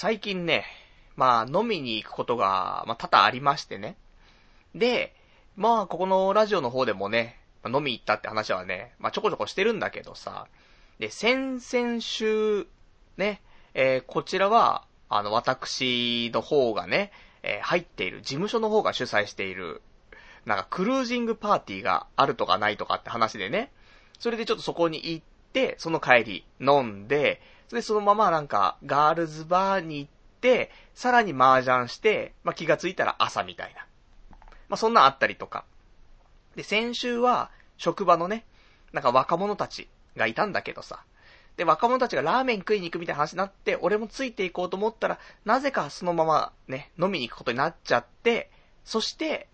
最近ね、まあ、飲みに行くことが、まあ、多々ありましてね。で、まあ、ここのラジオの方でもね、まあ、飲み行ったって話はね、まあ、ちょこちょこしてるんだけどさ、で、先々週、ね、えー、こちらは、あの、私の方がね、えー、入っている、事務所の方が主催している、なんかクルージングパーティーがあるとかないとかって話でね、それでちょっとそこに行って、その帰り飲んで、でそのままなんかガールズバーに行って、さらに麻雀して、まあ、気がついたら朝みたいな。まあ、そんなあったりとか。で、先週は職場のね、なんか若者たちがいたんだけどさ、で、若者たちがラーメン食いに行くみたいな話になって、俺もついていこうと思ったら、なぜかそのままね、飲みに行くことになっちゃって、そして、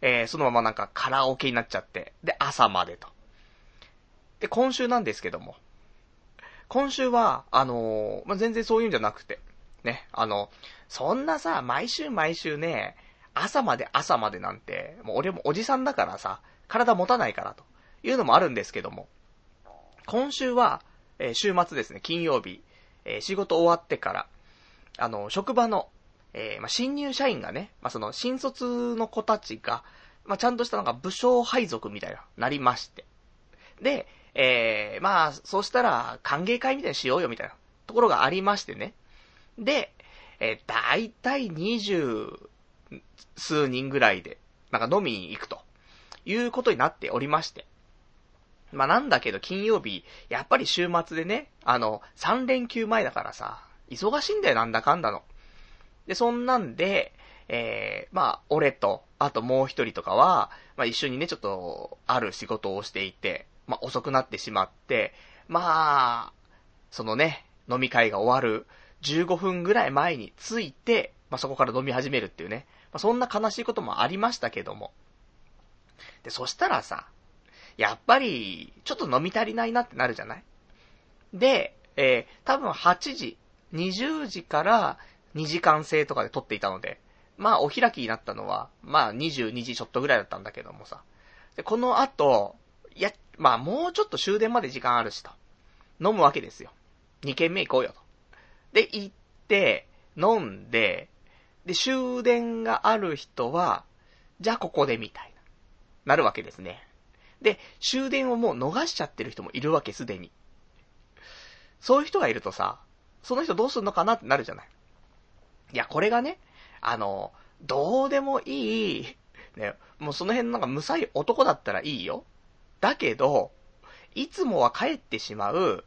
えー、そのままなんかカラオケになっちゃって、で、朝までと。で、今週なんですけども、今週は、あのー、まあ、全然そういうんじゃなくて、ね、あの、そんなさ、毎週毎週ね、朝まで朝までなんて、もう俺もおじさんだからさ、体持たないからというのもあるんですけども、今週は、えー、週末ですね、金曜日、えー、仕事終わってから、あの、職場の、えー、まあ、新入社員がね、まあ、その、新卒の子たちが、まあ、ちゃんとしたのが武将配属みたいな、なりまして。で、えー、まあ、そうしたら、歓迎会みたいにしようよ、みたいな、ところがありましてね。で、えー、だいたい二十数人ぐらいで、なんか飲みに行くと、いうことになっておりまして。まあなんだけど金曜日、やっぱり週末でね、あの、3連休前だからさ、忙しいんだよなんだかんだの。で、そんなんで、えー、まあ、俺と、あともう一人とかは、まあ一緒にね、ちょっと、ある仕事をしていて、まあ遅くなってしまって、まあ、そのね、飲み会が終わる15分ぐらい前に着いて、まあそこから飲み始めるっていうね、まあそんな悲しいこともありましたけども。で、そしたらさ、やっぱり、ちょっと飲み足りないなってなるじゃない？で、えー、多分8時、20時から2時間制とかで撮っていたので、まあお開きになったのは、まあ22時ちょっとぐらいだったんだけどもさ。で、この後、いや、まあもうちょっと終電まで時間あるしと。飲むわけですよ。2軒目行こうよと。で、行って、飲んで、で、終電がある人は、じゃあここでみたいな。なるわけですね。で、終電をもう逃しちゃってる人もいるわけ、すでに。そういう人がいるとさ、その人どうすんのかなってなるじゃない。いや、これがね、あの、どうでもいい、ね、もうその辺のなんか無才男だったらいいよ。だけど、いつもは帰ってしまう、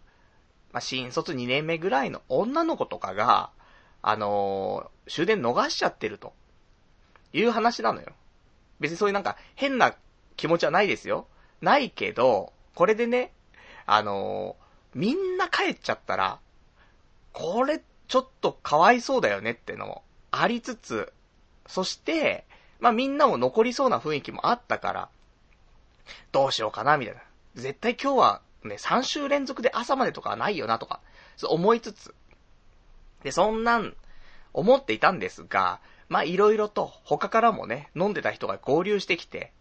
まあ、新卒2年目ぐらいの女の子とかが、あのー、終電逃しちゃってると。いう話なのよ。別にそういうなんか変な気持ちはないですよ。ないけど、これでね、あのー、みんな帰っちゃったら、これちょっとかわいそうだよねってのもありつつ、そして、まあみんなも残りそうな雰囲気もあったから、どうしようかな、みたいな。絶対今日はね、3週連続で朝までとかはないよな、とか、そう思いつつ。で、そんなん思っていたんですが、まあいろいろと他からもね、飲んでた人が合流してきて、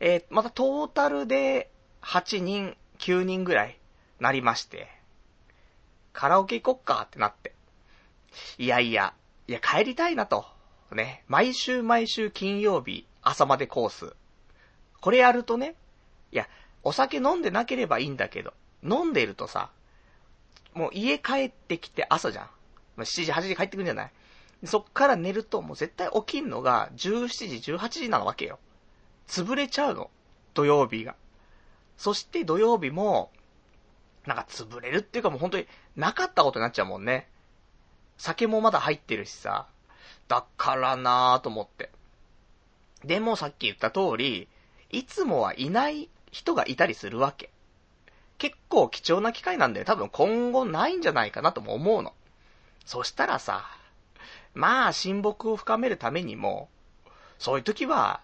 えー、またトータルで8人、9人ぐらいなりまして、カラオケ行こっかってなって。いやいや、いや帰りたいなと。ね、毎週毎週金曜日朝までコース。これやるとね、いや、お酒飲んでなければいいんだけど、飲んでいるとさ、もう家帰ってきて朝じゃん。ま7時、8時帰ってくるんじゃない？そっから寝るともう絶対起きんのが17時、18時なわけよ。潰れちゃうの。土曜日が。そして土曜日も、なんか潰れるっていうかもう本当になかったことになっちゃうもんね。酒もまだ入ってるしさ。だからなぁと思って。でもさっき言った通り、いつもはいない人がいたりするわけ。結構貴重な機会なんだよ。多分今後ないんじゃないかなとも思うの。そしたらさ、まあ親睦を深めるためにも、そういう時は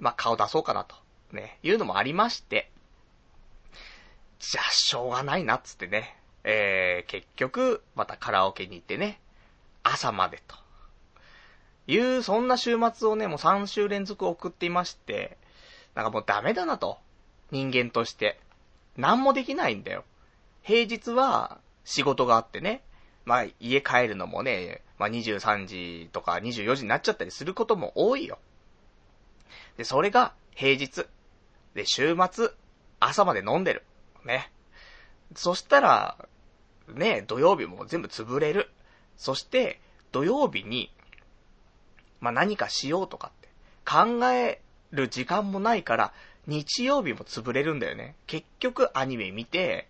まあ、顔出そうかなと、ね、いうのもありまして、じゃあ、しょうがないな、っつってね、えー、結局、またカラオケに行ってね、朝までと。いう、そんな週末をね、もう3週連続送っていまして、なんかもうダメだなと。人間として。何もできないんだよ。平日は仕事があってね。まあ家帰るのもね、まあ23時とか24時になっちゃったりすることも多いよ。で、それが平日。で、週末、朝まで飲んでる。ね。そしたら、ね、土曜日も全部潰れる。そして、土曜日に、まあ、何かしようとかって考える時間もないから、日曜日も潰れるんだよね。結局アニメ見て、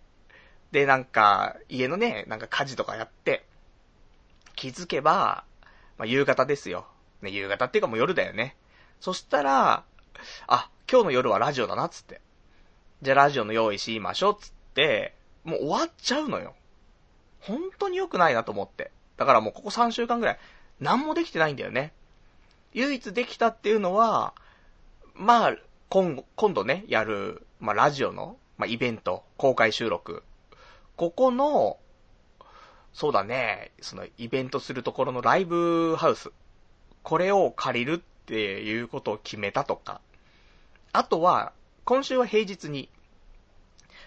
で、なんか、家のね、なんか家事とかやって、気づけば、まあ、夕方ですよ。ね、夕方っていうかもう夜だよね。そしたら、あ、今日の夜はラジオだな、つって。じゃあラジオの用意しましょう、つって、もう終わっちゃうのよ。本当に良くないなと思って。だからもうここ3週間ぐらい、何もできてないんだよね。唯一できたっていうのは、まあ、今今度ね、やる、まあ、ラジオの、まあ、イベント、公開収録。ここの、そうだね、そのイベントするところのライブハウス。これを借りるっていうことを決めたとか。あとは、今週は平日に、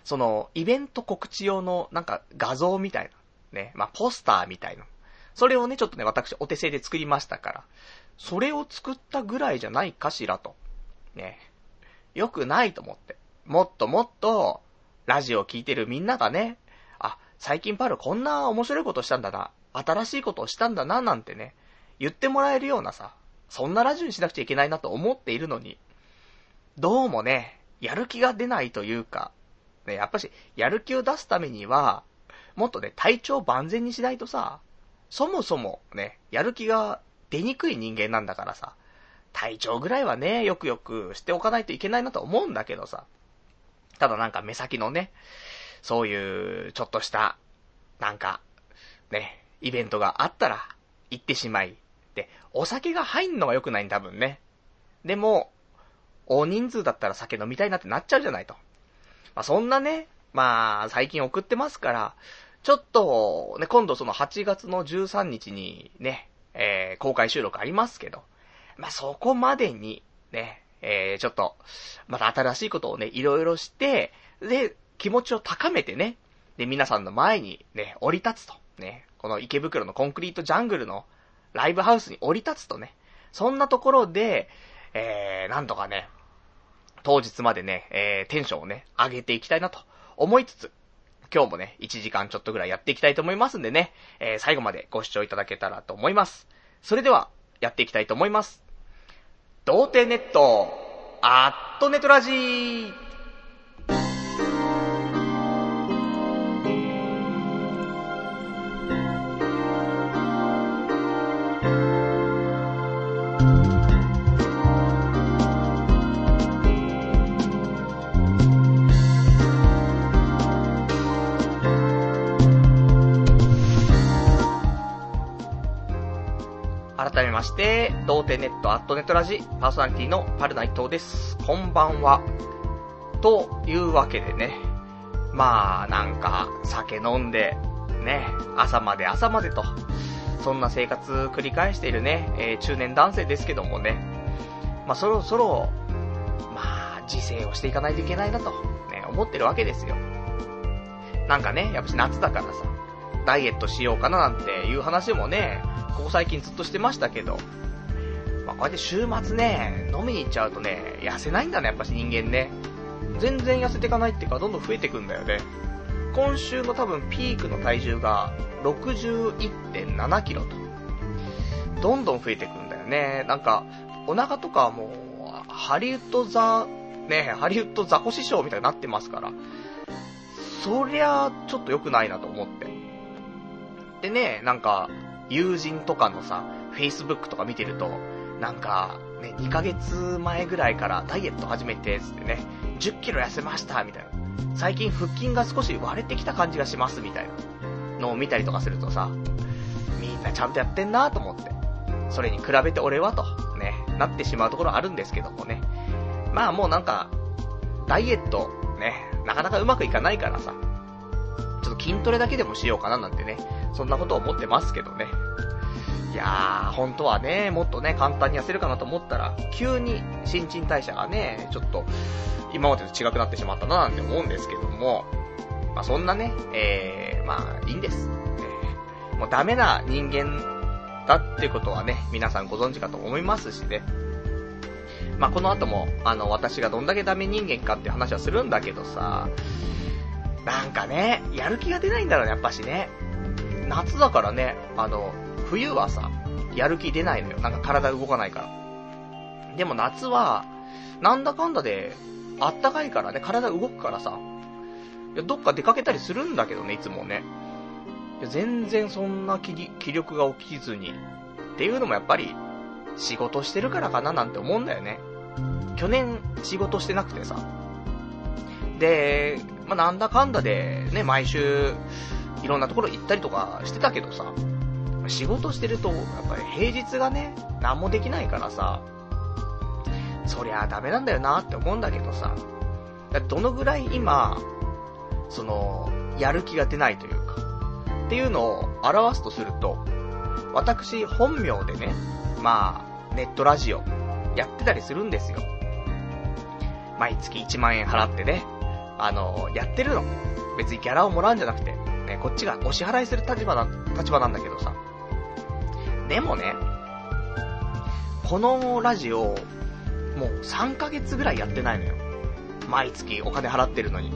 その、イベント告知用の、なんか画像みたいな、ね、まあ、ポスターみたいな。それをね、ちょっとね、私お手製で作りましたから、それを作ったぐらいじゃないかしらと。ね。よくないと思って。もっともっと、ラジオを聴いてるみんながね、あ、最近パルこんな面白いことしたんだな、新しいことをしたんだな、なんてね、言ってもらえるようなさ、そんなラジオにしなくちゃいけないなと思っているのに、どうもね、やる気が出ないというか、ね、やっぱし、やる気を出すためには、もっとね、体調万全にしないとさ、そもそもね、やる気が出にくい人間なんだからさ、体調ぐらいはね、よくよくしておかないといけないなと思うんだけどさ。ただなんか目先のね、そういうちょっとした、なんか、ね、イベントがあったら、行ってしまい。で、お酒が入んのが良くないん多分ね。でも、大人数だったら酒飲みたいなってなっちゃうじゃないと。まあ、そんなね、まあ、最近送ってますから、ちょっと、ね、今度その8月の13日にね、えー、公開収録ありますけど、まあ、そこまでに、ね、えー、ちょっと、また新しいことをね、いろいろして、で、気持ちを高めてね、で、皆さんの前にね、降り立つと、ね、この池袋のコンクリートジャングルのライブハウスに降り立つとね、そんなところで、えー、なんとかね、当日までね、えー、テンションをね、上げていきたいなと思いつつ、今日もね、1時間ちょっとぐらいやっていきたいと思いますんでね、えー、最後までご視聴いただけたらと思います。それでは、やっていきたいと思います。童貞ネット、アットネトラジー童貞ネットアットネットラジパーソナリティのパルナイトです。こんばんは。というわけでね、まあ、なんか、酒飲んで、ね、朝まで朝までと、そんな生活繰り返しているね、えー、中年男性ですけどもね、まあそろそろ、まあ、自制をしていかないといけないなと、ね、思ってるわけですよ。なんかね、やっぱし夏だからさ、ダイエットしようかななんていう話もね、ここ最近ずっとしてましたけど、あ、こうやって週末ね、飲みに行っちゃうとね、痩せないんだね、やっぱし人間ね。全然痩せていかないっていうか、どんどん増えていくんだよね。今週の多分ピークの体重が61.7キロと。どんどん増えていくんだよね。なんか、お腹とかもう、ハリウッドザ、ね、ハリウッドザコ師匠みたいになってますから、そりゃ、ちょっと良くないなと思って。でね、なんか、友人とかのさ、Facebook とか見てると、なんか、ね、2ヶ月前ぐらいからダイエット始めて、つってね、10キロ痩せました、みたいな。最近腹筋が少し割れてきた感じがします、みたいなのを見たりとかするとさ、みんなちゃんとやってんなと思って。それに比べて俺はと、ね、なってしまうところあるんですけどもね。まあもうなんか、ダイエット、ね、なかなかうまくいかないからさ、ちょっと筋トレだけでもしようかななんてね、そんなことを思ってますけどね。いやー、本当はね、もっとね、簡単に痩せるかなと思ったら、急に新陳代謝がね、ちょっと、今までと違くなってしまったななんて思うんですけども、まあそんなね、えー、まあいいんです。えー、もうダメな人間だってことはね、皆さんご存知かと思いますしね。まあ、この後も、あの、私がどんだけダメ人間かって話はするんだけどさ、なんかね、やる気が出ないんだろうね、やっぱしね。夏だからね、あの、冬はさ、やる気出ないのよ。なんか体動かないから。でも夏は、なんだかんだで、あったかいからね、体動くからさ、どっか出かけたりするんだけどね、いつもね。全然そんな気気力が起きずに。っていうのもやっぱり、仕事してるからかななんて思うんだよね。去年仕事してなくてさ。で、まあ、なんだかんだで、ね、毎週、いろんなところ行ったりとかしてたけどさ、仕事してると、やっぱり平日がね、何もできないからさ、そりゃダメなんだよなって思うんだけどさ、どのぐらい今、その、やる気が出ないというか、っていうのを表すとすると、私、本名でね、まあ、ネットラジオ、やってたりするんですよ。毎月1万円払ってね、あの、やってるの。別にギャラをもらうんじゃなくて、ね、こっちがお支払いする立場な、立場なんだけどさ。でもね、このラジオ、もう3ヶ月ぐらいやってないのよ。毎月お金払ってるのに。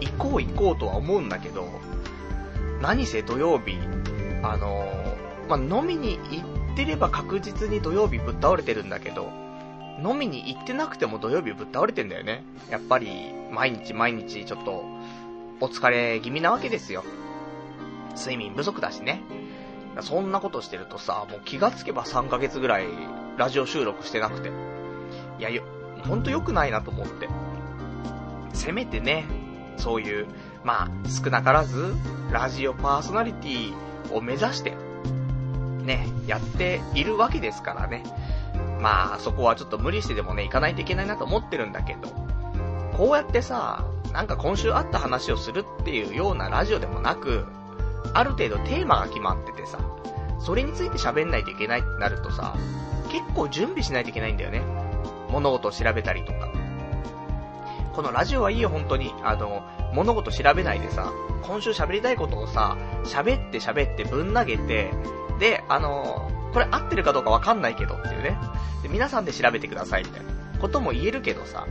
行こう行こうとは思うんだけど、何せ土曜日、あのまあ、飲みに行ってれば確実に土曜日ぶっ倒れてるんだけど、飲みに行ってなくても土曜日ぶっ倒れてんだよね。やっぱり、毎日毎日ちょっと、お疲れ気味なわけですよ。睡眠不足だしね。そんなことしてるとさ、もう気がつけば3ヶ月ぐらいラジオ収録してなくて。いや、よ、ほんと良くないなと思って。せめてね、そういう、まあ、少なからず、ラジオパーソナリティを目指して、ね、やっているわけですからね。まあ、そこはちょっと無理してでもね、行かないといけないなと思ってるんだけど、こうやってさ、なんか今週あった話をするっていうようなラジオでもなく、ある程度テーマが決まっててさ、それについて喋んないといけないってなるとさ、結構準備しないといけないんだよね。物事を調べたりとか。このラジオはいいよ、本当に。あの、物事調べないでさ、今週喋りたいことをさ、喋って喋ってぶん投げて、で、あの、これ合ってるかどうかわかんないけどっていうね。で、皆さんで調べてくださいみたいなことも言えるけどさ、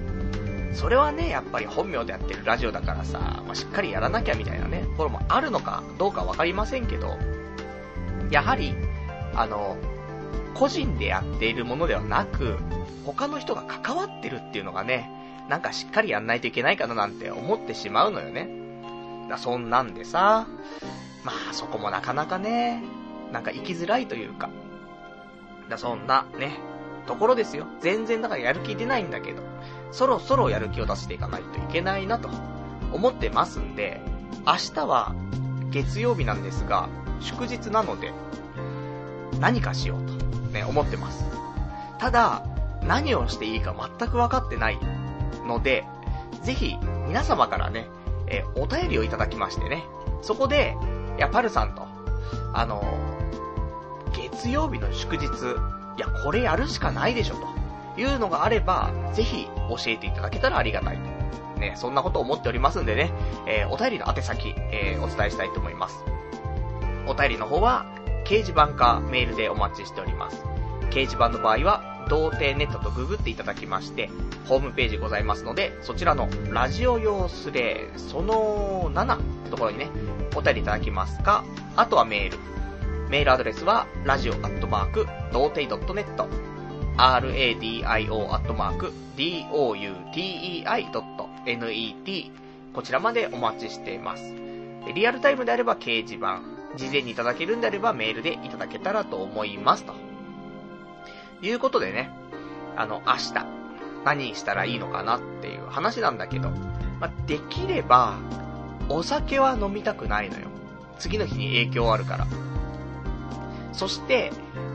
それはね、やっぱり本名でやってるラジオだからさ、まあ、しっかりやらなきゃみたいなね、ところもあるのかどうかわかりませんけど、やはり、あの、個人でやっているものではなく、他の人が関わってるっていうのがね、なんかしっかりやんないといけないかななんて思ってしまうのよね。だそんなんでさ、まあそこもなかなかね、なんか生きづらいというか、だそんなね、ところですよ。全然だからやる気出ないんだけど、そろそろやる気を出していかないといけないなと思ってますんで、明日は月曜日なんですが、祝日なので、何かしようとね、思ってます。ただ、何をしていいか全く分かってないので、ぜひ、皆様からね、えお便りをいただきましてね、そこで、いや、パルさんと、あの月曜日の祝日、いや、これやるしかないでしょ、というのがあれば、ぜひ教えていただけたらありがたいと。ね、そんなことを思っておりますんでね、えー、お便りの宛先、えー、お伝えしたいと思います。お便りの方は、掲示板かメールでお待ちしております。掲示板の場合は、童貞ネットとググっていただきまして、ホームページございますので、そちらのラジオ用スレその7ってところにね、お便りいただきますか、あとはメール。メールアドレスは、ラジオアットマーク、童貞 .net、radio.doutei.net、こちらまでお待ちしています。リアルタイムであれば掲示板、事前にいただけるんであればメールでいただけたらと思いますと。いうことでね、あの、明日、何したらいいのかなっていう話なんだけど、まあ、できれば、お酒は飲みたくないのよ。次の日に影響あるから。そして、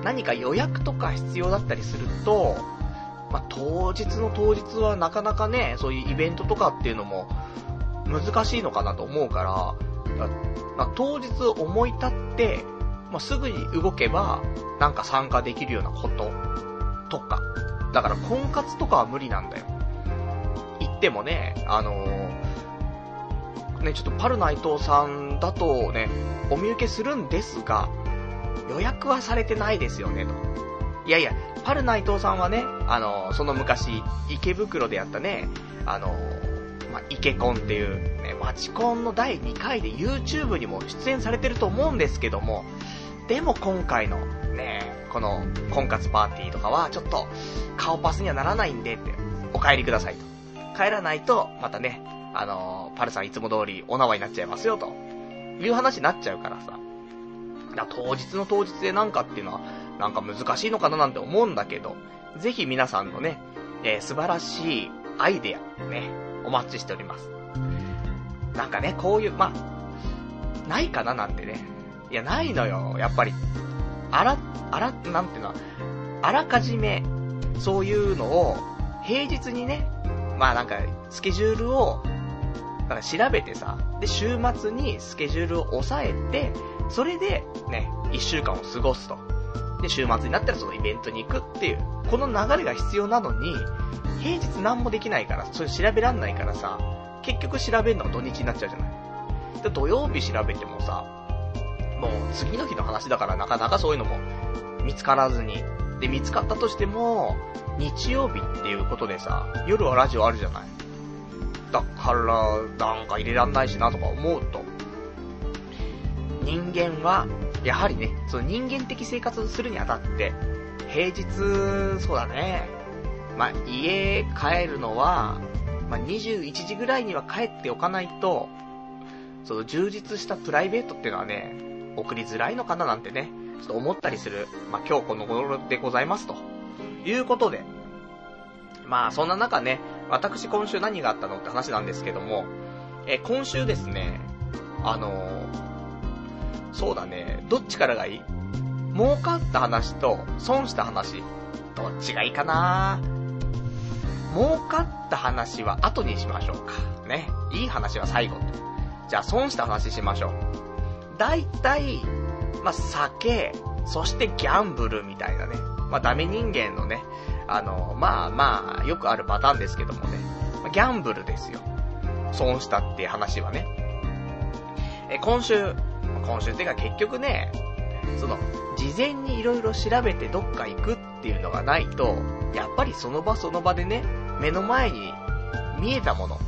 何か予約とか必要だったりすると、まあ、当日の当日はなかなかね、そういうイベントとかっていうのも難しいのかなと思うから、まあ、当日思い立って、まあ、すぐに動けば、なんか参加できるようなこととか。だから婚活とかは無理なんだよ。行ってもね、あのー、ね、ちょっとパル内藤さんだとね、お見受けするんですが、予約はされてないですよね、と。いやいや、パル内藤さんはね、あの、その昔、池袋でやったね、あの、まあ、イケコンっていう、ね、マチコンの第2回で YouTube にも出演されてると思うんですけども、でも今回の、ね、この婚活パーティーとかは、ちょっと、顔パスにはならないんでって、お帰りくださいと。帰らないと、またね、あのパルさんいつも通りお縄になっちゃいますよと、いう話になっちゃうからさ。だ当日の当日でなんかっていうのは、なんか難しいのかななんて思うんだけど、ぜひ皆さんのね、えー、素晴らしいアイデア、ね、お待ちしております。なんかね、こういう、まないかななんてね。いや、ないのよ、やっぱり。あら、あら、なんていうのは、あらかじめ、そういうのを、平日にね、まあなんか、スケジュールを、なんか調べてさ、で、週末にスケジュールを抑えて、それで、ね、一週間を過ごすと。で、週末になったらそのイベントに行くっていう、この流れが必要なのに、平日何もできないから、それ調べらんないからさ、結局調べるのが土日になっちゃうじゃない。で、土曜日調べてもさ、もう次の日の話だからなかなかそういうのも見つからずに。で、見つかったとしても、日曜日っていうことでさ、夜はラジオあるじゃない。だから、なんか入れらんないしなとか思うと、人間は、やはりね、その人間的生活をするにあたって、平日、そうだね、まあ、家帰るのは、まあ、21時ぐらいには帰っておかないと、その充実したプライベートっていうのはね、送りづらいのかななんてね、ちょっと思ったりする、まあ、今日この頃でございますと。いうことで、まあそんな中ね、私今週何があったのって話なんですけども、え今週ですね、あのー、そうだね、どっちからがいい？儲かった話と損した話、どっちがいいかな？儲かった話は後にしましょうか。ね。いい話は最後。じゃあ損した話しましょう。大体、まあ、酒、そしてギャンブルみたいなね。まあ、ダメ人間のね、あの、まあまあ、よくあるパターンですけどもね、ギャンブルですよ。損したっていう話はね。え、今週、今週っていうか結局ね、その、事前に色々調べてどっか行くっていうのがないと、やっぱりその場その場でね、目の前に見えたもの、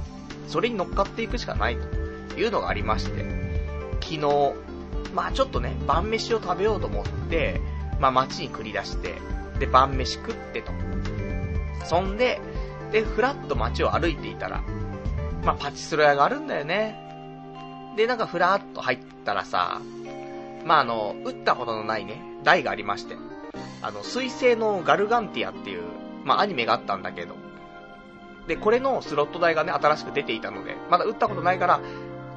それに乗っかっていくしかないというのがありまして、昨日、まあちょっとね、晩飯を食べようと思って、まあ街に繰り出して、で、晩飯食ってと。そんで、で、ふらっと街を歩いていたら、まあパチスロ屋があるんだよね。で、なんかふらっと入ったらさ、まああの、打ったことのないね、台がありまして、あの、水星のガルガンティアっていう、まあアニメがあったんだけど、で、これのスロット台がね、新しく出ていたので、まだ打ったことないから、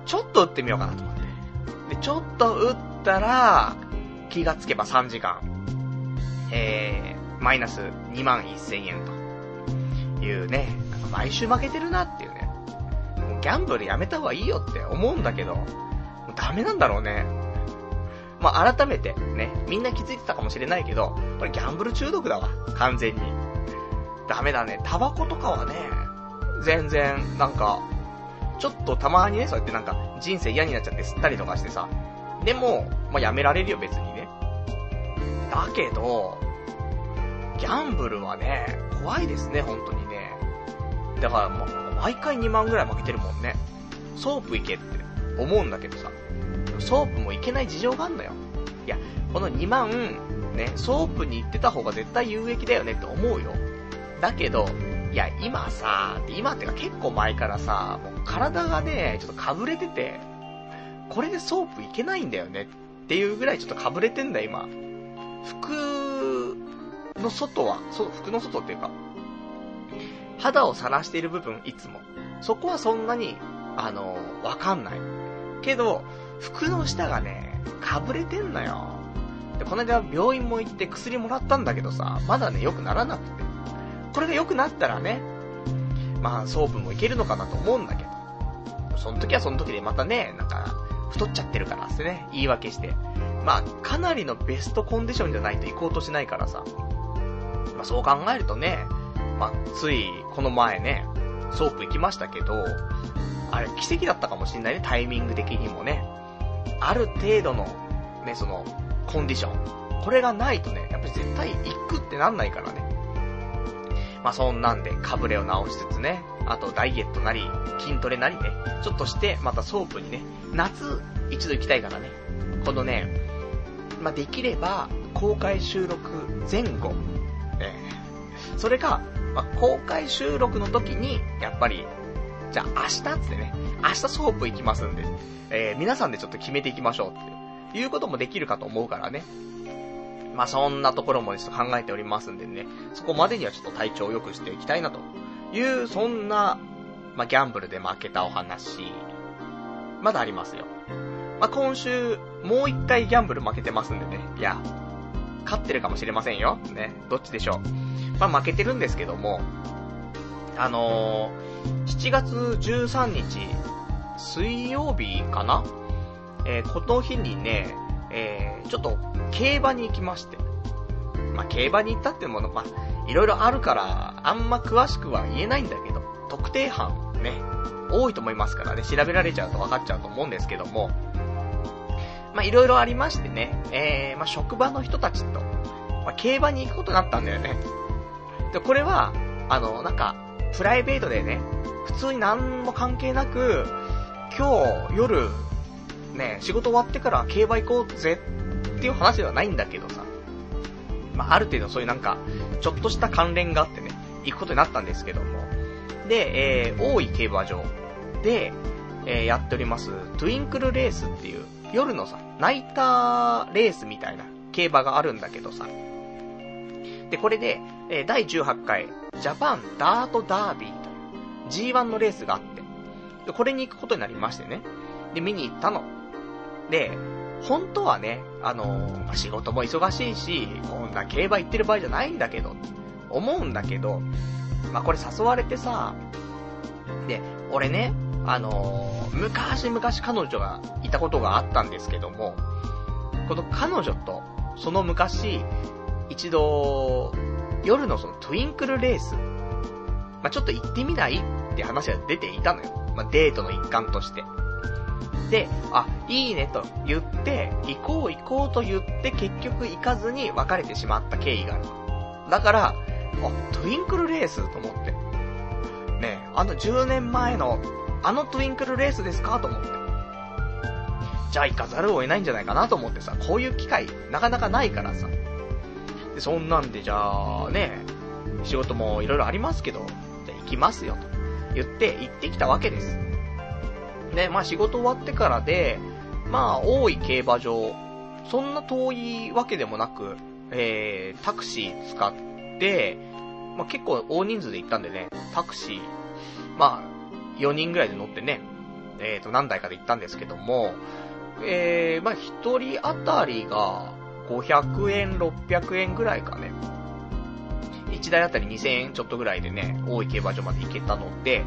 ちょっと打ってみようかなと思って。で、ちょっと打ったら、気がつけば3時間。えー、マイナス2万1000円というね、毎週負けてるなってい。うギャンブルやめた方がいいよって思うんだけど、ダメなんだろうね。まあ、改めてね、みんな気づいてたかもしれないけど、これギャンブル中毒だわ、完全に。ダメだね。タバコとかはね、全然、なんか、ちょっとたまにね、そうやってなんか、人生嫌になっちゃって吸ったりとかしてさ。でも、まあ、やめられるよ、別にね。だけど、ギャンブルはね、怖いですね、本当にね。だからもう、毎回2万ぐらい負けてるもんね。ソープ行けって思うんだけどさ。ソープも行けない事情があんのよ。いや、この2万、ね、ソープに行ってた方が絶対有益だよねって思うよ。だけど、いや、今さ、今ってか結構前からさ、もう体がね、ちょっとかぶれてて、これでソープいけないんだよねっていうぐらいちょっとかぶれてんだ今。服の外は、そ服の外っていうか、肌を晒している部分、いつも。そこはそんなに、あの、わかんない。けど、服の下がね、かぶれてんのよ。で、この間病院も行って薬もらったんだけどさ、まだね、良くならなくて。これが良くなったらね、まあ、ソープもいけるのかなと思うんだけど。その時はその時でまたね、なんか、太っちゃってるからってね、言い訳して。まあ、かなりのベストコンディションじゃないと行こうとしないからさ。まあ、そう考えるとね、まあ、つい、この前ね、ソープ行きましたけど、あれ奇跡だったかもしんないね、タイミング的にもね。ある程度の、ね、その、コンディション。これがないとね、やっぱり絶対行くってなんないからね。まあそんなんで、かぶれを直しつつね、あとダイエットなり、筋トレなりね、ちょっとして、またソープにね、夏一度行きたいからね。このね、まあできれば、公開収録前後、えー、それか、まあ、公開収録の時に、やっぱり、じゃあ明日ってね、明日ソープ行きますんで、えー、皆さんでちょっと決めていきましょうっていうこともできるかと思うからね。まあそんなところもちょっと考えておりますんでね、そこまでにはちょっと体調を良くしていきたいなという、そんな、まあギャンブルで負けたお話、まだありますよ。まあ今週、もう一回ギャンブル負けてますんでね、いや、勝ってるかもしれませんよ。ね、どっちでしょう。まあ負けてるんですけども、あのー、7月13日、水曜日かな？えー、この日にね、えー、ちょっと、競馬に行きまして。まあ、競馬に行ったっていうもの、まあ、いろいろあるから、あんま詳しくは言えないんだけど、特定班、ね、多いと思いますからね、調べられちゃうと分かっちゃうと思うんですけども、まあ、いろいろありましてね、えー、まあ、職場の人たちと、まあ、競馬に行くことになったんだよね。で、これは、あの、なんか、プライベートでね、普通に何も関係なく、今日夜、ね、仕事終わってから競馬行こうぜっていう話ではないんだけどさ。まあ、ある程度そういうなんか、ちょっとした関連があってね、行くことになったんですけども。で、えー、大井競馬場で、えー、やっております、トゥインクルレースっていう、夜のさ、ナイターレースみたいな競馬があるんだけどさ。で、これで、え、第18回、ジャパンダートダービーという G1 のレースがあって、で、これに行くことになりましてね。で、見に行ったの。で、本当はね、あのー、仕事も忙しいし、こんな競馬行ってる場合じゃないんだけど、思うんだけど、まあ、これ誘われてさ、で、俺ね、あのー、昔々彼女がいたことがあったんですけども、この彼女と、その昔、一度、夜のそのトゥインクルレース、まあ、ちょっと行ってみないって話が出ていたのよ。まあ、デートの一環として。で、あ、いいねと言って、行こう行こうと言って結局行かずに別れてしまった経緯がある。だから、あ、トゥインクルレースと思って。ねあの10年前の、あのトゥインクルレースですか？と思って。じゃあ行かざるを得ないんじゃないかなと思ってさ、こういう機会なかなかないからさ。で、そんなんでじゃあね、仕事も色々ありますけど、じゃ行きますよと言って行ってきたわけです。ね、まあ仕事終わってからで、まあ多い競馬場、そんな遠いわけでもなく、えー、タクシー使って、まあ結構大人数で行ったんでね、タクシー、まあ4人ぐらいで乗ってね、えーと何台かで行ったんですけども、えー、まあ1人当たりが500円、600円ぐらいかね。1台あたり2000円ちょっとぐらいでね、大井競馬場まで行けたので、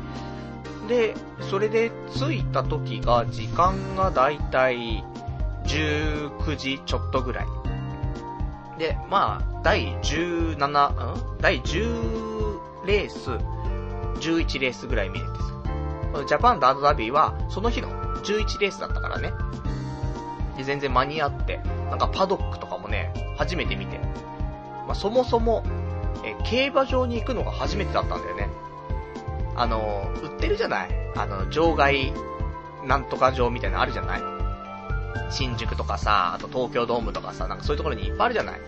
で、それで着いた時が、時間がだいたい19時ちょっとぐらい。で、まあ、第17、ん？第10レース、11レースぐらい見れてさ。ジャパンダートダビーは、その日の11レースだったからね。で、全然間に合って、なんかパドックとかもね、初めて見て。まあ、そもそも、え、競馬場に行くのが初めてだったんだよね。あの、売ってるじゃない？あの、場外、なんとか場みたいなのあるじゃない？新宿とかさ、あと東京ドームとかさ、なんかそういうところにいっぱいあるじゃない？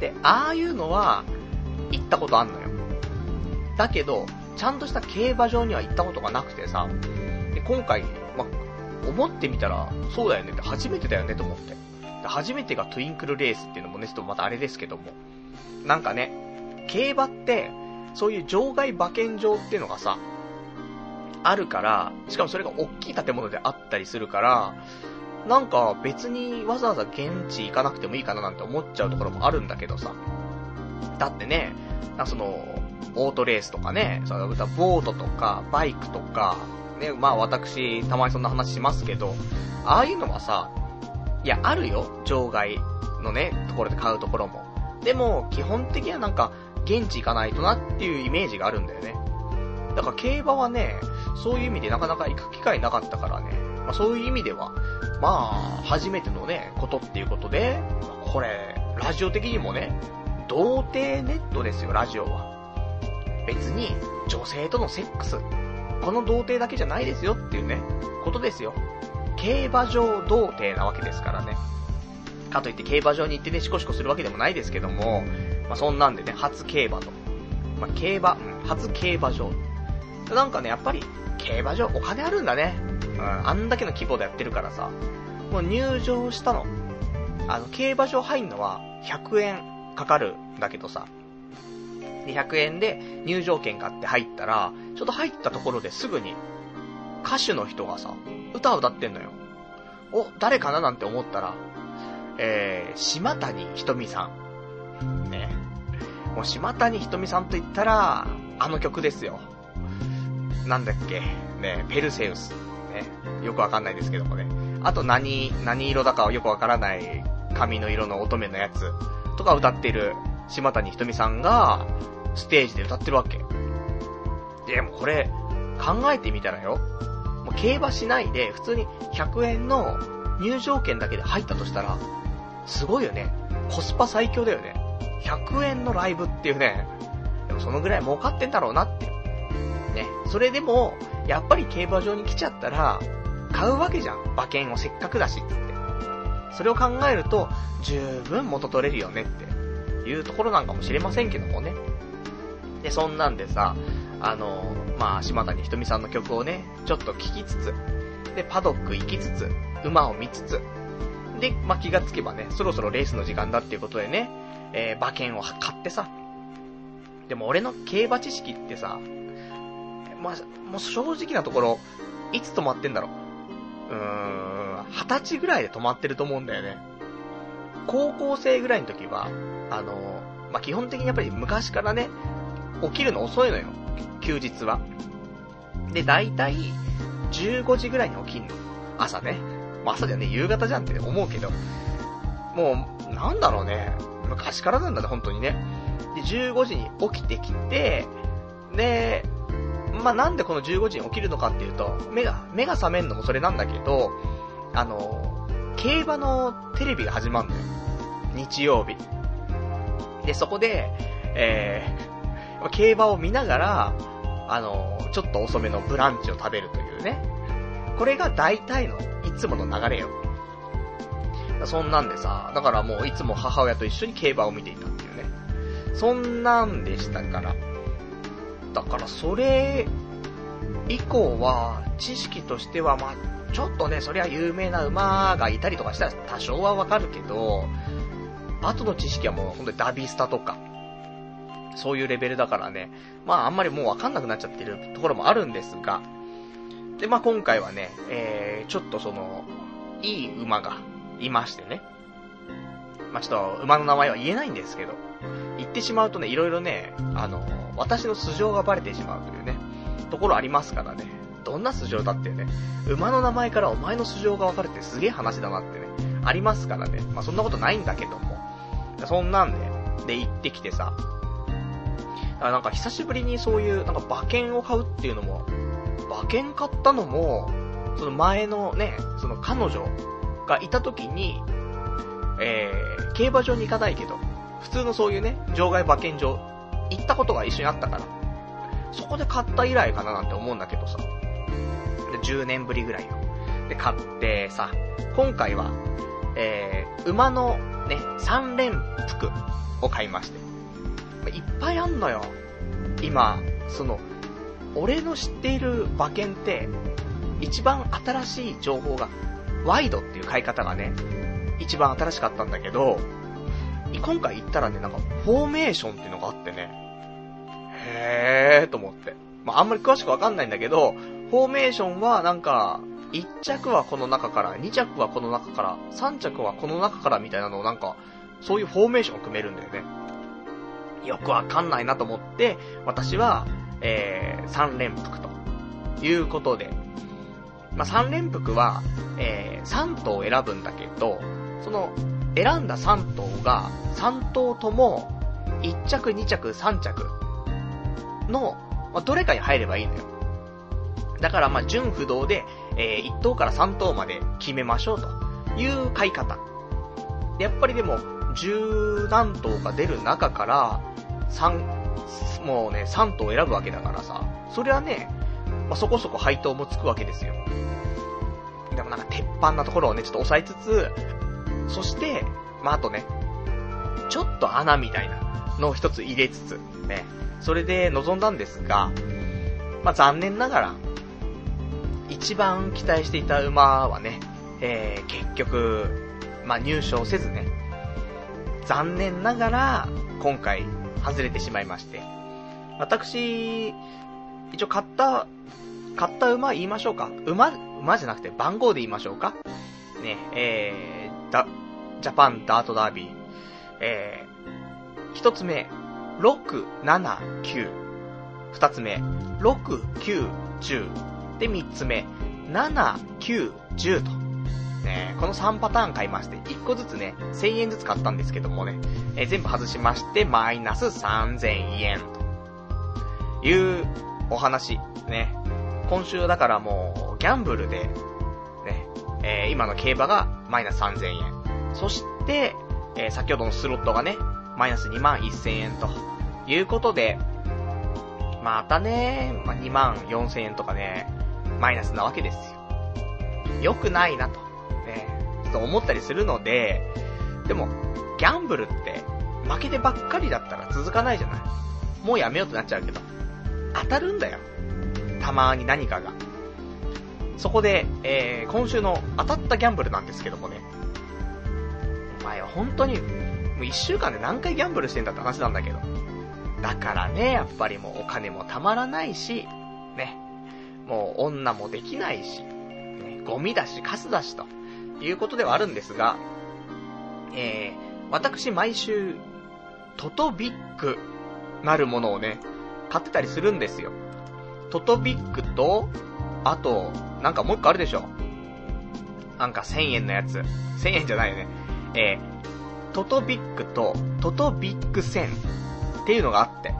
で、ああいうのは、行ったことあんのよ。だけど、ちゃんとした競馬場には行ったことがなくてさ、で、今回、ま、思ってみたら、そうだよねって初めてだよねと思って。初めてがトゥインクルレースっていうのもね、ちょっとまたあれですけども。なんかね、競馬って、そういう場外馬券場っていうのがさ、あるから、しかもそれが大きい建物であったりするから、なんか別にわざわざ現地行かなくてもいいかななんて思っちゃうところもあるんだけどさ。だってね、その、オートレースとかね、そのボートとか、バイクとか、ね、まあ私、たまにそんな話しますけど、ああいうのはさ、いや、あるよ、場外のね、ところで買うところも。でも、基本的にはなんか、現地行かないとなっていうイメージがあるんだよね。だから競馬はね、そういう意味でなかなか行く機会なかったからね、まあ、そういう意味では、まあ、初めてのね、ことっていうことで、これ、ラジオ的にもね、童貞ネットですよ、ラジオは。別に、女性とのセックス、この童貞だけじゃないですよっていうね、ことですよ。競馬場童貞なわけですからね。かといって競馬場に行ってね、シコシコするわけでもないですけども、まあ、そんなんでね、初競馬と。まあ、競馬、初競馬場。なんかね、やっぱり、競馬場お金あるんだね。うん、あんだけの規模でやってるからさ。もう入場したの。あの、競馬場入んのは100円かかるんだけどさ。で、100円で入場券買って入ったら、ちょっと入ったところですぐに、歌手の人がさ、歌を歌ってんのよ。お、誰かななんて思ったら、えー、島谷ひとみさん。ね。もう島谷ひとみさんと言ったら、あの曲ですよ。なんだっけ。ね、ペルセウス。ね。よくわかんないですけどもね。あと何、何色だかはよくわからない髪の色の乙女のやつとか歌ってる島谷ひとみさんが、ステージで歌ってるわけ。でもこれ、考えてみたらよ。もう競馬しないで、普通に100円の入場券だけで入ったとしたら、すごいよね。コスパ最強だよね。100円のライブっていうね。でもそのぐらい儲かってんだろうなって。ね。それでも、やっぱり競馬場に来ちゃったら、買うわけじゃん。馬券をせっかくだしって。それを考えると、十分元取れるよねっていうところなんかもしれませんけどもね。で、そんなんでさ、あの、まあ、島谷ひとみさんの曲をね、ちょっと聴きつつ、で、パドック行きつつ、馬を見つつ、で、まあ、気がつけばね、そろそろレースの時間だっていうことでね、えー、馬券を買ってさ、でも俺の競馬知識ってさ、まあ、もう正直なところ、いつ止まってんだろう。うーん、二十歳ぐらいで止まってると思うんだよね。高校生ぐらいの時は、あの、まあ、基本的にやっぱり昔からね、起きるの遅いのよ。休日は。で、だいたい15時ぐらいに起きんの。朝ね。ま、朝じゃね、夕方じゃんって思うけど。もう、なんだろうね。昔からなんだね、本当にね。で、15時に起きてきて、で、まあ、なんでこの15時に起きるのかっていうと、目が、目が覚めんのもそれなんだけど、あの、競馬のテレビが始まるのよ。日曜日。で、そこで、えー、競馬を見ながら、あの、ちょっと遅めのブランチを食べるというね。これが大体の、いつもの流れよ。そんなんでさ、だからもういつも母親と一緒に競馬を見ていたっていうね。そんなんでしたから。だからそれ以降は、知識としてはまあ、ちょっとね、そりゃ有名な馬がいたりとかしたら多少はわかるけど、後の知識はもうほんとにダビスタとか、そういうレベルだからね、まああんまりもうわかんなくなっちゃってるところもあるんですが、で、まあ今回はね、えー、ちょっとその、いい馬がいましてね。まあちょっと馬の名前は言えないんですけど、言ってしまうとね、いろいろね、あの、私の素性がバレてしまうというね、ところありますからね。どんな素性だってね、馬の名前からお前の素性がわかるってすげえ話だなってね、ありますからね。まあそんなことないんだけども。そんなんで、で行ってきてさ、あなんか久しぶりにそういう、なんか馬券を買うっていうのも、馬券買ったのも、その前のね、その彼女がいた時に、えー、競馬場に行かないけど、普通のそういうね、場外馬券場、行ったことが一緒にあったから、そこで買った以来かななんて思うんだけどさ、で10年ぶりぐらいよ。で、買ってさ、今回は、えー、馬のね、3連服を買いまして。いっぱいあんのよ。今、その、俺の知っている馬券って、一番新しい情報が、ワイドっていう買い方がね、一番新しかったんだけど、今回行ったらね、なんか、フォーメーションっていうのがあってね、へーと思って。まあ、あんまり詳しくわかんないんだけど、フォーメーションはなんか、1着はこの中から、2着はこの中から、3着はこの中からみたいなのをなんか、そういうフォーメーションを組めるんだよね。よくわかんないなと思って、私は、えー、3連服ということで、まあ、3連服は、えー、3頭選ぶんだけど、その、選んだ3頭が、3頭とも、1着、2着、3着の、まあ、どれかに入ればいいのよ。だからま、純不動で、えー、1等から3等まで決めましょうという買い方。やっぱりでも、十何頭が出る中から、3、もうね、3頭選ぶわけだからさ、それはね、まあ、そこそこ配当もつくわけですよ。でもなんか鉄板なところをね、ちょっと押さえつつ、そして、まあ、あとね、ちょっと穴みたいなのを一つ入れつつ、ね、それで臨んだんですが、まあ、残念ながら、一番期待していた馬はね、えー、結局、まあ、入賞せずね、残念ながら、今回、外れてしまいまして。私、一応買った、買った馬言いましょうか。馬、馬じゃなくて番号で言いましょうか。ね、えー、だ、ジャパンダートダービー。えー、一つ目、6、7、9。二つ目、6、9、10。で、三つ目、7、9、10と。ね、この3パターン買いまして、1個ずつね、1000円ずつ買ったんですけどもね、え、全部外しまして、マイナス3000円というお話。ね。今週だからもう、ギャンブルで、ね、えー、今の競馬がマイナス3000円。そして、えー、先ほどのスロットがね、マイナス2万1000円ということで、またね、まあ、2万4000円とかね、マイナスなわけですよ。良くないなと、ね、ちょっと思ったりするので、でも、ギャンブルって、負けてばっかりだったら続かないじゃない。もうやめようってなっちゃうけど。当たるんだよ。たまに何かが。そこで、えー、今週の当たったギャンブルなんですけどもね。お前は本当に、もう一週間で何回ギャンブルしてんだって話なんだけど。だからね、やっぱりもうお金もたまらないし、ね。もう女もできないし、ね、ゴミだし、カスだし、ということではあるんですが、えー、私毎週、トトビックなるものをね、買ってたりするんですよ。トトビックと、あと、なんかもう一個あるでしょ。なんか1000円のやつ。1000円じゃないよね。えー、トトビックとトトビック1000っていうのがあって。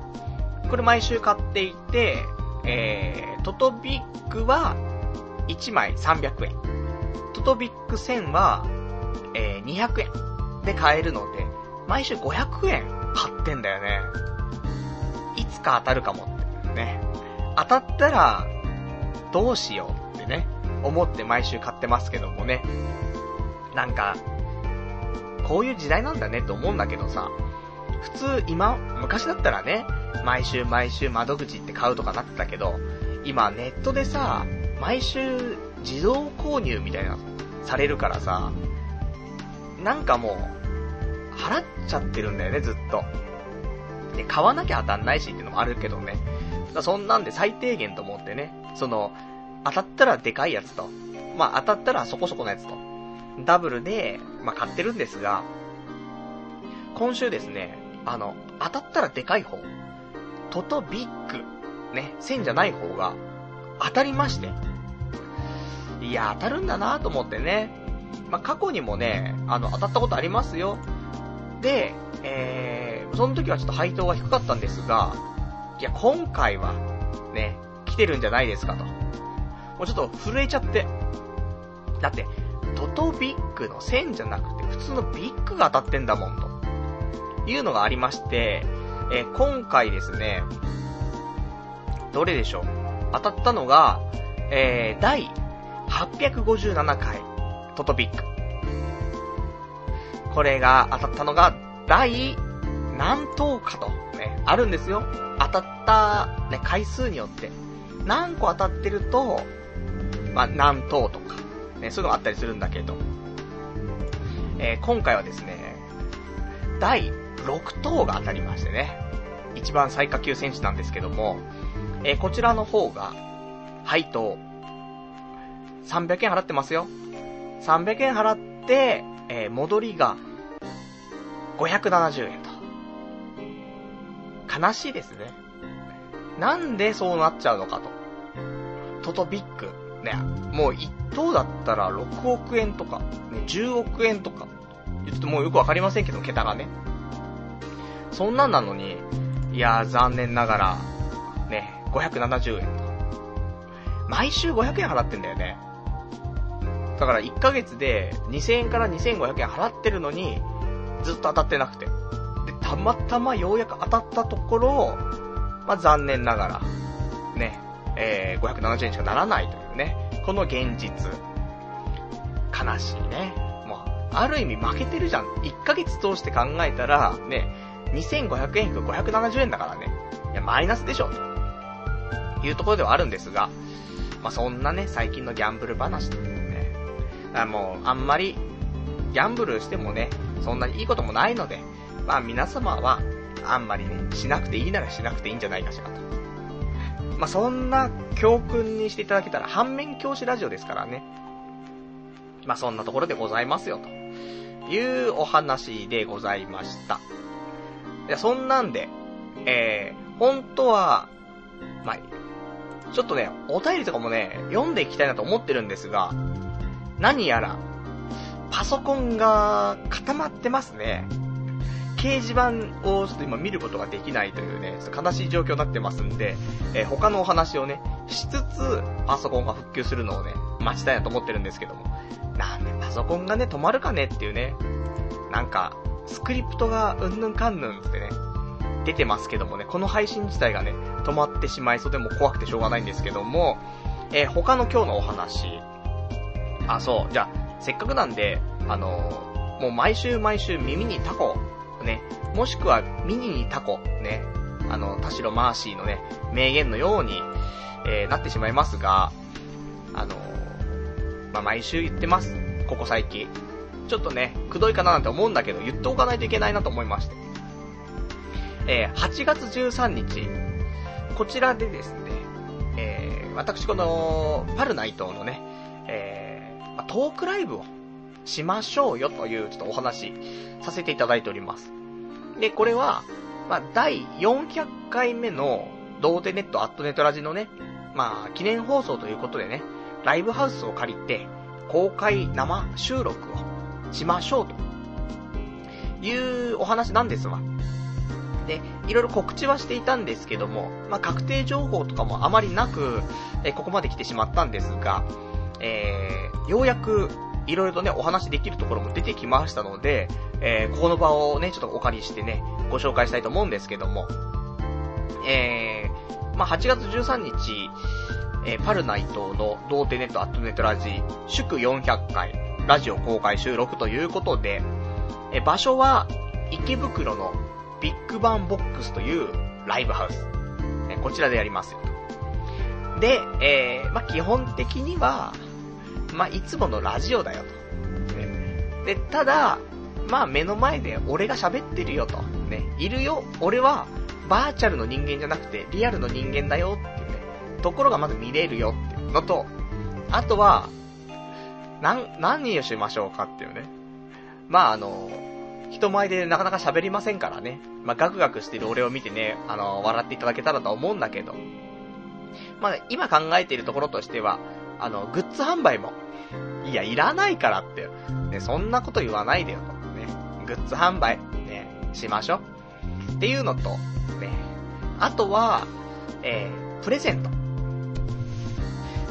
これ毎週買っていて、えー、トトビックは1枚300円。トトビック1000は、えー、200円で買えるので、毎週500円買ってんだよね。いつか当たるかもってね。当たったら、どうしようってね、思って毎週買ってますけどもね。なんか、こういう時代なんだねと思うんだけどさ、普通今、昔だったらね、毎週毎週窓口って買うとかなってたけど、今ネットでさ、毎週自動購入みたいな、されるからさ、なんかもう、払っちゃってるんだよね、ずっと。で、買わなきゃ当たんないしっていうのもあるけどね。そんなんで最低限と思ってね、その、当たったらでかいやつと、まあ当たったらそこそこのやつと、ダブルで、まあ買ってるんですが、今週ですね、あの、当たったらでかい方、トトビッグ、ね、線じゃない方が、当たりまして。いや、当たるんだなと思ってね。まあ、過去にもね、あの、当たったことありますよ。で、えー、その時はちょっと配当が低かったんですが、いや、今回は、ね、来てるんじゃないですかと。もうちょっと震えちゃって。だって、トトビッグの線じゃなくて、普通のビッグが当たってんだもん、と。いうのがありまして、えー、今回ですね、どれでしょう？当たったのが、えー、第857回、トトビッグ。これが当たったのが、第何等かと、ね、あるんですよ。当たった、ね、回数によって。何個当たってると、まあ、何等とか、ね、そういうのがあったりするんだけど、えー、今回はですね、第6等が当たりましてね、一番最下級選手なんですけども、えー、こちらの方が、配当、300円払ってますよ。300円払って、えー、戻りが、570円と。悲しいですね。なんでそうなっちゃうのかと。トトビッグ。ね、もう1等だったら6億円とか、ね、10億円とか。ちょっともうよくわかりませんけど、桁がね。そんなんなのに、いやー残念ながら、ね、570円と。毎週500円払ってんだよね。だから1ヶ月で2000円から2500円払ってるのに、ずっと当たってなくて。で、たまたまようやく当たったところ、まあ、残念ながら、ね、えー、570円しかならないというね、この現実。悲しいね。もう、ある意味負けてるじゃん。1ヶ月通して考えたら、ね、2500円引く570円だからね。いや、マイナスでしょ、というところではあるんですが、まあ、そんなね、最近のギャンブル話とね。あもう、あんまり、ギャンブルしてもね、そんなにいいこともないので、まあ皆様は、あんまりね、しなくていいならしなくていいんじゃないかしらと。まあそんな教訓にしていただけたら、反面教師ラジオですからね。まあそんなところでございますよ、というお話でございました。や、そんなんで、えー、本当は、まあ、ちょっとね、お便りとかもね、読んでいきたいなと思ってるんですが、何やら、パソコンが固まってますね。掲示板をちょっと今見ることができないというね、悲しい状況になってますんで、えー、他のお話をね、しつつ、パソコンが復旧するのをね、待ちたいなと思ってるんですけども。なんでパソコンがね、止まるかねっていうね、なんか、スクリプトがうんぬんかんぬんってね、出てますけどもね、この配信自体がね、止まってしまいそうでも怖くてしょうがないんですけども、えー、他の今日のお話。あ、そう、じゃあ、せっかくなんで、あのー、もう毎週毎週耳にタコ、ね、もしくはミニにタコ、ね、あの、田代マーシーのね、名言のように、えー、なってしまいますが、あの、まあ、毎週言ってます。ここ最近。ちょっとね、くどいかななんて思うんだけど、言っておかないといけないなと思いまして。えー、8月13日、こちらでですね、えー、私この、パルナイトのね、えー、トークライブをしましょうよというちょっとお話させていただいております。で、これは、まあ、第400回目の、ドーテネットアットネットラジのね、まあ、記念放送ということでね、ライブハウスを借りて、公開生収録をしましょうというお話なんですわ。で、いろいろ告知はしていたんですけども、まあ、確定情報とかもあまりなく、えここまで来てしまったんですが、えー、ようやく、いろいろとね、お話できるところも出てきましたので、えー、ここの場をね、ちょっとお借りしてね、ご紹介したいと思うんですけども、えー、まあ、8月13日、えー、パルナイトの童貞ネットアットねとらじ、祝400回、ラジオ公開収録ということで、え、場所は、池袋のビッグバンボックスというライブハウス。え、こちらでやりますよと。で、えー、まあ、基本的には、まあ、いつものラジオだよと。で、ただ、まあ、目の前で俺が喋ってるよと。ね、いるよ。俺は、バーチャルの人間じゃなくて、リアルの人間だよってね、ところがまず見れるよってのと、あとは、なん、何をしましょうかっていうね。まあ、あの、人前でなかなか喋りませんからね。まあ、ガクガクしてる俺を見てね、あの、笑っていただけたらと思うんだけど。まあ、今考えているところとしては、あの、グッズ販売も、いや、いらないからって。ね、そんなこと言わないでよと。ね、グッズ販売、ね、しましょう。っていうのと、ね、あとは、えー、プレゼント。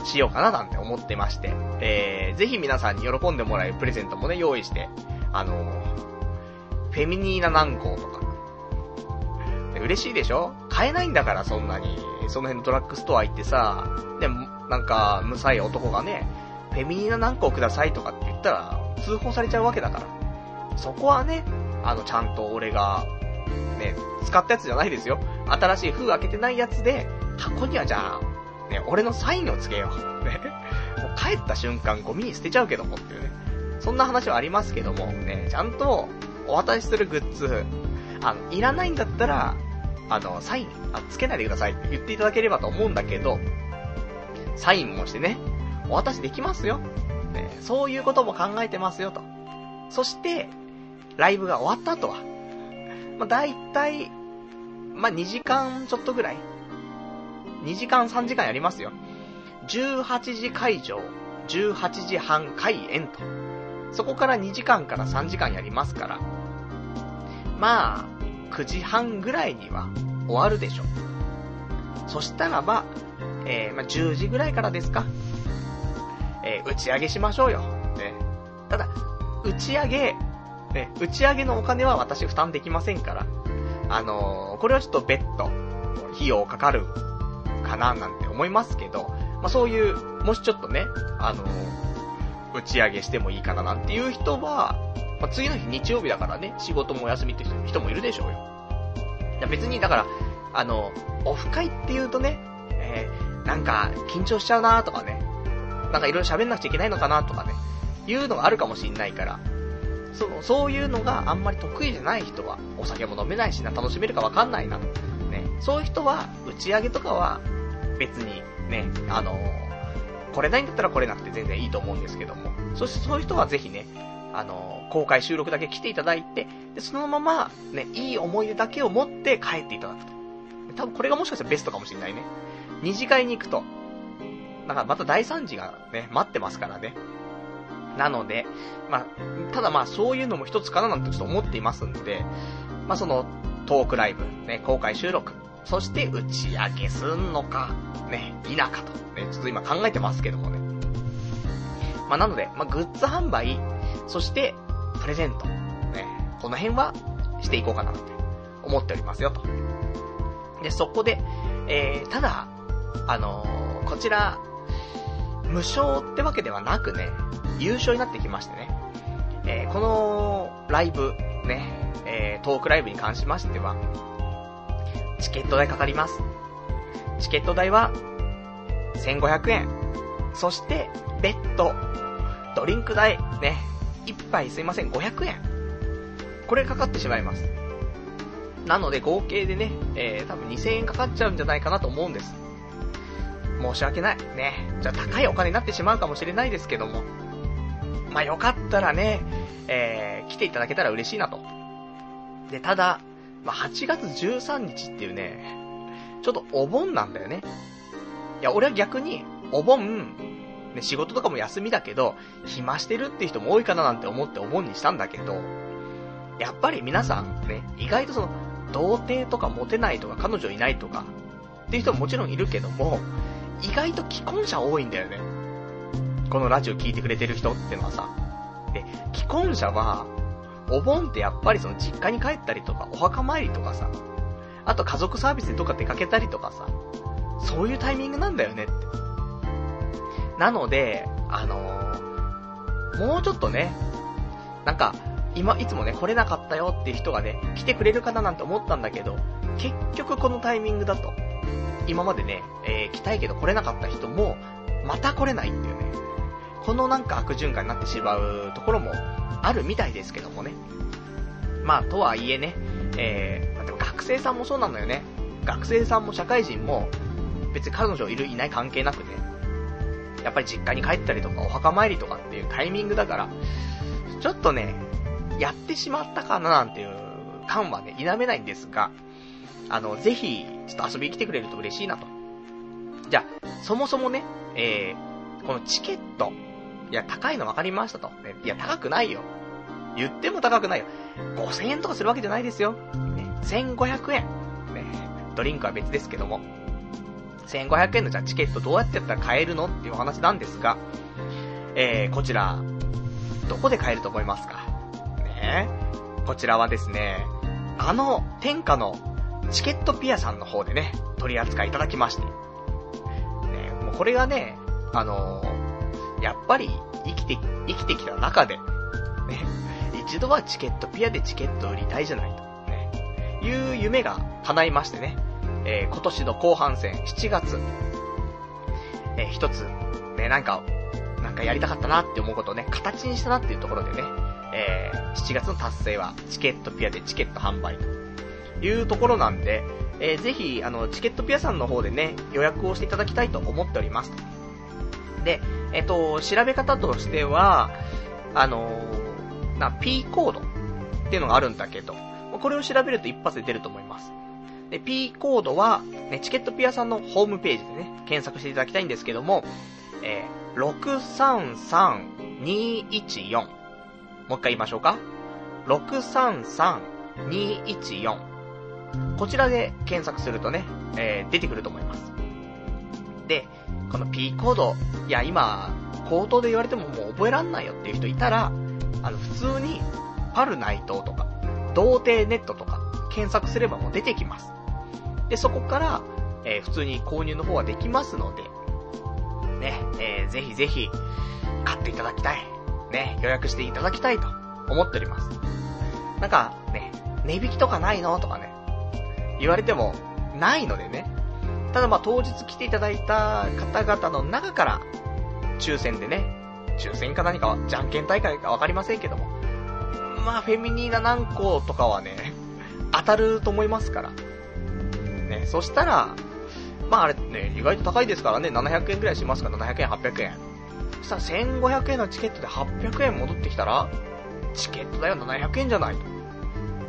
しようかななんて思ってまして、えー、ぜひ皆さんに喜んでもらえるプレゼントもね、用意して、あのー、フェミニーナ軟膏とか。嬉しいでしょ？買えないんだから、そんなに。その辺のドラッグストア行ってさ、で、なんか、むさい男がね、フェミニーナ軟膏くださいとかって言ったら、通報されちゃうわけだから。そこはね、あの、ちゃんと俺が、ね、使ったやつじゃないですよ。新しい封開けてないやつで、箱にはじゃあ、ね、俺のサインをつけよう。ね。もう帰った瞬間ゴミに捨てちゃうけどもっていうね。そんな話はありますけども、ね、ちゃんと、お渡しするグッズ、あの、いらないんだったら、あの、サイン、あつけないでくださいって言っていただければと思うんだけど、サインもしてね、お渡しできますよ。ね、そういうことも考えてますよと。そして、ライブが終わった後は、まあ、大体、まあ、2時間ちょっとぐらい。2時間3時間やりますよ。18時会場、18時半開演と。そこから2時間から3時間やりますから、まあ、9時半ぐらいには終わるでしょ。そしたらば、えー、まあ、10時ぐらいからですか。えー、打ち上げしましょうよ。ね。ただ、打ち上げ、ね、打ち上げのお金は私負担できませんから、あのー、これはちょっと別途、費用かかるかななんて思いますけど、まあ、そういう、もしちょっとね、あの、打ち上げしてもいいかななんていう人は、まあ、次の日日曜日だからね、仕事もお休みって人もいるでしょうよ。いや別に、だから、あの、オフ会って言うとね、えー、なんか、緊張しちゃうなとかね、なんかいろいろ喋んなくちゃいけないのかなとかね、いうのがあるかもしんないから、そ、そういうのがあんまり得意じゃない人は、お酒も飲めないしな、楽しめるかわかんないな、ね、そういう人は、打ち上げとかは、別に、ね、あのー、来れないんだったら来れなくて全然いいと思うんですけども、そしてそういう人はぜひね、あのー、公開収録だけ来ていただいて、で、そのまま、ね、いい思い出だけを持って帰っていただくと。多分これがもしかしたらベストかもしれないね。二次会に行くと、なんかまた第三次がね、待ってますからね。なので、まあ、ただまあそういうのも一つかななんてちょっと思っていますんで、まあそのトークライブ、ね、公開収録、そして打ち上げすんのか、ね、否かと、ね、ちょっと今考えてますけどもね。まあなので、まあグッズ販売、そしてプレゼント、ね、この辺はしていこうかなって思っておりますよと。で、そこで、えー、ただ、あのー、こちら、無償ってわけではなくね、優勝になってきましてね。えー、このライブ、ね、えー、トークライブに関しましては、チケット代かかります。チケット代は、1500円。そして、別途、ドドリンク代、ね、一杯すいません、500円。これかかってしまいます。なので合計でね、えー、多分2000円かかっちゃうんじゃないかなと思うんです。申し訳ない。ね。じゃあ高いお金になってしまうかもしれないですけども。まあ、よかったらね、えー、来ていただけたら嬉しいなと。で、ただ、まあ、8月13日っていうね、ちょっとお盆なんだよね。いや、俺は逆に、お盆、ね、仕事とかも休みだけど、暇してるっていう人も多いかななんて思ってお盆にしたんだけど、やっぱり皆さんね、意外とその、童貞とかモテないとか彼女いないとか、っていう人ももちろんいるけども、意外と既婚者多いんだよね。このラジオ聞いてくれてる人ってのはさ。で、既婚者は、お盆ってやっぱりその実家に帰ったりとか、お墓参りとかさ、あと家族サービスでどっか出かけたりとかさ、そういうタイミングなんだよねって。なので、あのー、もうちょっとね、なんか、今、いつもね、来れなかったよっていう人がね、来てくれるかななんて思ったんだけど、結局このタイミングだと、今までね、えー、来たいけど来れなかった人も、また来れないっていうね、このなんか悪循環になってしまうところもあるみたいですけどもね。まあ、とはいえね、えー、でも学生さんもそうなのよね。学生さんも社会人も、別に彼女いるいない関係なくね、やっぱり実家に帰ったりとかお墓参りとかっていうタイミングだから、ちょっとね、やってしまったかななんていう感はね、否めないんですが、あの、ぜひ、ちょっと遊びに来てくれると嬉しいなと。じゃあ、そもそもね、えー、このチケット、いや、高いの分かりましたと。ね、いや、高くないよ。言っても高くないよ。5000円とかするわけじゃないですよ。ね、1500円。ね、ドリンクは別ですけども。1500円のじゃあチケットどうやってやったら買えるのっていうお話なんですが、えー、こちら、どこで買えると思いますか？ねこちらはですね、あの、天下のチケットピアさんの方でね、取り扱いいただきまして。ね、もうこれがね、あの、やっぱり生きて、生きてきた中で、ね、一度はチケットピアでチケット売りたいじゃないと、ね、いう夢が叶いましてね、えー、今年の後半戦、7月、えー、一つ、ね、なんか、なんかやりたかったなって思うことをね、形にしたなっていうところでね、えー、7月の達成はチケットピアでチケット販売というところなんで、えー、ぜひ、あの、チケットピアさんの方でね、予約をしていただきたいと思っております。で、えっ、と、調べ方としては、あの、な、P コードっていうのがあるんだけど、これを調べると一発で出ると思います。で、P コードは、ね、チケットピアさんのホームページでね、検索していただきたいんですけども、えー、633214。もう一回言いましょうか。633214。こちらで検索するとね、えー、出てくると思います。で、この P コード、いや今、口頭で言われてももう覚えらんないよっていう人いたら、あの、普通に、パルナイトとか、童貞ネットとか、検索すればもう出てきます。で、そこから、えー、普通に購入の方はできますので、ね、えー、ぜひぜひ、買っていただきたい。ね、予約していただきたいと思っております。なんか、ね、値引きとかないのとかね、言われても、ないのでね。ただまあ当日来ていただいた方々の中から、抽選でね、抽選か何かは、じゃんけん大会かわかりませんけども、まあフェミニーナ何個とかはね、当たると思いますから。ね、そしたら、まああれね、意外と高いですからね、700円くらいしますから、700円、800円。そしたら1500円のチケットで800円戻ってきたら、チケットだよ、700円じゃないと。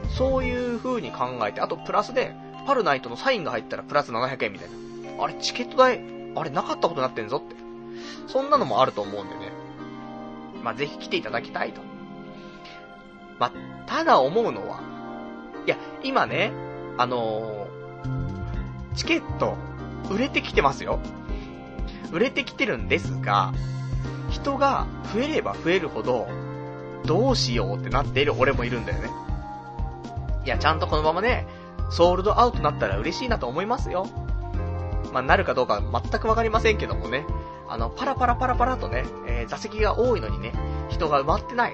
そういう風に考えて、あとプラスで、パルナイトのサインが入ったらプラス700円みたいな。あれ、チケット代、あれなかったことになってんぞって。そんなのもあると思うんでね。まあ、ぜひ来ていただきたいと。まあ、ただ思うのは、いや、今ね、あのー、チケット、売れてきてますよ。売れてきてるんですが、人が増えれば増えるほど、どうしようってなっている俺もいるんだよね。いや、ちゃんとこのままね、ソールドアウトになったら嬉しいなと思いますよ。まあ、なるかどうか全くわかりませんけどもね。あの、パラパラパラパラとね、えー、座席が多いのにね、人が埋まってない。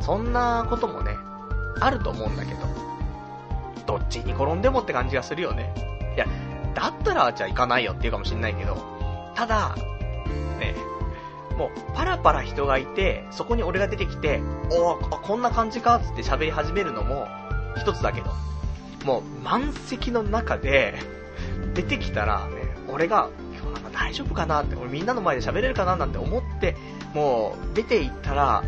そんなこともね、あると思うんだけど。どっちに転んでもって感じがするよね。いや、だったら、じゃあ行かないよって言うかもしんないけど、ただ、ね、もう、パラパラ人がいて、そこに俺が出てきて、おー、こんな感じかつって喋り始めるのも、一つだけど、もう、満席の中で、出てきたら、ね、俺が、今日なんか大丈夫かなって、俺みんなの前で喋れるかななんて思って、もう、出て行ったら、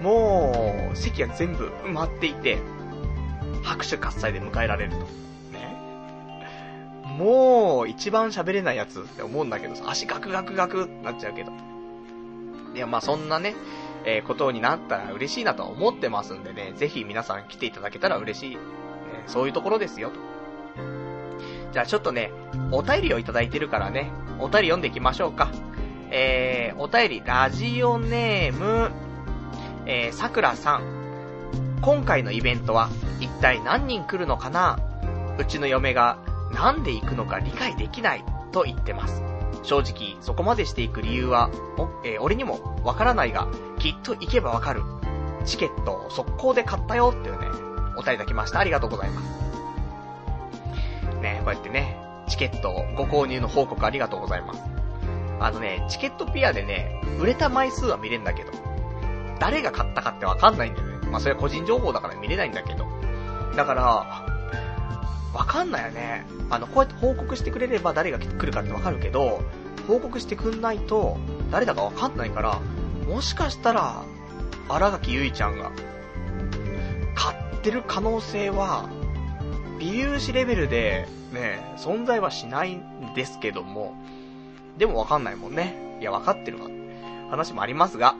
もう、席が全部埋まっていて、拍手喝采で迎えられると。ねもう、一番喋れないやつって思うんだけどさ、足ガクガクガクってなっちゃうけど。いや、まあそんなね、えー、ことになったら嬉しいなとは思ってますんでね、ぜひ皆さん来ていただけたら嬉しい。そういうところですよ、と。じゃあちょっとね、お便りをいただいてるからね、お便り読んでいきましょうか。えー、お便り、ラジオネーム、えー、さくらさん。今回のイベントは、一体何人来るのかな？うちの嫁がなんで行くのか理解できない？と言ってます。正直、そこまでしていく理由は、えー、俺にもわからないが、きっと行けばわかる。チケットを速攻で買ったよっていうね、お便りいただきました。ありがとうございます。ね、こうやってね、チケットご購入の報告ありがとうございます。あのね、チケットピアでね、売れた枚数は見れんだけど、誰が買ったかってわかんないんだよね。まあそれは個人情報だから見れないんだけど。だから、わかんないよね。あの、こうやって報告してくれれば誰が来るかってわかるけど、報告してくんないと、誰だかわかんないから、もしかしたら、荒垣結衣ちゃんが、買ってる可能性は、微粒子レベルで、ね、存在はしないんですけども、でもわかんないもんね。いや、わかってるわ。話もありますが、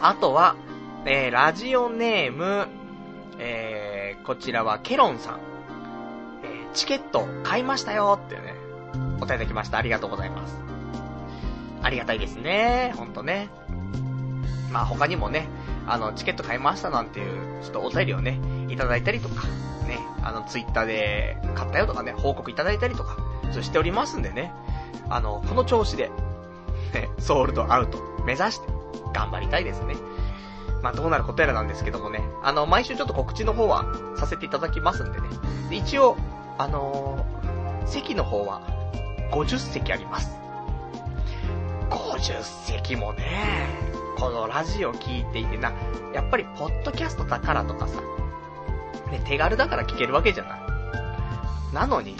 あとは、えー、ラジオネーム、えー、こちらはケロンさん。えーチケット買いましたよってね、お答えいただきました。ありがとうございます。ありがたいですね。ほんとね。まあ他にもね、あの、チケット買いましたなんていう、ちょっとお便りをね、いただいたりとか、ね、あの、ツイッターで買ったよとかね、報告いただいたりとか、そうしておりますんでね、あの、この調子で、ね、ソールドアウト目指して頑張りたいですね。まあ、どうなることやらなんですけどもね、あの、毎週ちょっと告知の方はさせていただきますんでね。で一応、あのー、席の方は50席あります。50席もね、このラジオ聞いていてな、やっぱりポッドキャストだからとかさ、ね、手軽だから聞けるわけじゃない。なのに、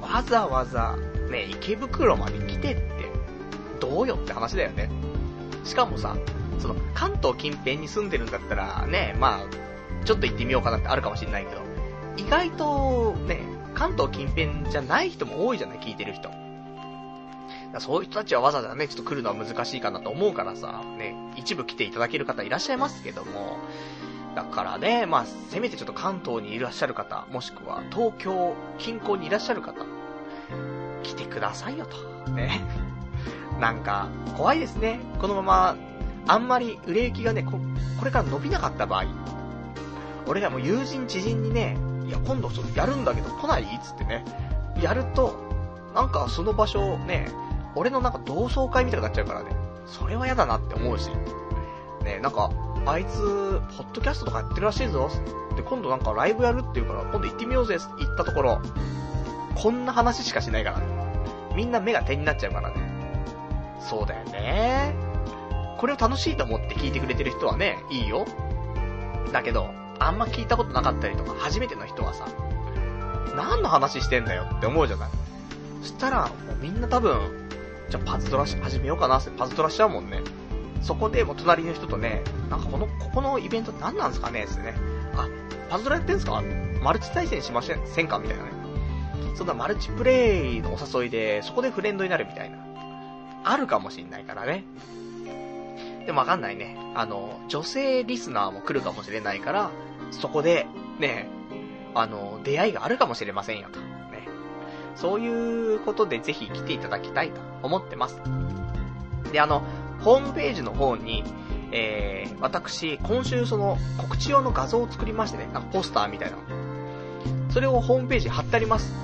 わざわざ、ね、池袋まで来てって、どうよって話だよね。しかもさ、その、関東近辺に住んでるんだったら、ね、まあ、ちょっと行ってみようかなってあるかもしんないけど、意外と、ね、関東近辺じゃない人も多いじゃない、聞いてる人。そういう人たちはわざわざね、ちょっと来るのは難しいかなと思うからさ、ね、一部来ていただける方いらっしゃいますけども、だからね、まあ、せめてちょっと関東にいらっしゃる方、もしくは東京近郊にいらっしゃる方、来てくださいよと。ね。なんか、怖いですね。このまま、あんまり売れ行きがね、ここれから伸びなかった場合、俺らも友人知人にね、いや、今度ちょっとやるんだけど来ない？つってね、やると、なんかその場所ね、俺のなんか同窓会みたいになっちゃうからね、それは嫌だなって思うし、ね、なんか、あいつ、ポッドキャストとかやってるらしいぞ。で、今度なんかライブやるって言うから、今度行ってみようぜ、行ったところ、こんな話しかしないからね。みんな目が点になっちゃうからね。そうだよね。これを楽しいと思って聞いてくれてる人はね、いいよ。だけど、あんま聞いたことなかったりとか、初めての人はさ、何の話してんだよって思うじゃない。そしたら、もうみんな多分、じゃあパズドラし始めようかなってパズドラしちゃうもんね。そこでも隣の人とね、なんかこの、ここのイベント何なんすかねってね。あ、パズドラやってんすか？マルチ対戦しませんせんかみたいなね。そんなマルチプレイのお誘いで、そこでフレンドになるみたいな。あるかもしんないからね。でもわかんないね。あの、女性リスナーも来るかもしれないから、そこで、ね、あの、出会いがあるかもしれませんよと。ね。そういうことでぜひ来ていただきたいと思ってます。で、あの、ホームページの方に、えー、私、今週その告知用の画像を作りましてね、なんかポスターみたいなの。それをホームページ貼ってあります。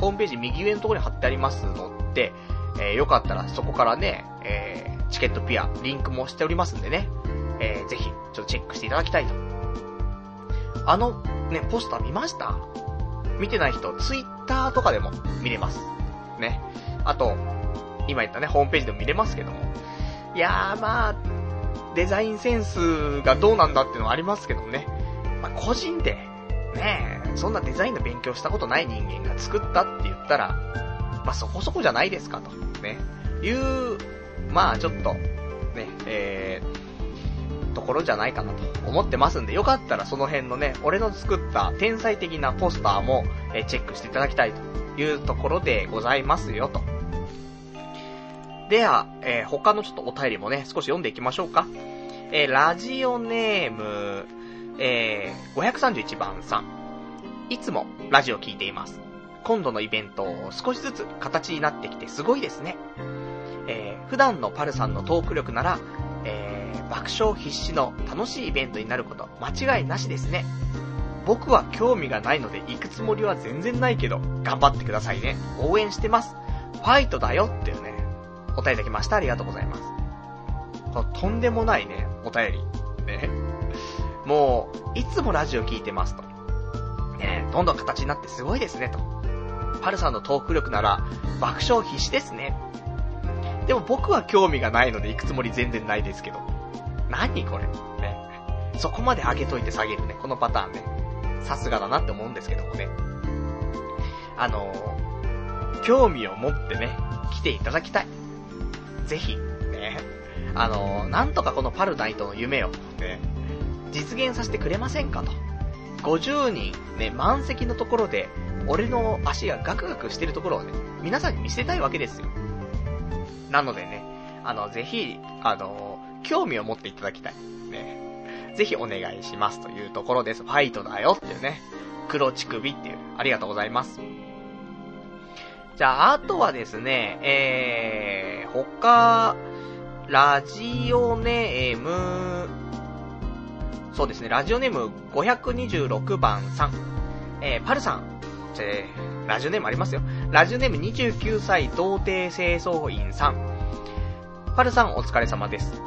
ホームページ右上のところに貼ってありますので、えー、よかったらそこからね、えー、チケットピア、リンクもしておりますんでね、えー、ぜひ、ちょっとチェックしていただきたいと。あの、ね、ポスター見ました？見てない人、ツイッターとかでも見れます。ね。あと、今言ったね、ホームページでも見れますけども。いやー、まあ、デザインセンスがどうなんだっていうのはありますけどもね。まあ、個人で、ねそんなデザインの勉強したことない人間が作ったって言ったら、まあ、そこそこじゃないですかと、ね、いう、まあ、ちょっと、ね、えー、ところじゃないかなと思ってますんで、よかったらその辺のね、俺の作った天才的なポスターも、えー、チェックしていただきたいというところでございますよと。では、えー、他のちょっとお便りもね、少し読んでいきましょうか。えー、ラジオネーム、えー、531番さん。いつもラジオ聞いています。今度のイベント、少しずつ形になってきてすごいですね。えー、普段のパルさんのトーク力なら、えー、爆笑必至の楽しいイベントになること間違いなしですね。僕は興味がないので行くつもりは全然ないけど、頑張ってくださいね。応援してます。ファイトだよっていうね、お便りいただきました。ありがとうございます。とんでもないね、お便り。ね。もう、いつもラジオ聞いてますと。ね、どんどん形になってすごいですねと。パルさんのトーク力なら、爆笑必至ですね。でも僕は興味がないので行くつもり全然ないですけど。何これね。そこまで上げといて下げるね。このパターンね。さすがだなって思うんですけどもね。あのー、興味を持ってね、来ていただきたい。ぜひ、ね、あの、なんとかこのパルナイトの夢を、ね、実現させてくれませんかと。50人、ね、満席のところで、俺の足がガクガクしてるところをね、皆さんに見せたいわけですよ。なのでね、あの、ぜひ、あの、興味を持っていただきたい。ね。ぜひお願いしますというところです。ファイトだよっていうね。黒乳首っていう。ありがとうございます。じゃあ、あとはですね、えー、他、ラジオネーム、そうですね、ラジオネーム526番さん、えー、パルさん、えー、ラジオネームありますよ。ラジオネーム29歳童貞清掃員さん。パルさんお疲れ様です。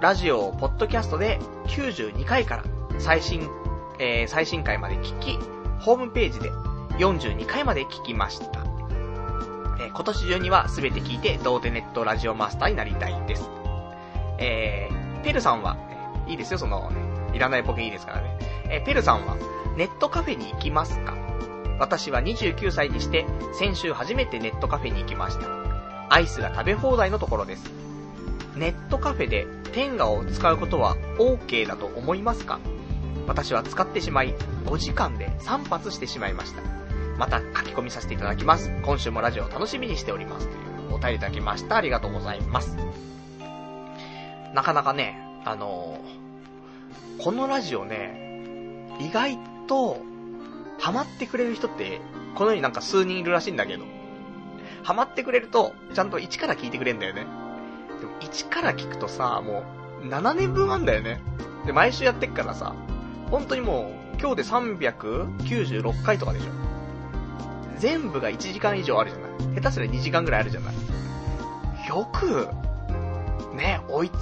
ラジオ、ポッドキャストで92回から最新、えー、最新回まで聞き、ホームページで42回まで聞きました。えー、今年中には全て聞いて、童貞ネットラジオマスターになりたいです。えー、ペルさんは、いいですよ、その、ね、いらないボケいいですからね。えー、ペルさんは、ネットカフェに行きますか？私は29歳にして、先週初めてネットカフェに行きました。アイスが食べ放題のところです。ネットカフェで天下を使うことは OK だと思いますか？私は使ってしまい、5時間で3発してしまいました。また書き込みさせていただきます。今週もラジオを楽しみにしております。というお便りいただきました。ありがとうございます。なかなかね、あのー、このラジオね、意外と、ハマってくれる人って、このようになんか数人いるらしいんだけど、ハマってくれると、ちゃんと一から聞いてくれるんだよね。でも1から聞くとさ、もう7年分あんだよね。で、毎週やってっからさ、本当にもう、今日で396回とかでしょ。全部が1時間以上あるじゃない。下手すりゃ2時間ぐらいあるじゃない。よく、ね、追いつ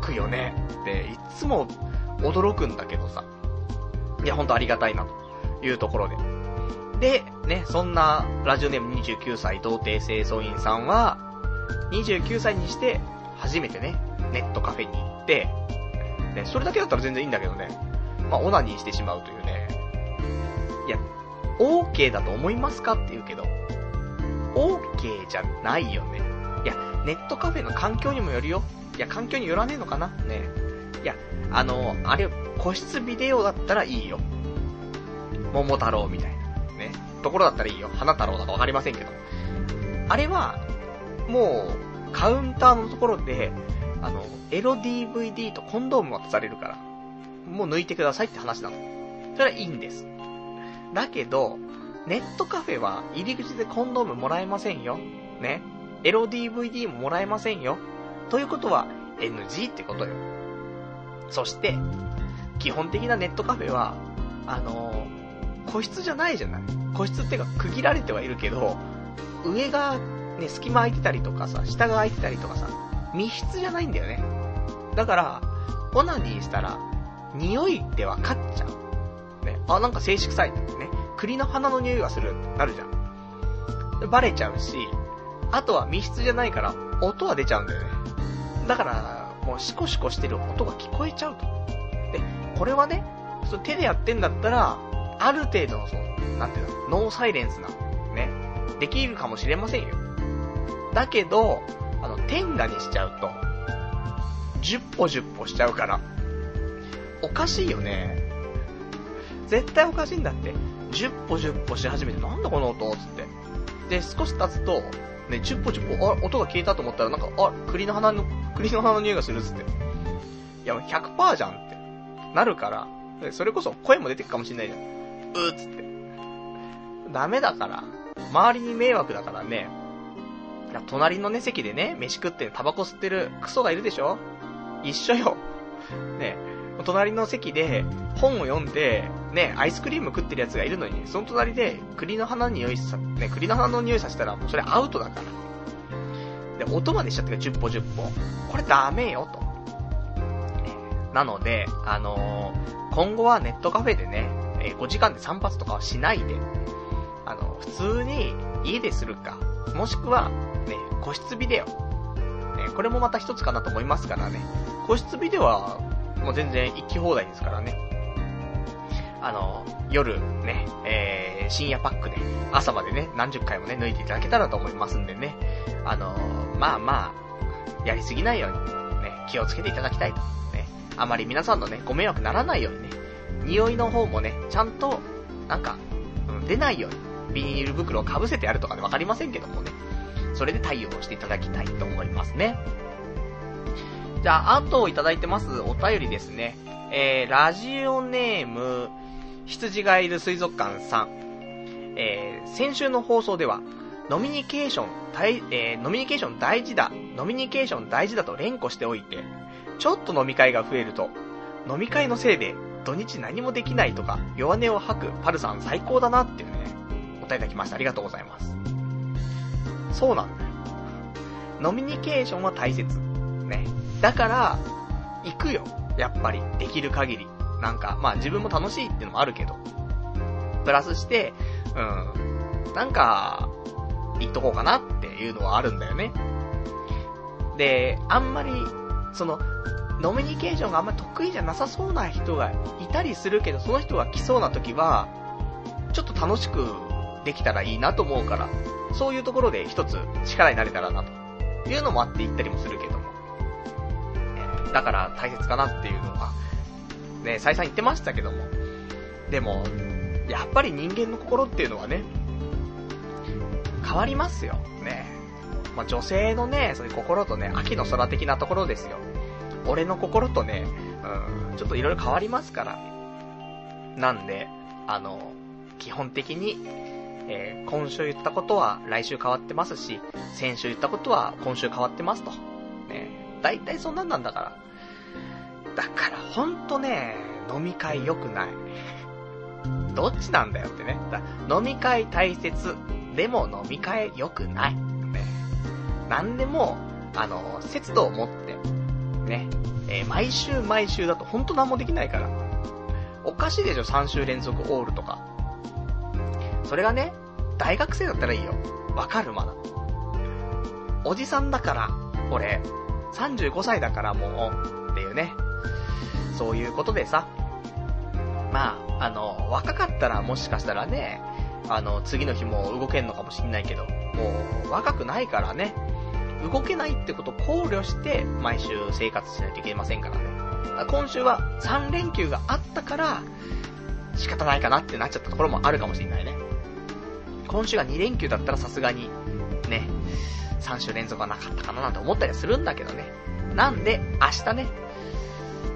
くよねって、いつも驚くんだけどさ。いや、ほんとありがたいな、というところで。で、ね、そんな、ラジオネーム29歳童貞清掃員さんは、29歳にして、初めてね、ネットカフェに行って、ね、それだけだったら全然いいんだけどね、まあ、オナニーしてしまうというね、いや、OK だと思いますかって言うけど、OK じゃないよね。いや、ネットカフェの環境にもよるよ。いや、環境によらねえのかな？ね。いや、あの、あれ、個室ビデオだったらいいよ。桃太郎みたいな。ね。ところだったらいいよ。花太郎だかわかりませんけど。あれは、もう、カウンターのところで、あの、エロ DVD とコンドーム渡されるから、もう抜いてくださいって話なの。それはいいんです。だけど、ネットカフェは入り口でコンドームもらえませんよ。ね。エロ DVD ももらえませんよ。ということは NG ってことよ。そして、基本的なネットカフェは、あのー、個室じゃないじゃない。個室ってか区切られてはいるけど、上がね、隙間空いてたりとかさ、下が空いてたりとかさ、密室じゃないんだよね。だから、オナニーしたら、匂いで分かっちゃう。あ、なんか静止臭いってね。栗の花の匂いがするってなるじゃん。バレちゃうし、あとは密室じゃないから、音は出ちゃうんだよね。だから、もうシコシコしてる音が聞こえちゃうと。で、これはね、その手でやってんだったら、ある程度のその、なんていうの、ノーサイレンスな、ね、できるかもしれませんよ。だけど、あの、天下にしちゃうと、10歩10歩しちゃうから、おかしいよね。絶対おかしいんだって。10歩10歩し始めて、なんだこの音つって。で、少し経つと、ね、10歩10歩、あ、音が消えたと思ったら、なんか、あ、栗の花の、栗の花の匂いがするっつって。いや、もう100%じゃんって。なるから、それこそ声も出てくかもしんないじゃん。うーっつって。ダメだから。周りに迷惑だからね。隣のね、席でね、飯食ってタバコ吸ってるクソがいるでしょ一緒よ。ね、隣の席で本を読んで、ね、アイスクリーム食ってるやつがいるのに、その隣で栗の花の匂いさ、ね、栗の花の匂いさせたらもうそれアウトだから。で、音までしちゃってる10歩10歩。これダメよ、と。なので、あのー、今後はネットカフェでね、え5時間で3発とかはしないで、あの、普通に家でするか、もしくは、ね、個室ビデオ。ね、これもまた一つかなと思いますからね。個室ビデオは、もう全然行き放題ですからね。あの、夜ね、えー、深夜パックで、朝までね、何十回もね、抜いていただけたらと思いますんでね。あの、まあまあ、やりすぎないように、ね、気をつけていただきたいと。ね、あまり皆さんのね、ご迷惑ならないようにね、匂いの方もね、ちゃんと、なんか、うん、出ないように、ビニール袋をかぶせてやるとかね、わかりませんけどもね。それで対応していただきたいと思いますね。じゃあ、あといただいてますお便りですね。えー、ラジオネーム、羊がいる水族館さん。えー、先週の放送では、ノミニケーション大、えー、ノミニケーション大事だ、ノミニケーション大事だと連呼しておいて、ちょっと飲み会が増えると、飲み会のせいで土日何もできないとか、弱音を吐くパルさん最高だなっていうね、お答えいただきました。ありがとうございます。そうなんだよ。ノミニケーションは大切。ね。だから、行くよ。やっぱり。できる限り。なんか、まあ自分も楽しいってのもあるけど。プラスして、うん。なんか、行っとこうかなっていうのはあるんだよね。で、あんまり、その、ノミニケーションがあんまり得意じゃなさそうな人がいたりするけど、その人が来そうな時は、ちょっと楽しくできたらいいなと思うから、そういうところで一つ力になれたらなというのもあって言ったりもするけども。だから大切かなっていうのは、ね、再三言ってましたけども。でも、やっぱり人間の心っていうのはね、変わりますよ。ね。まあ、女性のね、そういう心とね、秋の空的なところですよ。俺の心とね、うん、ちょっといろいろ変わりますから。なんで、あの、基本的に、えー今週言ったことは来週変わってますし、先週言ったことは今週変わってますとね。大体そんなんなんだから。だからほんとね、飲み会良くない。どっちなんだよってね。飲み会大切。でも飲み会良くない。ね。なんでも、あの、節度を持って、ね。えー、毎週毎週だとほんと何もできないから。おかしいでしょ、3週連続オールとか。それがね、大学生だったらいいよ。わかるまだ。おじさんだから、俺、35歳だからもう、っていうね。そういうことでさ。まあ、あの、若かったらもしかしたらね、あの、次の日も動けんのかもしんないけど、もう、若くないからね、動けないってことを考慮して、毎週生活しないといけませんからね。今週は3連休があったから、仕方ないかなってなっちゃったところもあるかもしんないね。今週が2連休だったらさすがに、ね、3週連続はなかったかななんて思ったりするんだけどね。なんで、明日ね、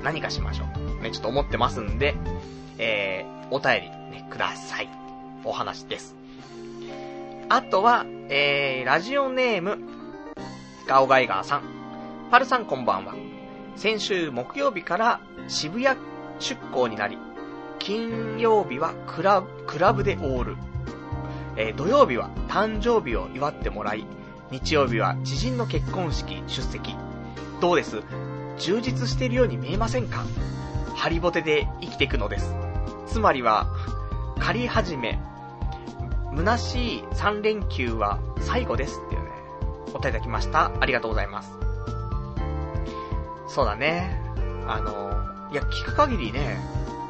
何かしましょう。ね、ちょっと思ってますんで、えー、お便りね、ください。お話です。あとは、えー、ラジオネーム、ガオガイガーさん。パルさんこんばんは。先週木曜日から渋谷出港になり、金曜日はクラブ、クラブでオール。えー、土曜日は誕生日を祝ってもらい、日曜日は知人の結婚式出席。どうです？充実しているように見えませんか？ハリボテで生きていくのです。つまりは、借り始め、虚しい3連休は最後ですっていうね、お答えいただきました。ありがとうございます。そうだね。あの、いや、聞く限りね、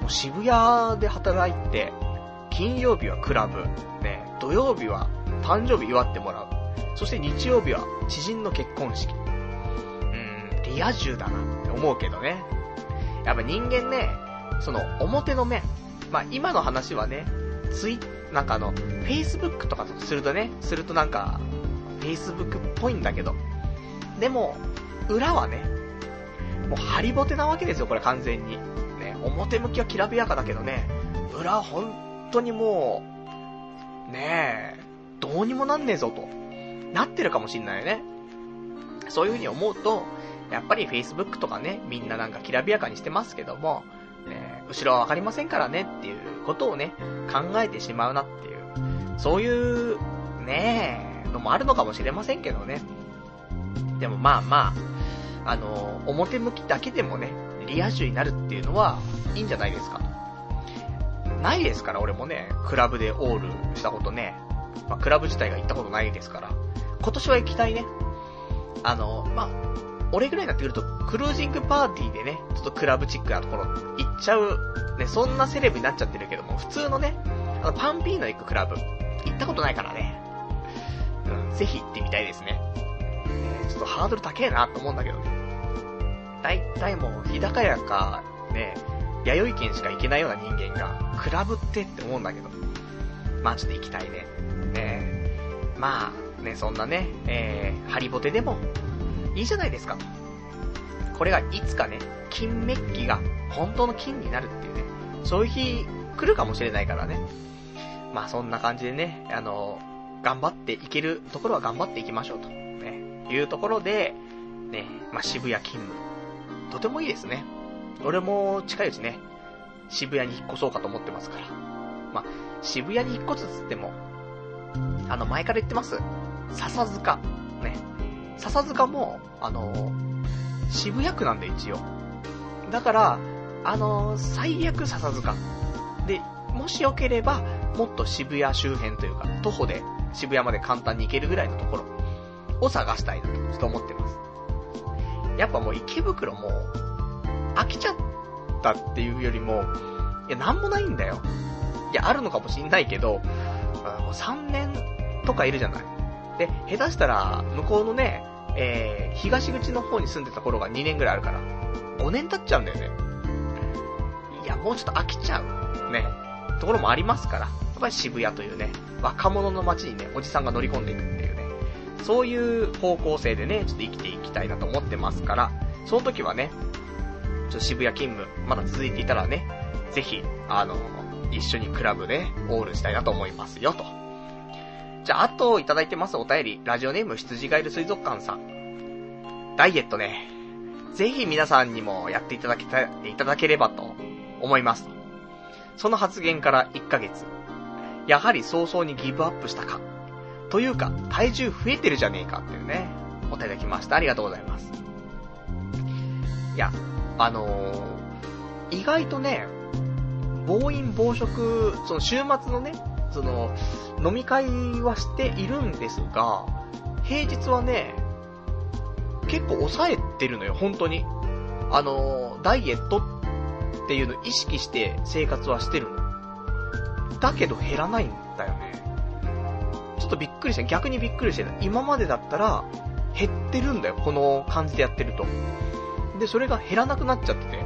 もう渋谷で働いて、金曜日はクラブ、ね、土曜日は誕生日祝ってもらう。そして日曜日は知人の結婚式。リア充だなって思うけどね。やっぱ人間ね、その表の面。まあ今の話はね、ツイなんかあの、Facebook とかするとね、するとなんか、Facebook っぽいんだけど。でも、裏はね、もうハリボテなわけですよ、これ完全に。ね、表向きはきらびやかだけどね、裏は本当にもう、ねえ、どうにもなんねえぞと、なってるかもしんないよね。そういう風に思うと、やっぱり Facebook とかね、みんななんかきらびやかにしてますけども、ね、後ろはわかりませんからねっていうことをね、考えてしまうなっていう、そういう、ねのもあるのかもしれませんけどね。でもまあまあ、あの、表向きだけでもね、リア充になるっていうのは、いいんじゃないですか。ないですから、俺もね、クラブでオールしたことね、まあ、クラブ自体が行ったことないですから、今年は行きたいね。あの、まあ、俺ぐらいになってくると、クルージングパーティーでね、ちょっとクラブチックなところ行っちゃう、ね、そんなセレブになっちゃってるけども、普通のね、あの、パンピーノ行くクラブ、行ったことないからね。うん、ぜひ行ってみたいですね。ちょっとハードル高えなと思うんだけどね。だいたいもう、日高屋か、ね、弥生県しか行けないような人間が、クラブってって思うんだけど。まあちょっと行きたいね。え、まあ、ね、そんなね、えー、ハリボテでも、いいじゃないですかと。これがいつかね、金メッキが本当の金になるっていうね、そういう日来るかもしれないからね。まあそんな感じでね、あの、頑張っていけるところは頑張っていきましょうと、ね、いうところで、ね、まあ渋谷勤務。とてもいいですね。俺も近いうちね、渋谷に引っ越そうかと思ってますから。まあ、渋谷に引っ越すつっても、あの、前から言ってます。笹塚。ね。笹塚も、あの渋谷区なんで一応。だから、あの最悪笹塚。で、もしよければ、もっと渋谷周辺というか、徒歩で渋谷まで簡単に行けるぐらいのところを探したいなと、ちょっと思ってます。やっぱもう池袋も、飽きちゃったっていうよりも、いや、なんもないんだよ。いや、あるのかもしんないけど、もう3年とかいるじゃない。で、下手したら、向こうのね、えー、東口の方に住んでた頃が2年ぐらいあるから、5年経っちゃうんだよね。いや、もうちょっと飽きちゃう。ね。ところもありますから、やっぱり渋谷というね、若者の街にね、おじさんが乗り込んでいくっていうね、そういう方向性でね、ちょっと生きていきたいなと思ってますから、その時はね、ちょっと渋谷勤務、まだ続いていたらね、ぜひ、あの、一緒にクラブでオールしたいなと思いますよ、と。じゃあ、あといただいてますお便り、ラジオネーム羊ガエル水族館さん。ダイエットね、ぜひ皆さんにもやっていただけた、いただければと思います。その発言から1ヶ月。やはり早々にギブアップしたか。というか、体重増えてるじゃねえかっていうね、お答えいただきました。ありがとうございます。いや、あのー、意外とね、暴飲暴食、その週末のね、その、飲み会はしているんですが、平日はね、結構抑えてるのよ、本当に。あの、ダイエットっていうのを意識して生活はしてるの。だけど減らないんだよね。ちょっとびっくりして、逆にびっくりして、今までだったら減ってるんだよ、この感じでやってると。で、それが減らなくなっちゃってて、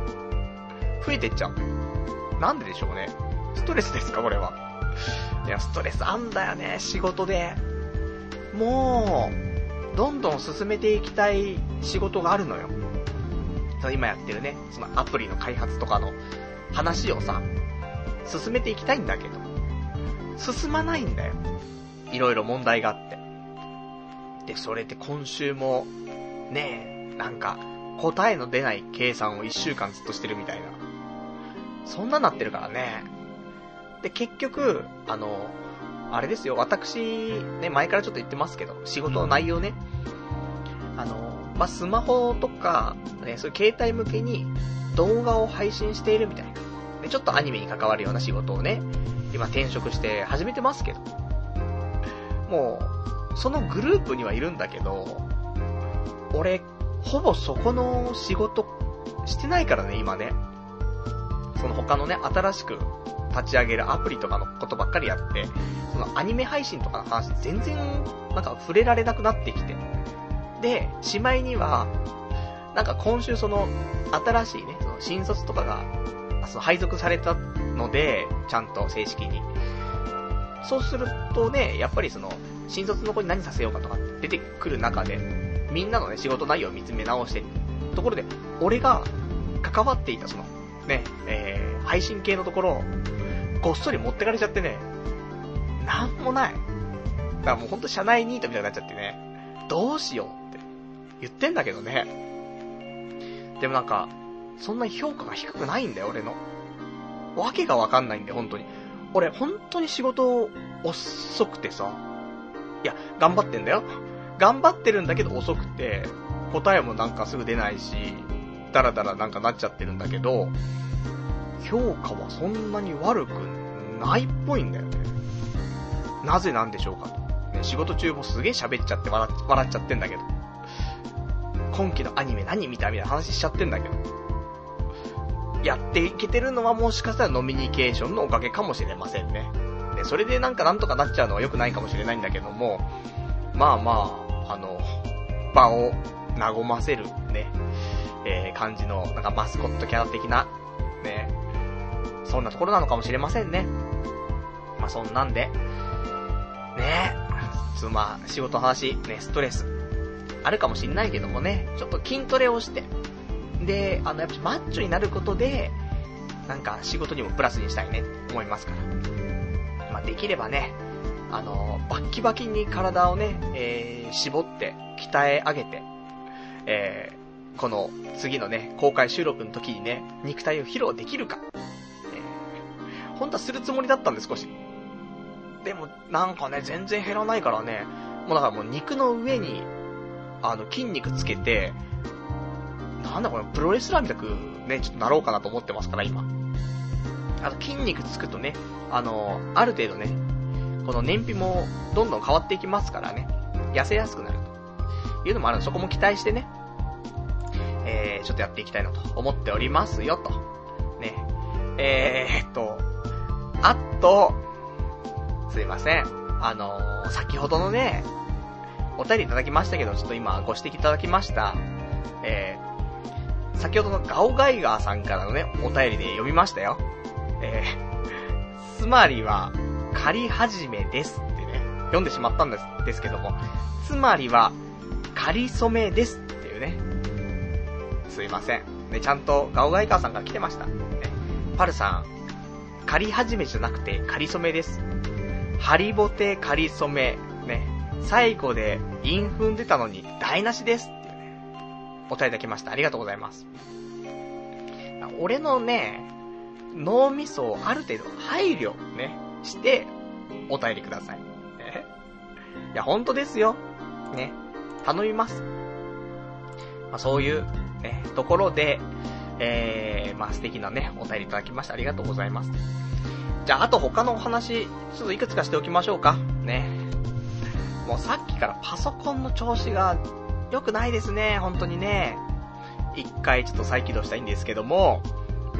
増えてっちゃう。なんででしょうね。ストレスですか、これは。いや、ストレスあんだよね、仕事で。もう、どんどん進めていきたい仕事があるのよ。今やってるね、そのアプリの開発とかの話をさ、進めていきたいんだけど、進まないんだよ。いろいろ問題があって。で、それで今週も、ねえ、なんか、答えの出ない計算を一週間ずっとしてるみたいな。そんななってるからね。で、結局、あの、あれですよ、私、ね、前からちょっと言ってますけど、仕事の内容ね、あの、まあ、スマホとか、ね、そういう携帯向けに動画を配信しているみたいな。で、ちょっとアニメに関わるような仕事をね、今転職して始めてますけど、もう、そのグループにはいるんだけど、俺、ほぼそこの仕事してないからね、今ね。その他のね、新しく立ち上げるアプリとかのことばっかりやって、そのアニメ配信とかの話全然、なんか触れられなくなってきて。で、しまいには、なんか今週その、新しいね、その新卒とかが、その配属されたので、ちゃんと正式に。そうするとね、やっぱりその、新卒の子に何させようかとか出てくる中で、みんなのね、仕事内容を見つめ直してところで、俺が関わっていたその、ね、えー、配信系のところを、ごっそり持ってかれちゃってね、なんもない。だからもうほんと社内ニートみたいになっちゃってね、どうしようって言ってんだけどね。でもなんか、そんな評価が低くないんだよ、俺の。わけがわかんないんだよ、本当に。俺、本当に仕事遅くてさ。いや、頑張ってんだよ。頑張ってるんだけど遅くて、答えもなんかすぐ出ないし、ダラダラなんかなっちゃってるんだけど、評価はそんなに悪くないっぽいんだよね。なぜなんでしょうかと。ね、仕事中もすげえ喋っちゃって笑っちゃってんだけど。今期のアニメ何見たみたいな話しちゃってんだけど。やっていけてるのはもしかしたらノミニケーションのおかげかもしれませんね。で、それでなんかなんとかなっちゃうのは良くないかもしれないんだけども、まあまあ、あの、場を和ませるね、えー、感じの、なんかマスコットキャラ的な、ね、そんなところなのかもしれませんね。まあ、そんなんで、ねえつまあ、仕事の話、ね、ストレス、あるかもしんないけどもね、ちょっと筋トレをして、で、あの、やっぱマッチョになることで、なんか仕事にもプラスにしたいね、思いますから。まあ、できればね、あの、バッキバキに体をね、えー、絞って、鍛え上げて、えー、この次のね、公開収録の時にね、肉体を披露できるか。本当はするつもりだったんで少し。でも、なんかね、全然減らないからね、もうだからもう肉の上に、あの、筋肉つけて、なんだこれ、プロレスラーみたくね、ちょっとなろうかなと思ってますから、今。あの、筋肉つくとね、あの、ある程度ね、この燃費もどんどん変わっていきますからね、痩せやすくなるというのもあるので、そこも期待してね、えー、ちょっとやっていきたいなと思っておりますよ、と。ね。えー、っと、あと、すいません。あのー、先ほどのね、お便りいただきましたけど、ちょっと今ご指摘いただきました。えー、先ほどのガオガイガーさんからのね、お便りで読みましたよ。えー、つまりは、仮始めですってね、読んでしまったんですですけども、つまりは、仮染めですっていうね。すいません。ね、ちゃんとガオガイガーさんから来てました。ね、パルさん、仮始めじゃなくて仮染めです。ハリボテ仮染め。ね。最後でインフン出たのに台無しですってね。お便りいただきました。ありがとうございます。俺のね、脳みそをある程度配慮ね、して、お便りください。えいや、本当ですよ。ね。頼みます。まあ、そういう、ね、ところで、えー、まあ、素敵なね、お便りいただきました。ありがとうございます。じゃあ、あと他のお話、ちょっといくつかしておきましょうか。ね。もうさっきからパソコンの調子が良くないですね、本当にね。一回ちょっと再起動したいんですけども、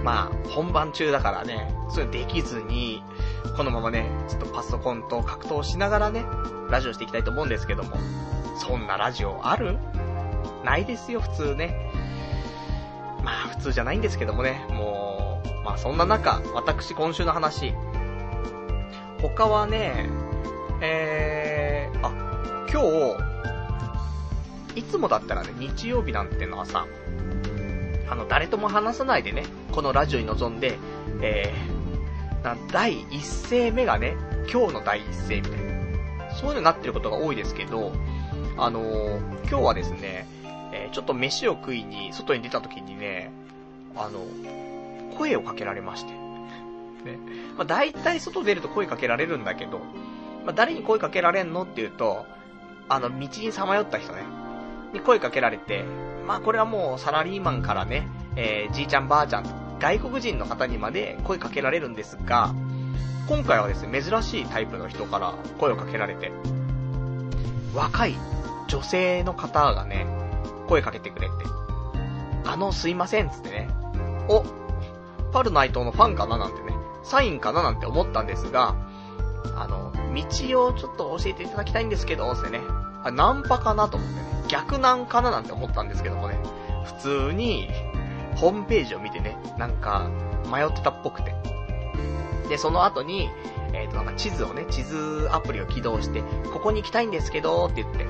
まあ、本番中だからね、それできずに、このままね、ちょっとパソコンと格闘しながらね、ラジオしていきたいと思うんですけども、そんなラジオある？ないですよ、普通ね。まあ、普通じゃないんですけどもね、もう、まあそんな中、私今週の話、他はね、えー、あ、今日、いつもだったらね、日曜日なんてのはさ、あの、誰とも話さないでね、このラジオに臨んで、えー、な、第一声目がね、今日の第一声みたいな。そういうのになってることが多いですけど、あのー、今日はですね、ちょっと飯を食いに、外に出た時にね、あの、声をかけられまして。ね。まあ、大体外出ると声かけられるんだけど、まあ、誰に声かけられんのっていうと、あの、道にさまよった人ね、に声かけられて、まあこれはもうサラリーマンからね、えー、じいちゃんばあちゃん、外国人の方にまで声かけられるんですが、今回はですね、珍しいタイプの人から声をかけられて、若い女性の方がね、声かけてくれて、あの、すいません、つってね、お、パルナイトのファンかななんてね、サインかななんて思ったんですが、あの、道をちょっと教えていただきたいんですけど、つってね、あ、ナンパかなと思ってね、逆ナンかななんて思ったんですけどもね、普通に、ホームページを見てね、なんか、迷ってたっぽくて。で、その後に、えっ、ー、と、なんか地図をね、地図アプリを起動して、ここに行きたいんですけど、って言って、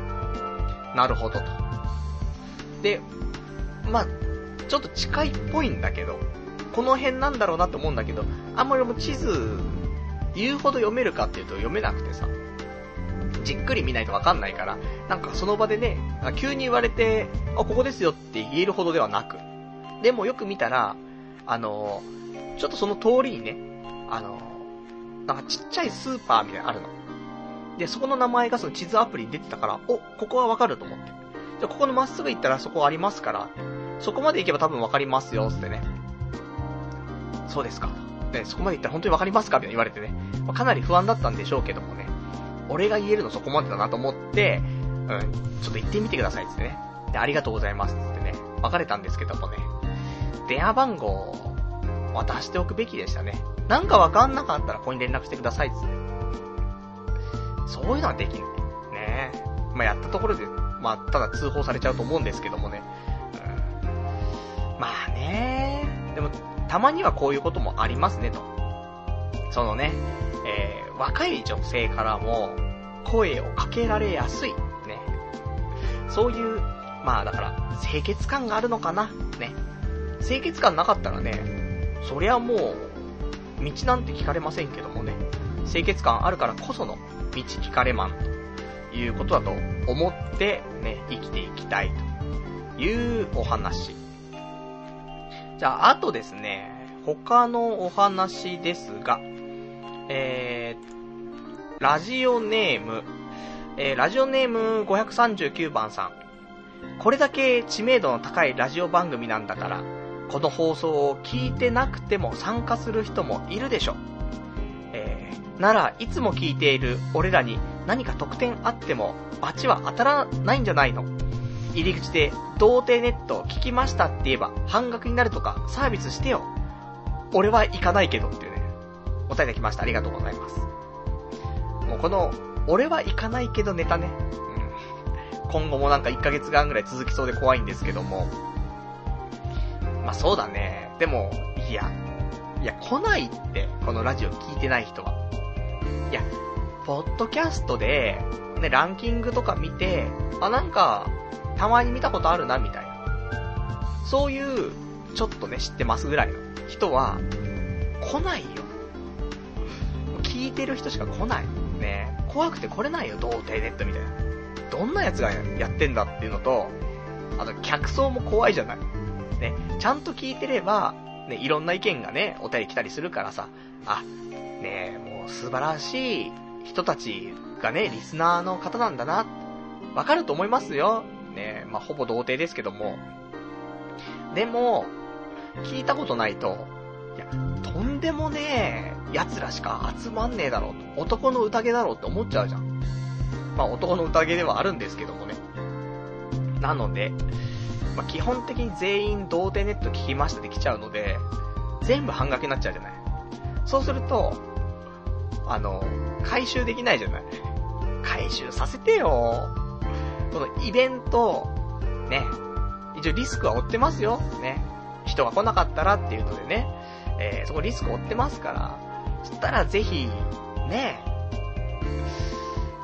なるほどと。で、まあ、ちょっと近いっぽいんだけど、この辺なんだろうなって思うんだけど、あんまりも地図、言うほど読めるかっていうと読めなくてさ、じっくり見ないとわかんないから、なんかその場でね、急に言われて、あ、ここですよって言えるほどではなく。でもよく見たら、あのちょっとその通りにね、あのなんかちっちゃいスーパーみたいなのあるの。で、そこの名前がその地図アプリに出てたから、お、ここはわかると思って。じゃ、ここのまっすぐ行ったらそこありますから、そこまで行けば多分わかりますよ、つってね。そうですか。で、そこまで行ったら本当にわかりますかみたいな言われてね。まあ、かなり不安だったんでしょうけどもね。俺が言えるのそこまでだなと思って、うん、ちょっと行ってみてください、つってね。で、ありがとうございます、つってね。別れたんですけどもね。電話番号は出しておくべきでしたね。なんかわかんなかったらここに連絡してください、つって。そういうのはできん。ねえまあ、やったところで、まあ、ただ通報されちゃうと思うんですけどもね。うん、まあねでも、たまにはこういうこともありますね、と。そのね、えー、若い女性からも声をかけられやすい。ね。そういう、まあだから、清潔感があるのかな。ね。清潔感なかったらね、そりゃもう、道なんて聞かれませんけどもね。清潔感あるからこその道聞かれまんということだと思ってね、生きていきたいというお話。じゃあ、あとですね、他のお話ですが、えー、ラジオネーム、えー、ラジオネーム539番さん。これだけ知名度の高いラジオ番組なんだから、この放送を聞いてなくても参加する人もいるでしょ。なら、いつも聞いている俺らに何か特典あっても、バチは当たらないんじゃないの？入り口で、童貞ネット聞きましたって言えば半額になるとかサービスしてよ。俺は行かないけどっていうね。お答えできました。ありがとうございます。もうこの、俺は行かないけどネタね。うん。今後もなんか1ヶ月間ぐらい続きそうで怖いんですけども。まあそうだね。でも、いや、いや、来ないって、このラジオ聞いてない人は。いや、ポッドキャストで、ね、ランキングとか見て、あ、なんか、たまに見たことあるな、みたいな。そういう、ちょっとね、知ってますぐらいの人は、来ないよ。聞いてる人しか来ない。ね怖くて来れないよ、童貞ネットみたいな。どんな奴がやってんだっていうのと、あと、客層も怖いじゃない。ね、ちゃんと聞いてれば、ね、いろんな意見がね、お便り来たりするからさ、あ、ねもう素晴らしい人たちがね、リスナーの方なんだな、わかると思いますよ。ねまあ、ほぼ童貞ですけども。でも、聞いたことないと、いや、とんでもねえ、奴らしか集まんねえだろうと。男の宴だろうって思っちゃうじゃん。まあ、男の宴ではあるんですけどもね。なので、まあ、基本的に全員童貞ネット聞きましたって来ちゃうので、全部半額になっちゃうじゃない。そうすると、あの、回収できないじゃない。回収させてよ。このイベント、ね、一応リスクは負ってますよ。ね。人が来なかったらっていうのでね、えー、そこリスク負ってますから、そしたらぜひ、ね、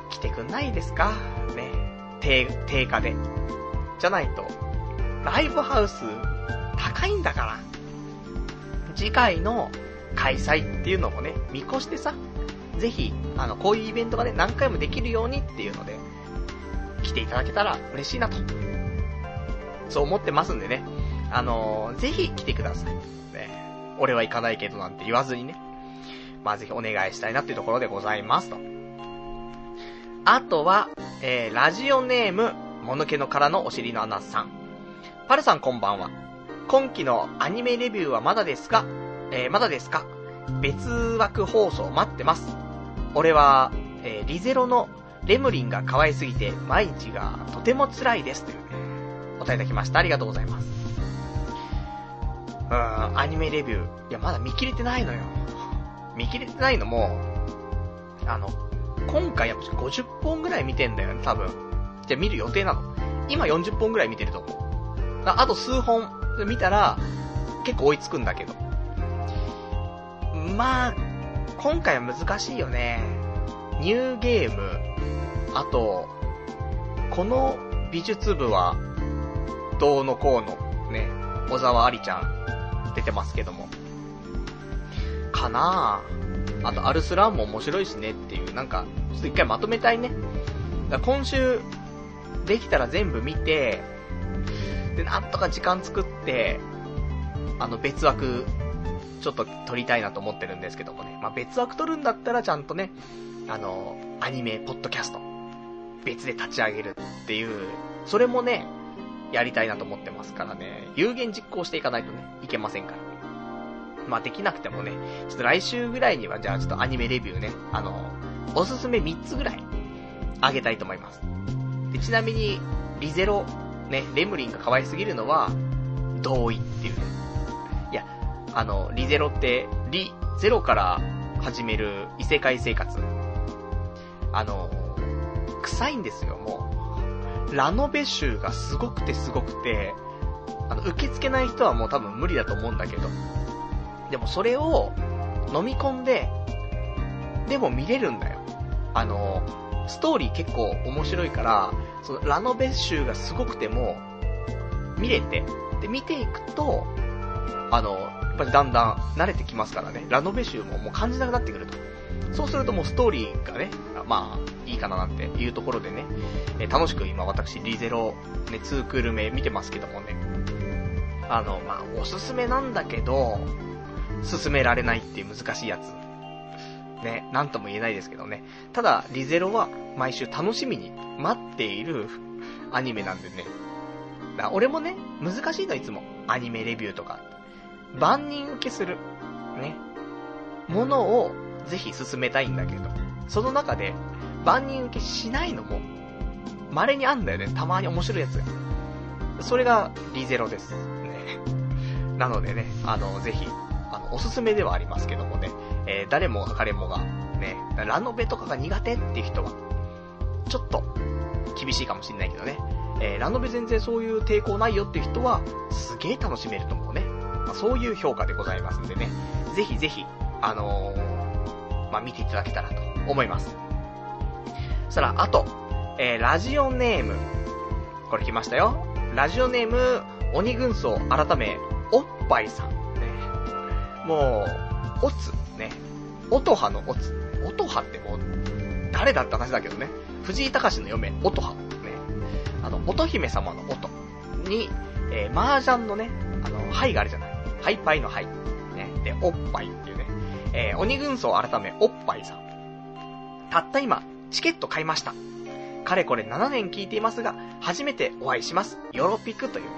来てくんないですかね。低、低価で。じゃないと、ライブハウス、高いんだから。次回の開催っていうのもね、見越してさ、ぜひ、あの、こういうイベントがね、何回もできるようにっていうので、来ていただけたら嬉しいなと。そう思ってますんでね。あのー、ぜひ来てください。ね、俺は行かないけどなんて言わずにね。まあ、ぜひお願いしたいなっていうところでございますと。あとは、えー、ラジオネーム、もぬけの殻のお尻の穴さん。パルさんこんばんは。今期のアニメレビューはまだですか？えー、まだですか？別枠放送待ってます。俺は、えー、リゼロのレムリンが可愛すぎて毎日がとても辛いですというね、お答えいただきました。ありがとうございます。うーん、アニメレビュー。いや、まだ見切れてないのよ。見切れてないのも、あの、今回やっぱ50本ぐらい見てんだよね、多分。じゃ見る予定なの。今40本ぐらい見てると思う。あと数本見たら、結構追いつくんだけど。まあ、今回は難しいよね。ニューゲーム、あと、この美術部は、どうのこうの、ね、小沢ありちゃん、出てますけども。かなぁ。あと、アルスランも面白いしねっていう、なんか、ちょっと一回まとめたいね。今週、できたら全部見て、で、なんとか時間作って、あの、別枠、ちょっと撮りたいなと思ってるんですけどもね。まあ、別枠撮るんだったらちゃんとね、あの、アニメ、ポッドキャスト、別で立ち上げるっていう、それもね、やりたいなと思ってますからね、有言実行していかないとね、いけませんから。まあ、できなくてもね、ちょっと来週ぐらいには、じゃあちょっとアニメレビューね、あの、おすすめ3つぐらい、あげたいと思います。で、ちなみに、リゼロ、ね、レムリンが可愛すぎるのは、同意っていうね。いや、あの、リゼロって、リ、ゼロから始める異世界生活。あの、臭いんですよ、もう。ラノベ臭がすごくてすごくて、あの、受け付けない人はもう多分無理だと思うんだけど。でもそれを飲み込んで、でも見れるんだよ。あの、ストーリー結構面白いから、そのラノベ臭がすごくても、見れて、で、見ていくと、あの、やっぱりだんだん慣れてきますからね、ラノベ臭ももう感じなくなってくると。そうするともうストーリーがね、まあ、いいかななんていうところでね、え楽しく今私、リゼロ、ね、2クール目見てますけどもね、あの、まあ、おすすめなんだけど、進められないっていう難しいやつ。ね、なんとも言えないですけどね。ただ、リゼロは毎週楽しみに待っているアニメなんでね。だ俺もね、難しいのいつも。アニメレビューとか。万人受けする。ね。ものをぜひ進めたいんだけど、その中で万人受けしないのも、稀にあんだよね。たまに面白いやつ。それがリゼロです。ね。なのでね、あの、ぜひ、あの、おすすめではありますけどもね、えー、誰もが彼もが、ね、ラノベとかが苦手っていう人は、ちょっと、厳しいかもしんないけどね、えー、ラノベ全然そういう抵抗ないよっていう人は、すげえ楽しめると思うね。まあ、そういう評価でございますんでね、ぜひぜひ、あのー、まあ、見ていただけたらと思います。そしたら、あと、えー、ラジオネーム。これ来ましたよ。ラジオネーム、鬼軍曹改め、おっぱいさん。ね。もう、おつ、音羽のおつ。音羽ってもう、誰だって話だけどね。藤井隆の嫁、音羽。ね。あの、乙姫様の音。に、えー、麻雀のね、あの、ハイがあるじゃない。ハイパイのハイ。ね。で、おっぱいっていうね。えー、鬼軍曹改め、おっぱいさん。たった今、チケット買いました。かれこれ7年聞いていますが、初めてお会いします。ヨロピクというね、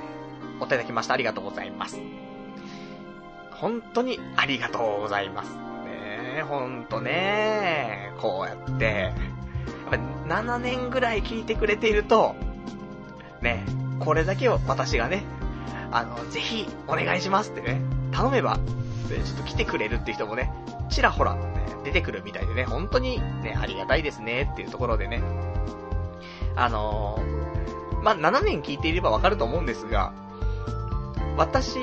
おいただきました。ありがとうございます。本当にありがとうございます。ね、ほんとね。こうやって、やっぱ7年ぐらい聞いてくれていると、ね、これだけを私がね、あの、ぜひお願いしますってね、頼めば、ちょっと来てくれるって人もね、ちらほら、ね、出てくるみたいでね、本当にね、ありがたいですねっていうところでね、あのー、まあ、7年聞いていればわかると思うんですが、私、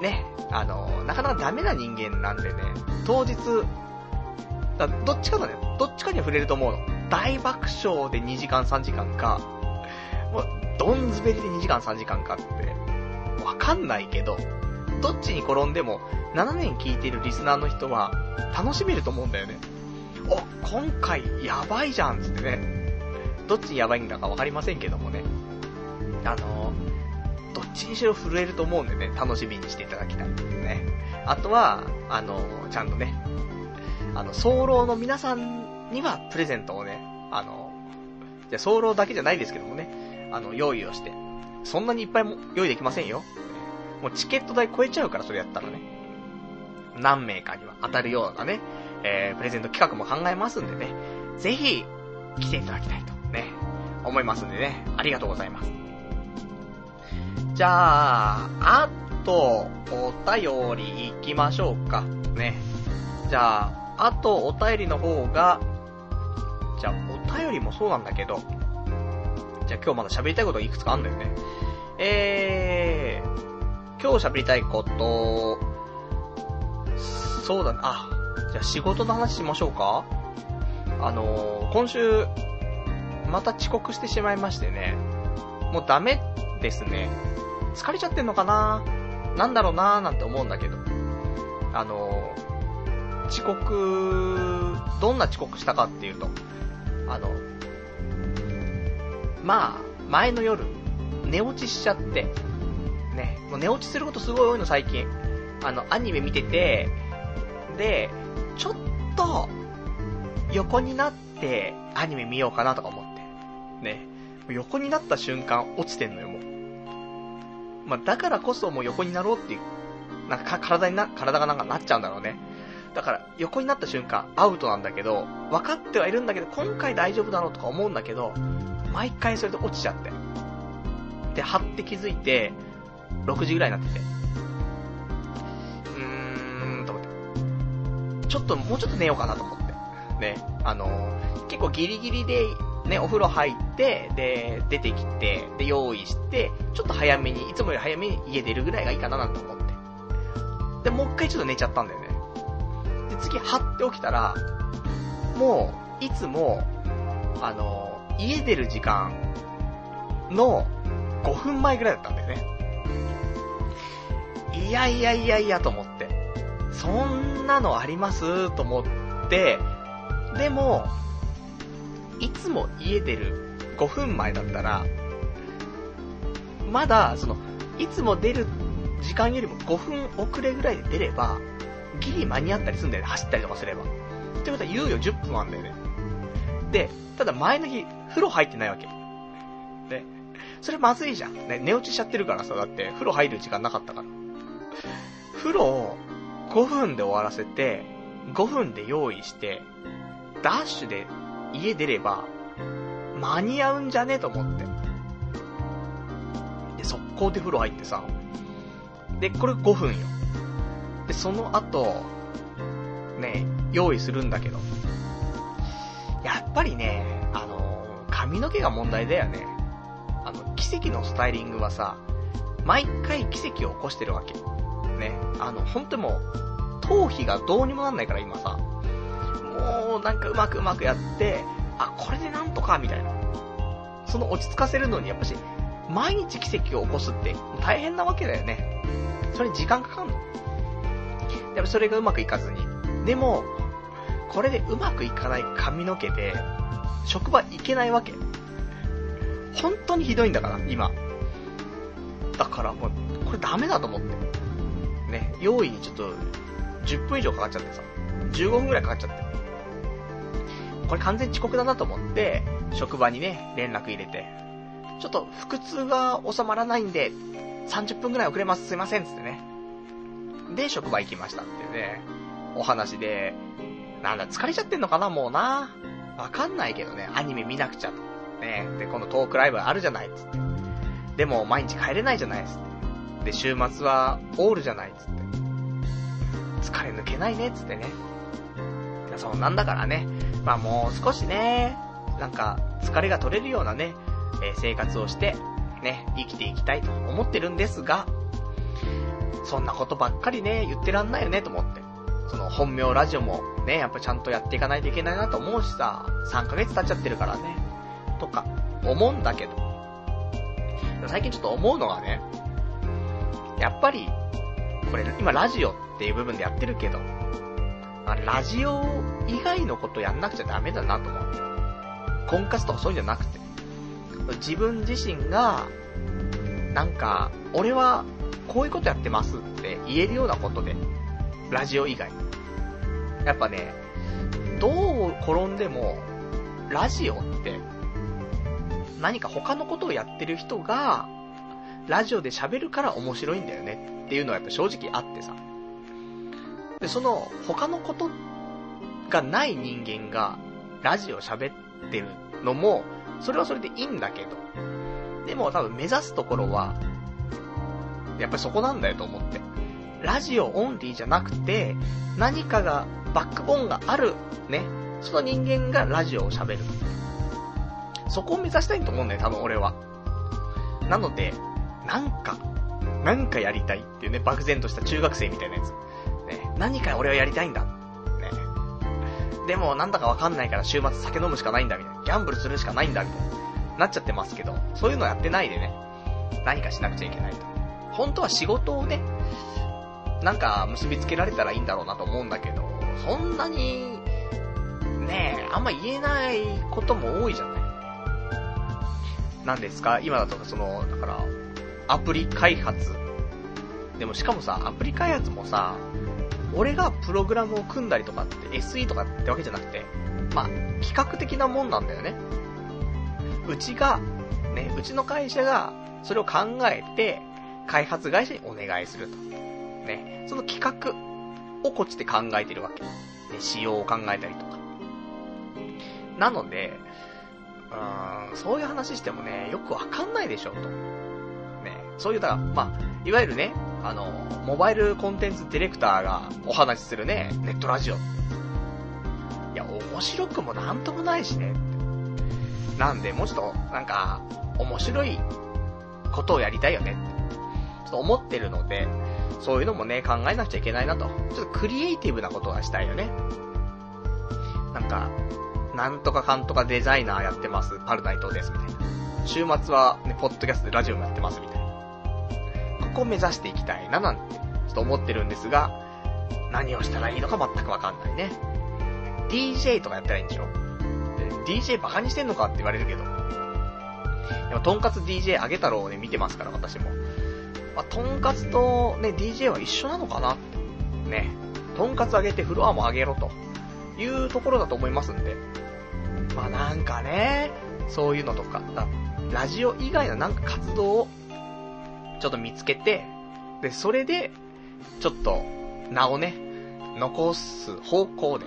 ね、あのー、なかなかダメな人間なんでね、当日、だどっちかだね、どっちかには触れると思うの。大爆笑で2時間3時間か、もう、どんずべりで2時間3時間かって、わかんないけど、どっちに転んでも、7年聞いているリスナーの人は、楽しめると思うんだよね。お、今回やばいじゃんつってね。どっちにやばいんだかわかりませんけどもね。あのどっちにしろ震えると思うんでね、楽しみにしていただきたいね。あとは、あのちゃんとね、あの、早漏の皆さんにはプレゼントをね、あのじゃ早漏だけじゃないですけどもね、あの、用意をして。そんなにいっぱいも用意できませんよ。もうチケット代超えちゃうから、それやったらね。何名かには当たるようなね、えー、プレゼント企画も考えますんでね、ぜひ、来ていただきたいと。ね、思いますんでね、ありがとうございます。じゃあ、あと、お便り行きましょうか。ね。じゃあ、あとお便りの方が、じゃあ、お便りもそうなんだけど、じゃあ今日まだ喋りたいことがいくつかあんだよね。えー、今日喋りたいこと、そうだね、あ、じゃあ仕事の話しましょうかあのー、今週、また遅刻してしまいましてね、もうダメですね。疲れちゃってんのかななんだろうなーなんて思うんだけど。あのー、遅刻、どんな遅刻したかっていうと、あの、まあ、前の夜、寝落ちしちゃって、ね、もう寝落ちすることすごい多いの最近。あの、アニメ見てて、で、ちょっと、横になってアニメ見ようかなとか思って。ね、横になった瞬間落ちてんのよ、もう。まあ、だからこそもう横になろうっていう、なんか体にな、体がなんかなっちゃうんだろうね。だから、横になった瞬間、アウトなんだけど、分かってはいるんだけど、今回大丈夫だろうとか思うんだけど、毎回それで落ちちゃって。で、張って気づいて、6時ぐらいになってて。うーん、と思って。ちょっと、もうちょっと寝ようかなと思って。ね、あのー、結構ギリギリでね、お風呂入って、で、出てきて、で、用意して、ちょっと早めに、いつもより早めに家出るぐらいがいいかななんて思って。で、もう一回ちょっと寝ちゃったんだよね。で、次、はって起きたら、もう、いつも、あの、家出る時間の5分前ぐらいだったんだよね。いやいやいやいやと思って。そんなのあります？と思って、でも、いつも家出る5分前だったら、まだ、その、いつも出る時間よりも5分遅れぐらいで出れば、ギリ間に合ったりするんだよね、走ったりとかすれば。ってことは、猶予10分あんだよね。で、ただ前の日、風呂入ってないわけ。で、それまずいじゃん。ね、寝落ちしちゃってるからさ、だって風呂入る時間なかったから。風呂を5分で終わらせて、5分で用意して、ダッシュで家出れば、間に合うんじゃねと思って。で、速攻で風呂入ってさ。で、これ5分よ。で、その後、ね、用意するんだけど。やっぱりね、あの髪の毛が問題だよね。あの、奇跡のスタイリングはさ、毎回奇跡を起こしてるわけ。ね、あの、ほんともう、頭皮がどうにもなんないから今さ。もうなんかうまくうまくやって、あ、これでなんとか、みたいな。その落ち着かせるのにやっぱし、毎日奇跡を起こすって大変なわけだよね。それに時間かかんの？やっぱそれがうまくいかずに。でも、これでうまくいかない髪の毛で、職場行けないわけ。本当にひどいんだから、今。だからもう、これダメだと思って。ね、用意にちょっと、10分以上かかっちゃってさ、15分くらいかかっちゃって。これ完全遅刻だなと思って、職場にね、連絡入れて、ちょっと腹痛が収まらないんで、30分くらい遅れます、すいません、つってね。で、職場行きましたっていうね、お話で、なんだ、疲れちゃってんのかな、もうな。わかんないけどね、アニメ見なくちゃと。ね、で、このトークライブあるじゃない、つって。でも、毎日帰れないじゃない、つって。で、週末はオールじゃない、つって。疲れ抜けないね、つってね。そうなんだからね。まあもう少しね、なんか、疲れが取れるようなね、えー、生活をして、ね、生きていきたいと思ってるんですが、そんなことばっかりね、言ってらんないよね、と思って。その本名ラジオもね、やっぱちゃんとやっていかないといけないなと思うしさ、3ヶ月経っちゃってるからね、とか、思うんだけど。最近ちょっと思うのがね、やっぱり、これ今ラジオっていう部分でやってるけど、あラジオ以外のことやんなくちゃダメだなと思って。婚活とかそういうんじゃなくて、自分自身が、なんか、俺はこういうことやってますって言えるようなことで、ラジオ以外。やっぱね、どう転んでも、ラジオって、何か他のことをやってる人が、ラジオで喋るから面白いんだよねっていうのはやっぱ正直あってさ。で、その他のことがない人間がラジオ喋ってるのも、それはそれでいいんだけど、でも多分目指すところは、やっぱりそこなんだよと思って。ラジオオンリーじゃなくて、何かが、バックボーンがある、ね、その人間がラジオを喋る。そこを目指したいと思うんだよ、多分俺は。なので、なんか、なんかやりたいっていうね、漠然とした中学生みたいなやつ。ね、何か俺はやりたいんだ。ね。でも、なんだかわかんないから週末酒飲むしかないんだ、みたいな。ギャンブルするしかないんだ、みたいな。なっちゃってますけど、そういうのやってないでね、何かしなくちゃいけないと。本当は仕事をね、なんか結びつけられたらいいんだろうなと思うんだけど、そんなに、ねえ、あんま言えないことも多いじゃない。なんですか？今だとかその、だから、アプリ開発。でもしかもさ、アプリ開発もさ、俺がプログラムを組んだりとかって SE とかってわけじゃなくて、まあ、企画的なもんなんだよね。うちが、ね、うちの会社がそれを考えて、開発会社にお願いすると。ね。その企画をこっちで考えてるわけ。ね、仕様を考えたりとか。なので、うーん、そういう話してもね、よくわかんないでしょ、と。ね、そういう、だから、まあ、いわゆるね、あの、モバイルコンテンツディレクターがお話しするね、ネットラジオ。いや、面白くもなんともないしね。なんで、もうちょっと、なんか、面白いことをやりたいよね。と思ってるので、そういうのもね、考えなくちゃいけないなと。ちょっとクリエイティブなことがしたいよね。なんか、なんとかかんとかデザイナーやってます、パルナイトです、みたいな。週末はね、ポッドキャストでラジオもやってます、みたいな。ここを目指していきたいな、なんて、ちょっと思ってるんですが、何をしたらいいのか全くわかんないね。DJ とかやったらいいんでしょ ?DJ バカにしてんのかって言われるけど。でも、とんかつ DJ あげ太郎をね、見てますから、私も。まあ、とんかつとね、DJ は一緒なのかな？ね。とんかつあげてフロアも上げろというところだと思いますんで。まあなんかね、そういうのとか、ラジオ以外のなんか活動をちょっと見つけて、で、それで、ちょっと、名をね、残す方向で、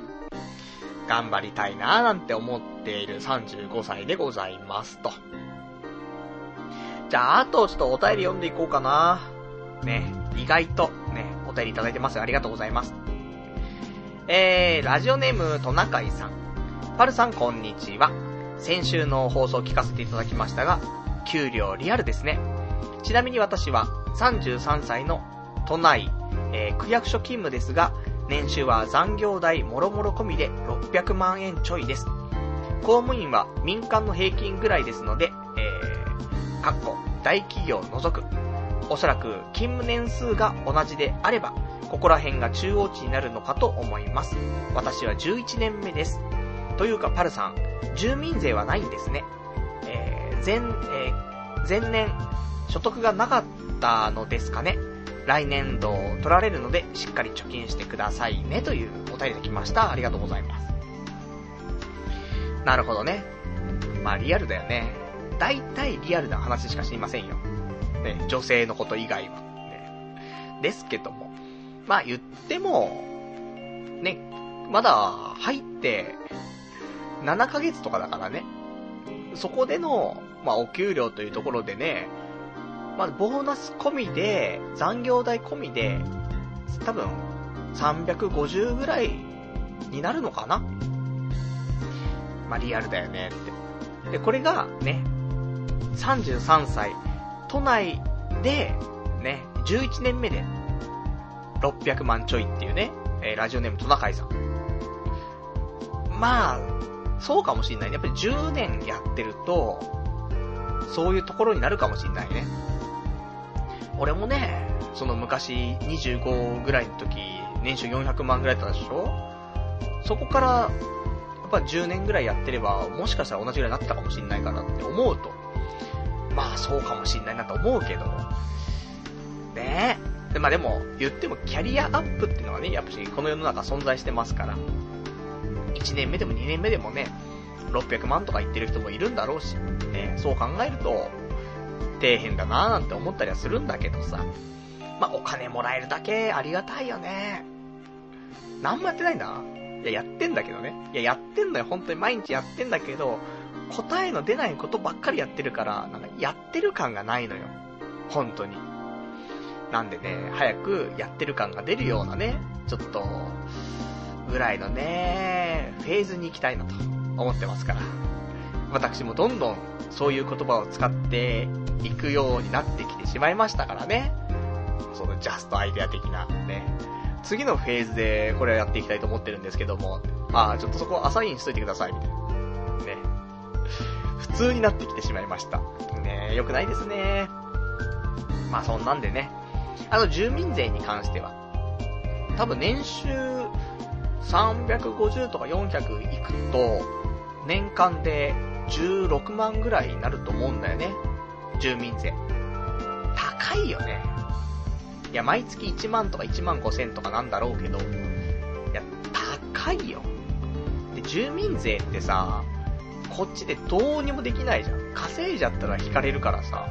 頑張りたいなーなんて思っている35歳でございますと。じゃあ、あとちょっとお便り読んでいこうかな。ね、意外とね、お便りいただいてますありがとうございます。えー、ラジオネームトナカイさん。パルさんこんにちは。先週の放送を聞かせていただきましたが、給料リアルですね。ちなみに私は33歳の都内、えー、区役所勤務ですが、年収は残業代もろもろ込みで600万円ちょいです。公務員は民間の平均ぐらいですので、えーかっこ大企業を除く。おそらく勤務年数が同じであれば、ここら辺が中央値になるのかと思います。私は11年目です。というか、パルさん、住民税はないんですね。えー、前、えー、前年、所得がなかったのですかね。来年度取られるので、しっかり貯金してくださいね、というお便りが来ました。ありがとうございます。なるほどね。まあリアルだよね。大体リアルな話しか知りませんよ。ね、女性のこと以外は。ね、ですけども。まあ言っても、ね、まだ入って7ヶ月とかだからね。そこでの、まあお給料というところでね、まあボーナス込みで、残業代込みで、多分350ぐらいになるのかなまあリアルだよねって。で、これがね、33歳、都内で、ね、11年目で、600万ちょいっていうね、えー、ラジオネームトナカイさん。まあ、そうかもしんないね。やっぱり10年やってると、そういうところになるかもしんないね。俺もね、その昔25ぐらいの時、年収400万ぐらいだったでしょ？そこから、やっぱ10年ぐらいやってれば、もしかしたら同じぐらいになってたかもしんないかなって思うと、まあそうかもしんないなと思うけど、ねえ。でまあでも、言ってもキャリアアップっていうのはね、やっぱしこの世の中存在してますから、1年目でも2年目でもね、600万とか言ってる人もいるんだろうし、ね、そう考えると、底辺だなぁなんて思ったりはするんだけどさ、まあお金もらえるだけありがたいよね。何もやってないんだいや、やってんだけどね。いや、やってんのよ。本当に毎日やってんだけど、答えの出ないことばっかりやってるから、なんかやってる感がないのよ。本当に。なんでね、早くやってる感が出るようなね、ちょっと、ぐらいのね、フェーズに行きたいなと思ってますから。私もどんどんそういう言葉を使っていくようになってきてしまいましたからね。そのジャストアイデア的なね。次のフェーズでこれをやっていきたいと思ってるんですけども、ああ、ちょっとそこアサインしといてください、みたいな。普通になってきてしまいました。ね良くないですね。まあそんなんでね。あの、住民税に関しては、多分年収350とか400いくと、年間で16万ぐらいになると思うんだよね。住民税。高いよね。いや、毎月1万とか1万5千とかなんだろうけど、いや、高いよ。で、住民税ってさ、こっちでどうにもできないじゃん。稼いじゃったら引かれるからさ。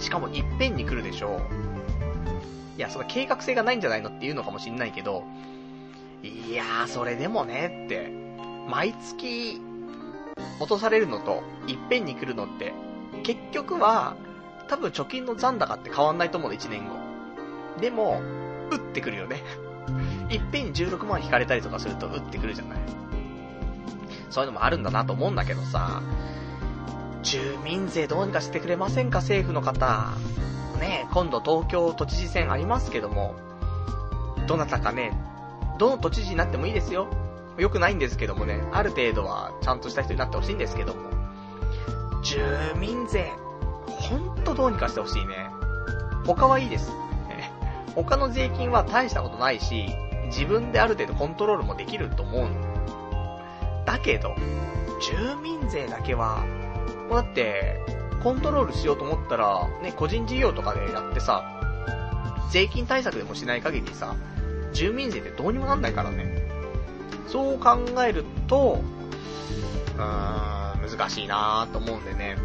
しかもいっぺんに来るでしょ。いや、その計画性がないんじゃないのって言うのかもしんないけど、いやー、それでもねって、毎月落とされるのと、いっぺんに来るのって、結局は、多分貯金の残高って変わんないと思うの、1年後。でも、打ってくるよね。いっぺんに16万引かれたりとかすると打ってくるじゃない。そういうのもあるんだなと思うんだけどさ、住民税どうにかしてくれませんか、政府の方。ね、今度東京都知事選ありますけども、どなたかね、どの都知事になってもいいですよ。良くないんですけどもね、ある程度はちゃんとした人になってほしいんですけども、住民税、ほんとどうにかしてほしいね。他はいいです。他の税金は大したことないし、自分である程度コントロールもできると思うの。だけど、住民税だけは、もうだって、コントロールしようと思ったら、ね、個人事業とかでやってさ、税金対策でもしない限りさ、住民税ってどうにもなんないからね。そう考えると、うーん、難しいなーと思うんでね。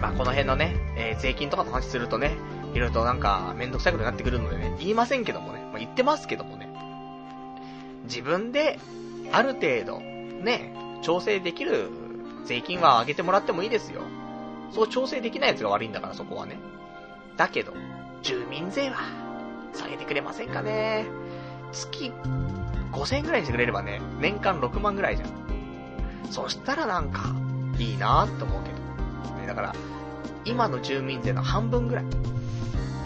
まあ、この辺のね、えー、税金とかの話するとね、いろいろとなんか、めんどくさいことになってくるのでね、言いませんけどもね、まあ、言ってますけどもね。自分で、ある程度、ね、調整できる税金は上げてもらってもいいですよ。そう調整できないやつが悪いんだから、そこはね。だけど、住民税は、下げてくれませんかね。月5000円ぐらいにしてくれればね、年間6万ぐらいじゃん。そしたらなんか、いいなって思うけど。ね、だから、今の住民税の半分ぐらい。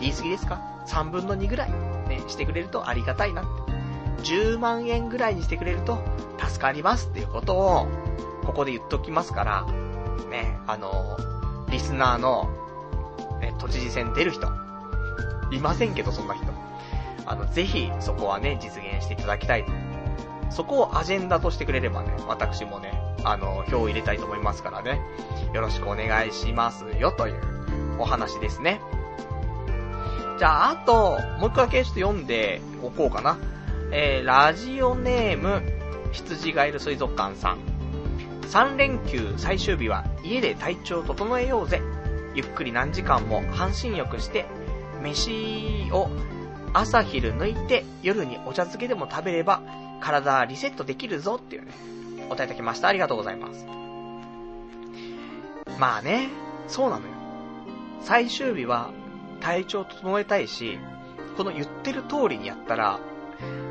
言い過ぎですか ?3 分の2ぐらい、ね、してくれるとありがたいなって。10万円ぐらいにしてくれると助かりますっていうことを、ここで言っときますから、ね、あの、リスナーの、ね、都知事選出る人、いませんけど、そんな人。あの、ぜひ、そこはね、実現していただきたい。そこをアジェンダとしてくれればね、私もね、あの、票を入れたいと思いますからね、よろしくお願いしますよ、というお話ですね。じゃあ、あと、もう一個だけちょっと読んでおこうかな。えー、ラジオネーム、羊がいる水族館さん。3連休最終日は家で体調を整えようぜ。ゆっくり何時間も半身浴して、飯を朝昼抜いて夜にお茶漬けでも食べれば体リセットできるぞっていうね、お答えいただきました。ありがとうございます。まあね、そうなのよ。最終日は体調整えたいし、この言ってる通りにやったら、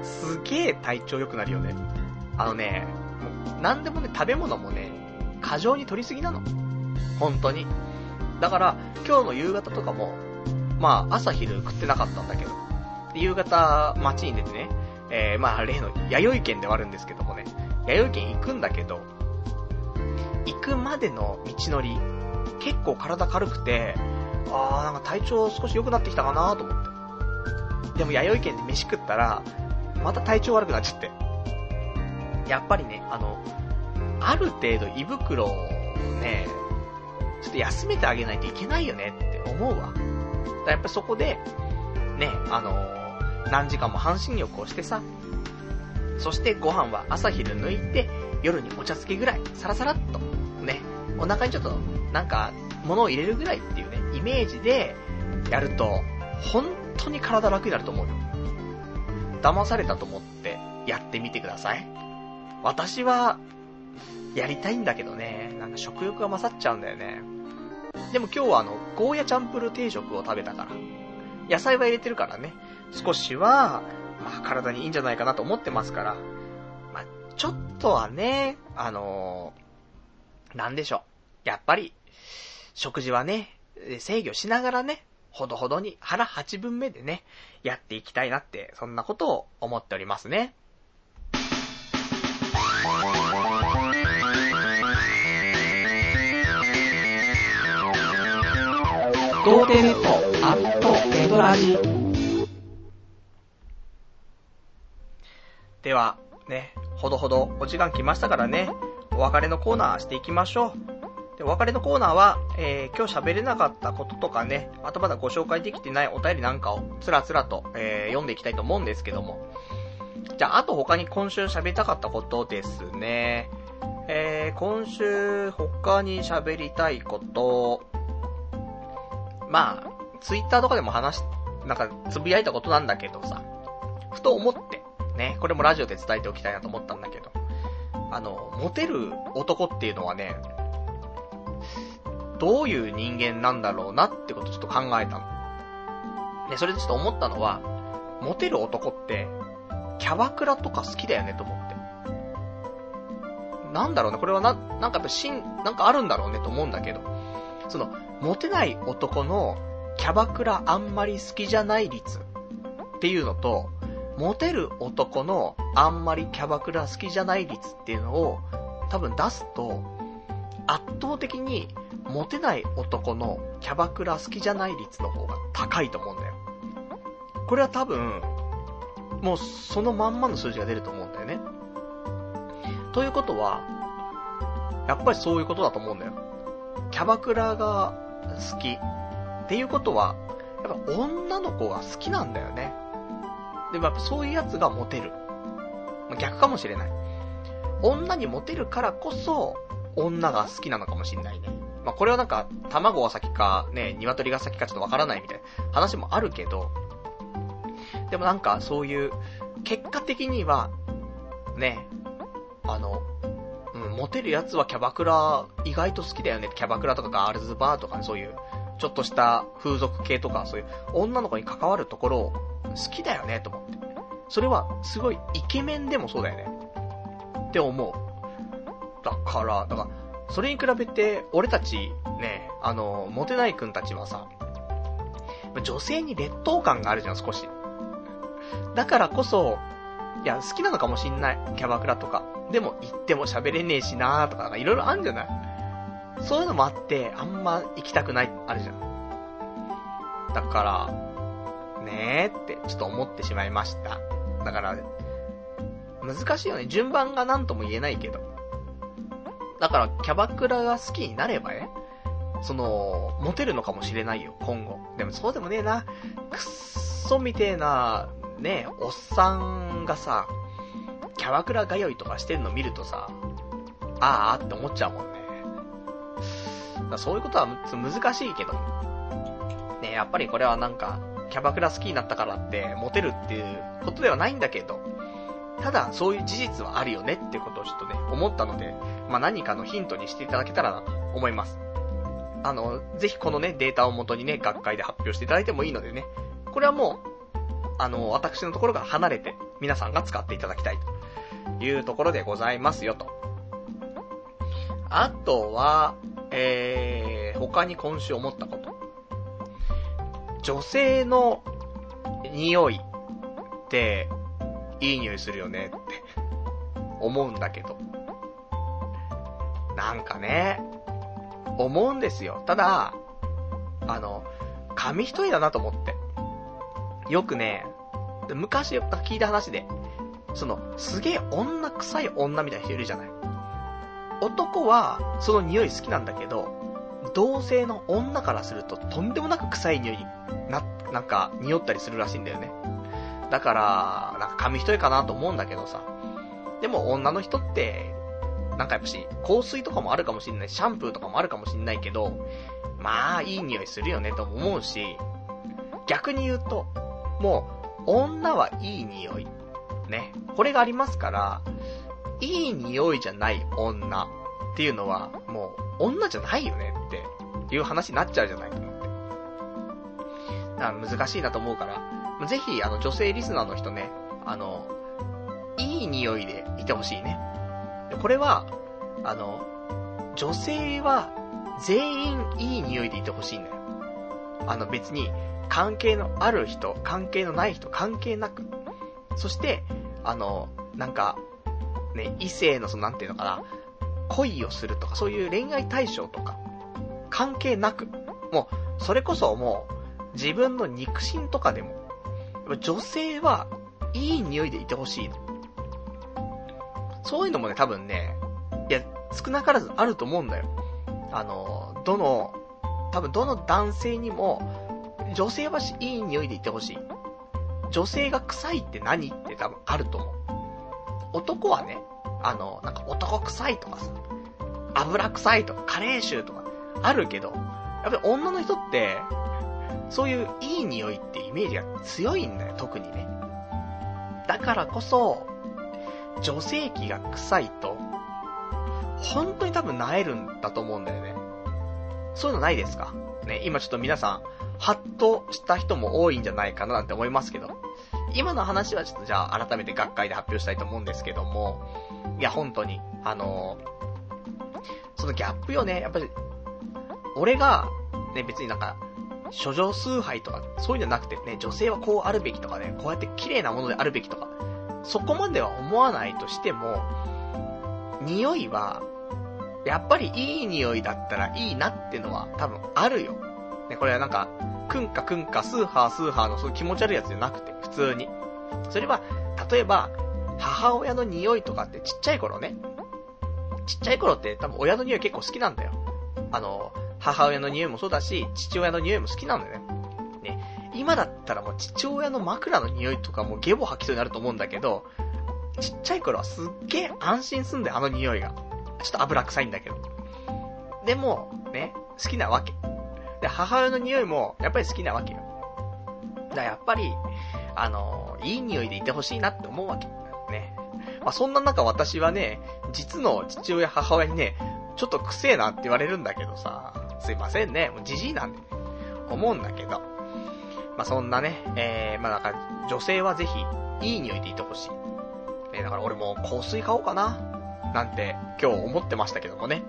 すげえ体調良くなるよね。あのね、もう何でもね、食べ物もね、過剰に取りすぎなの。本当に。だから、今日の夕方とかも、まあ、朝昼食ってなかったんだけど、夕方街に出てね、えー、まあ、例の弥生県ではあるんですけどもね、弥生県行くんだけど、行くまでの道のり、結構体軽くて、あー、なんか体調少し良くなってきたかなと思って。でも弥生県で飯食ったら、また体調悪くなっちゃって。やっぱりね、あの、ある程度胃袋をね、ちょっと休めてあげないといけないよねって思うわ。だやっぱそこで、ね、あの、何時間も半身浴をしてさ、そしてご飯は朝昼抜いて、夜にお茶漬けぐらい、サラサラっと、ね、お腹にちょっと、なんか、物を入れるぐらいっていうね、イメージで、やると、本当に体楽になると思うよ。騙されたと思って、やってみてください。私は、やりたいんだけどね、なんか食欲が勝っちゃうんだよね。でも今日はあの、ゴーヤチャンプル定食を食べたから。野菜は入れてるからね、少しは、まあ体にいいんじゃないかなと思ってますから。まあ、ちょっとはね、あのー、なんでしょう。やっぱり、食事はね、制御しながらね、ほどほどに腹8分目でね、やっていきたいなって、そんなことを思っておりますね。童貞ネットアットラジでは、ね、ほどほどお時間来ましたからね、お別れのコーナーしていきましょう。で、お別れのコーナーは、えー、今日喋れなかったこととかね、あとまだご紹介できてないお便りなんかをつらつらと、えー、読んでいきたいと思うんですけども。じゃあ、あと他に今週喋りたかったことですね。えー、今週他に喋りたいこと、まあ、ツイッターとかでも話、なんか、つぶやいたことなんだけどさ、ふと思って、ね、これもラジオで伝えておきたいなと思ったんだけど、あの、モテる男っていうのはね、どういう人間なんだろうなってことをちょっと考えたの。で、それでちょっと思ったのは、モテる男って、キャバクラとか好きだよねと思って。なんだろうね、これはな、なんかやっぱしん、なんかあるんだろうねと思うんだけど、その、モテない男のキャバクラあんまり好きじゃない率っていうのと、モテる男のあんまりキャバクラ好きじゃない率っていうのを多分出すと、圧倒的にモテない男のキャバクラ好きじゃない率の方が高いと思うんだよ。これは多分、もうそのまんまの数字が出ると思うんだよね。ということは、やっぱりそういうことだと思うんだよ。キャバクラが好き。っていうことは、やっぱ女の子が好きなんだよね。でもやっぱそういうやつがモテる。逆かもしれない。女にモテるからこそ、女が好きなのかもしんないね。まあ、これはなんか、卵が先か、ね、鶏が先かちょっとわからないみたいな話もあるけど、でもなんかそういう、結果的には、ね、あの、うんモテるやつはキャバクラ意外と好きだよね。キャバクラとかガールズバーとかね、そういう、ちょっとした風俗系とか、そういう女の子に関わるところを好きだよね、と思って。それはすごいイケメンでもそうだよね。って思う。だから、だから、それに比べて、俺たち、ね、あの、モテない君たちはさ、女性に劣等感があるじゃん、少し。だからこそ、いや、好きなのかもしんない。キャバクラとか。でも、行っても喋れねえしなーとか、いろいろあるんじゃない？そういうのもあって、あんま行きたくない、あるじゃん。だから、ねーって、ちょっと思ってしまいました。だから、難しいよね。順番が何とも言えないけど。だから、キャバクラが好きになればね、その、モテるのかもしれないよ、今後。でもそうでもねえな。くっそみてえな、ね、おっさんがさ、キャバクラ通いとかしてんの見るとさ、あーあって思っちゃうもんね。だそういうことは難しいけど、ね、やっぱりこれはなんか、キャバクラ好きになったからって、モテるっていうことではないんだけど、ただ、そういう事実はあるよねってことをちょっとね、思ったので、まあ、何かのヒントにしていただけたらなと思います。あの、ぜひこのね、データを元にね、学会で発表していただいてもいいのでね、これはもう、あの、私のところが離れて、皆さんが使っていただきたいというところでございますよと。あとは、えー、他に今週思ったこと。女性の匂いって、いい匂いするよねって思うんだけど。なんかね、思うんですよ。ただ、あの、紙一重だなと思って。よくね、昔聞いた話で、その、すげえ女臭い女みたいな人いるじゃない。男は、その匂い好きなんだけど、同性の女からするととんでもなく臭い匂いにな、なんか、匂ったりするらしいんだよね。だから、紙一重かなと思うんだけどさ。でも女の人って、なんかやっぱし、香水とかもあるかもしんない、シャンプーとかもあるかもしんないけど、まあ、いい匂いするよねと思うし、逆に言うと、もう、女はいい匂い。ね。これがありますから、いい匂いじゃない女っていうのは、もう、女じゃないよねっていう話になっちゃうじゃないと思って。だから難しいなと思うから、ぜひ、あの、女性リスナーの人ね、あの、いい匂いでいてほしいね。これは、あの、女性は全員いい匂いでいてほしいんだよ。あの別に、関係のある人、関係のない人、関係なく。そして、あの、なんか、ね、異性のその、なんていうのかな、恋をするとか、そういう恋愛対象とか、関係なく、もう、それこそもう、自分の肉親とかでも、女性はいい匂いでいてほしい。そういうのもね、多分ね、いや、少なからずあると思うんだよ。あの、どの、多分どの男性にも、女性はいい匂いでいてほしい。女性が臭いって何って多分あると思う。男はね、あの、なんか男臭いとかさ、油臭いとか、カレー臭とか、あるけど、やっぱり女の人って、そういういい匂いってイメージが強いんだよ、特にね。だからこそ、女性器が臭いと、本当に多分萎えるんだと思うんだよね。そういうのないですか？ね、今ちょっと皆さん、ハッとした人も多いんじゃないかななんて思いますけど。今の話はちょっとじゃあ改めて学会で発表したいと思うんですけども、いや本当に、あのー、そのギャップよね、やっぱり、俺が、ね、別になんか、諸女崇拝とか、そういうんじゃなくてね、女性はこうあるべきとかね、こうやって綺麗なものであるべきとか、そこまでは思わないとしても、匂いは、やっぱりいい匂いだったらいいなってのは多分あるよ。ね、これはなんか、くんかくんか、スーハースーハーのそういう気持ち悪いやつじゃなくて、普通に。それは、例えば、母親の匂いとかってちっちゃい頃ね、ちっちゃい頃って多分親の匂い結構好きなんだよ。あの、母親の匂いもそうだし、父親の匂いも好きなんだよね。ね。今だったらもう父親の枕の匂いとかもゲボ吐きそうになると思うんだけど、ちっちゃい頃はすっげえ安心すんだよ、あの匂いが。ちょっと油臭いんだけど。でも、ね、好きなわけ。で、母親の匂いも、やっぱり好きなわけよ。だからやっぱり、あの、いい匂いでいてほしいなって思うわけ。ね。まあ、そんな中私はね、実の父親母親にね、ちょっとくせえなって言われるんだけどさ、すいませんね、もうじじいなんでね、思うんだけど。まあ、そんなね、えー、まあ、なんか、女性はぜひ、いい匂いでいてほしい。えー、だから俺も香水買おうかな。なんて、今日思ってましたけどもね。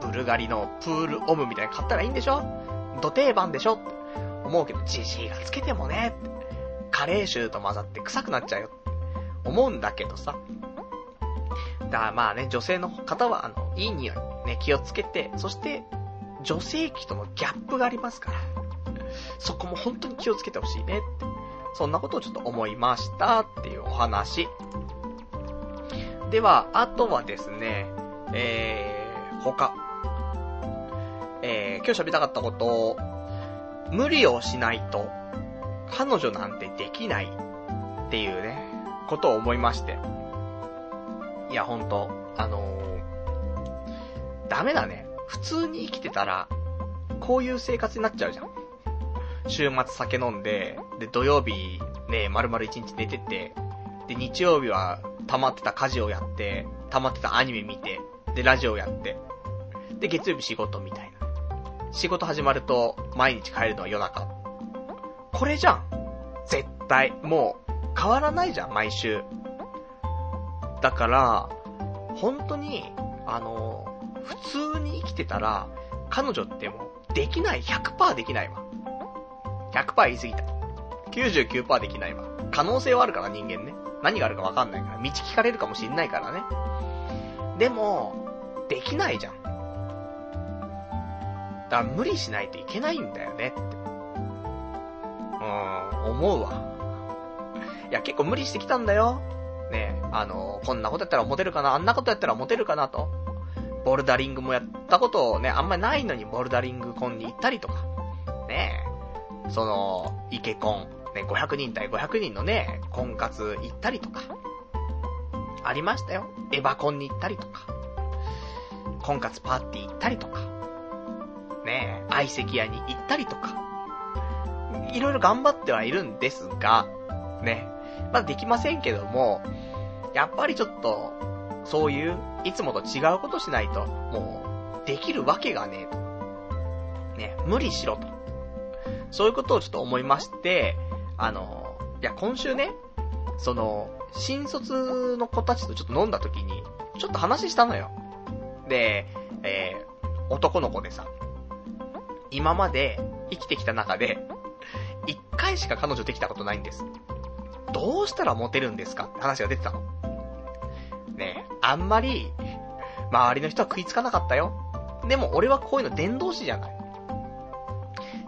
ブルガリのプールオムみたいに買ったらいいんでしょ？土定番でしょ？って思うけど、じじいがつけてもね、カレー臭と混ざって臭くなっちゃうよって思うんだけどさ。だからまあね、女性の方は、あの、いい匂い、ね、気をつけて、そして、女性器とのギャップがありますから、そこも本当に気をつけてほしいねって、そんなことをちょっと思いましたっていうお話。では、あとはですね、えー、他。えー、今日喋りたかったことを、無理をしないと、彼女なんてできないっていうね、ことを思いまして。いや、ほんと、あのー、ダメだね。普通に生きてたら、こういう生活になっちゃうじゃん。週末酒飲んで、で、土曜日、ね、丸々一日寝てて、で、日曜日は溜まってた家事をやって、溜まってたアニメ見て、で、ラジオやって、で、月曜日仕事みたいな。仕事始まると、毎日帰るのは夜中。これじゃん。絶対。もう、変わらないじゃん、毎週。だから、本当に、あの、普通に生きてたら、彼女ってもう、できない、100%できないわ。100%言い過ぎた。99%できないわ。可能性はあるから人間ね。何があるかわかんないから。道聞かれるかもしんないからね。でも、できないじゃん。だから無理しないといけないんだよねって。うーん、思うわ。いや、結構無理してきたんだよ。ねあの、こんなことやったらモテるかな、あんなことやったらモテるかなと。ボルダリングもやったことね、あんまりないのにボルダリングコンに行ったりとか。ねその、イケコン、ね、500人対500人のね、婚活行ったりとか。ありましたよ。エヴァコンに行ったりとか。婚活パーティー行ったりとか。ね相席屋に行ったりとか。いろいろ頑張ってはいるんですが、ね。まだできませんけども、やっぱりちょっと、そういう、いつもと違うことしないと、もう、できるわけがねえと。ね、無理しろと。そういうことをちょっと思いまして、あの、いや、今週ね、その、新卒の子たちとちょっと飲んだ時に、ちょっと話したのよ。で、えー、男の子でさ、今まで生きてきた中で、一回しか彼女できたことないんです。どうしたらモテるんですかって話が出てたの。ねあんまり、周りの人は食いつかなかったよ。でも俺はこういうの伝道師じゃない。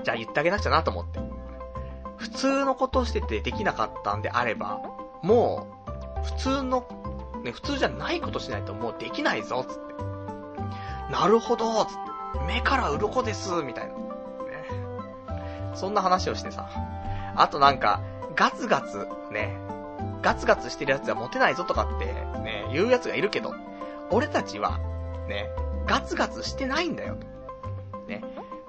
じゃあ言ってあげなくちゃなと思って。普通のことしててできなかったんであれば、もう、普通の、ね、普通じゃないことしないともうできないぞ、つって。なるほど、つって。目から鱗です、みたいな。ね。そんな話をしてさ。あとなんか、ガツガツ、ね。ガツガツしてるやつはモテないぞとかって、言うやつがいるけど、俺たちは、ね、ガツガツしてないんだよ。ね。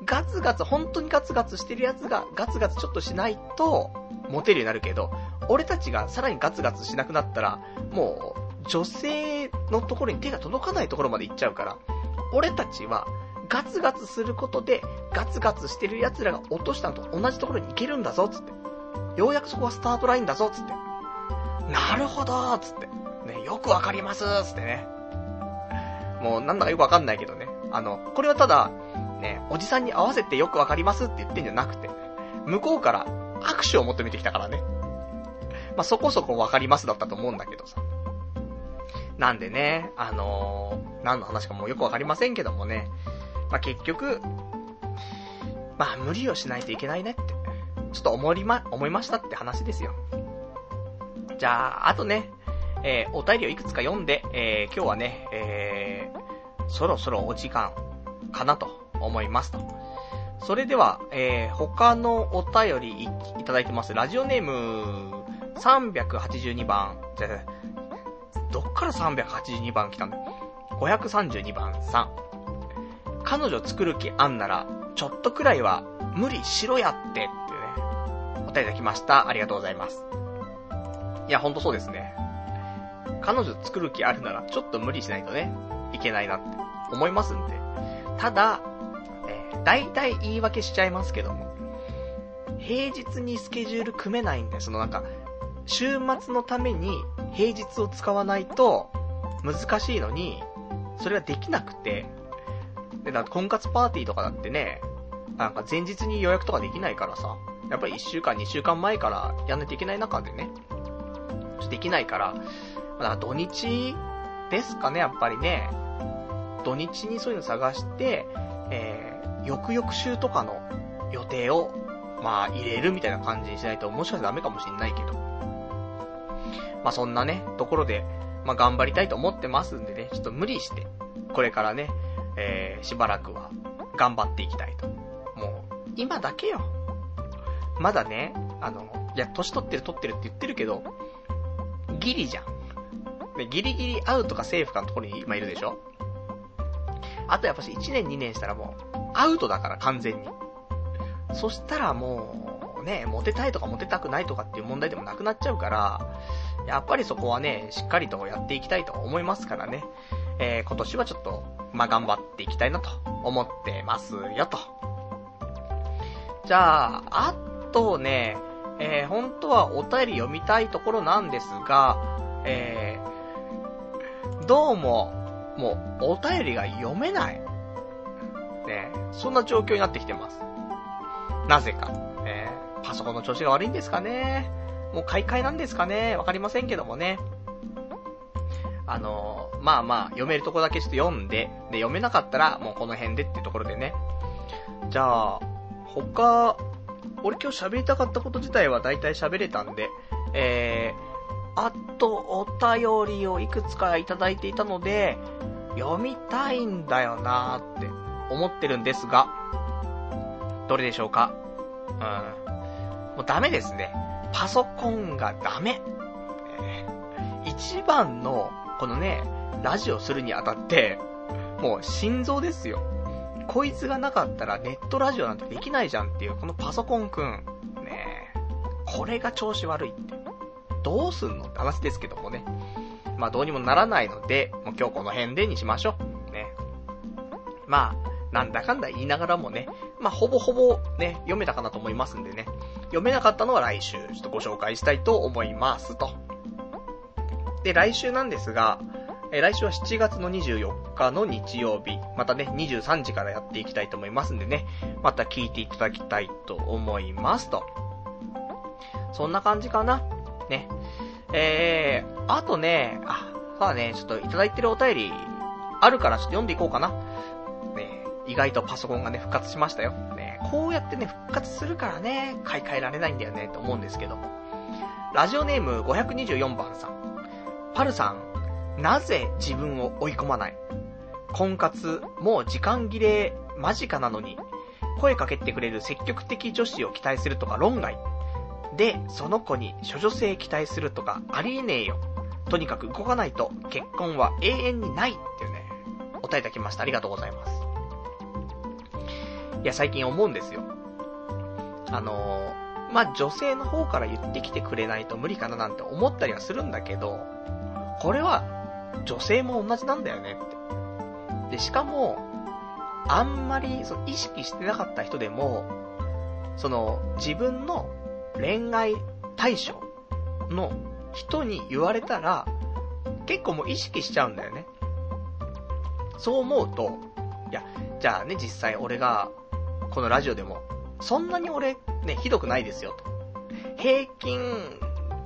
ガツガツ、本当にガツガツしてるやつがガツガツちょっとしないと、モテるようになるけど、俺たちがさらにガツガツしなくなったら、もう、女性のところに手が届かないところまで行っちゃうから、俺たちは、ガツガツすることで、ガツガツしてる奴らが落としたのと同じところに行けるんだぞ、つって。ようやくそこはスタートラインだぞ、つって。なるほど、つって。ね、よくわかります、つってね。もうなんだかよくわかんないけどね。あの、これはただ、ね、おじさんに合わせてよくわかりますって言ってんじゃなくて、向こうから握手を求めてきたからね。まあ、そこそこわかりますだったと思うんだけどさ。なんでね、あのー、何の話かもうよくわかりませんけどもね、まあ、結局、まあ、無理をしないといけないねって、ちょっと思いま、思いましたって話ですよ。じゃあ、あとね、えー、お便りをいくつか読んで、えー、今日はね、えー、そろそろお時間かなと思いますと。それでは、えー、他のお便りいいただいてます。ラジオネーム、382番、じゃどっから382番来たんだ ?532 番さん。彼女作る気あんなら、ちょっとくらいは無理しろやってってね、お便りいただきました。ありがとうございます。いや、ほんとそうですね。彼女作る気あるなら、ちょっと無理しないとね、いけないなって思いますんで。ただ、えー、大体言い訳しちゃいますけども、平日にスケジュール組めないんで、そのなんか、週末のために平日を使わないと難しいのに、それができなくて、で、だ婚活パーティーとかだってね、なんか前日に予約とかできないからさ、やっぱり1週間、2週間前からやんないといけない中でね、できないから、だ土日ですかね、やっぱりね。土日にそういうの探して、えー、翌々週とかの予定を、まあ、入れるみたいな感じにしないと、もしかしたらダメかもしんないけど。まあ、そんなね、ところで、まあ、頑張りたいと思ってますんでね、ちょっと無理して、これからね、えー、しばらくは、頑張っていきたいと。もう、今だけよ。まだね、あの、いや、年取ってる取ってるって言ってるけど、ギリじゃん。ね、ギリギリアウトかセーフかのところに今いるでしょ？あとやっぱし1年2年したらもう、アウトだから完全に。そしたらもう、ね、モテたいとかモテたくないとかっていう問題でもなくなっちゃうから、やっぱりそこはね、しっかりとやっていきたいと思いますからね。えー、今年はちょっと、まあ、頑張っていきたいなと思ってますよと。じゃあ、あとね、えー、本当はお便り読みたいところなんですが、えー、どうも、もう、お便りが読めない。ね、そんな状況になってきてます。なぜか。え、パソコンの調子が悪いんですかね。もう買い替えなんですかね。わかりませんけどもね。あの、まあまあ、読めるとこだけちょっと読んで、で、読めなかったら、もうこの辺でってところでね。じゃあ、他、俺今日喋りたかったこと自体は大体喋れたんで、えー、あとお便りをいくつかいただいていたので、読みたいんだよなーって思ってるんですが、どれでしょうか？うん。もうダメですね。パソコンがダメ。えー、一番の、このね、ラジオするにあたって、もう心臓ですよ。こいつがなかったらネットラジオなんてできないじゃんっていう、このパソコンくん。ねこれが調子悪いって。どうすんのって話ですけどもね。まあどうにもならないので、もう今日この辺でにしましょう。ね。まあ、なんだかんだ言いながらもね、まあほぼほぼね、読めたかなと思いますんでね。読めなかったのは来週、ちょっとご紹介したいと思いますと。で、来週なんですが、え来週は7月の24日の日曜日、またね、23時からやっていきたいと思いますんでね、また聞いていただきたいと思いますと。そんな感じかな。ね。えー、あとね、あ、さあね、ちょっといただいてるお便り、あるからちょっと読んでいこうかな。ね、意外とパソコンがね、復活しましたよ。ね、こうやってね、復活するからね、買い替えられないんだよね、と思うんですけど。ラジオネーム524番さん。パルさん、なぜ自分を追い込まない？婚活、もう時間切れ間近なのに、声かけてくれる積極的女子を期待するとか論外。で、その子に処女性期待するとかありえねえよ。とにかく動かないと結婚は永遠にないっていうね、お答えいただきました。ありがとうございます。いや、最近思うんですよ。あのー、まあ、女性の方から言ってきてくれないと無理かななんて思ったりはするんだけど、これは女性も同じなんだよねって。で、しかも、あんまりその意識してなかった人でも、その自分の恋愛対象の人に言われたら、結構もう意識しちゃうんだよね。そう思うと、いや、じゃあね、実際俺が、このラジオでも、そんなに俺、ね、ひどくないですよ、と。平均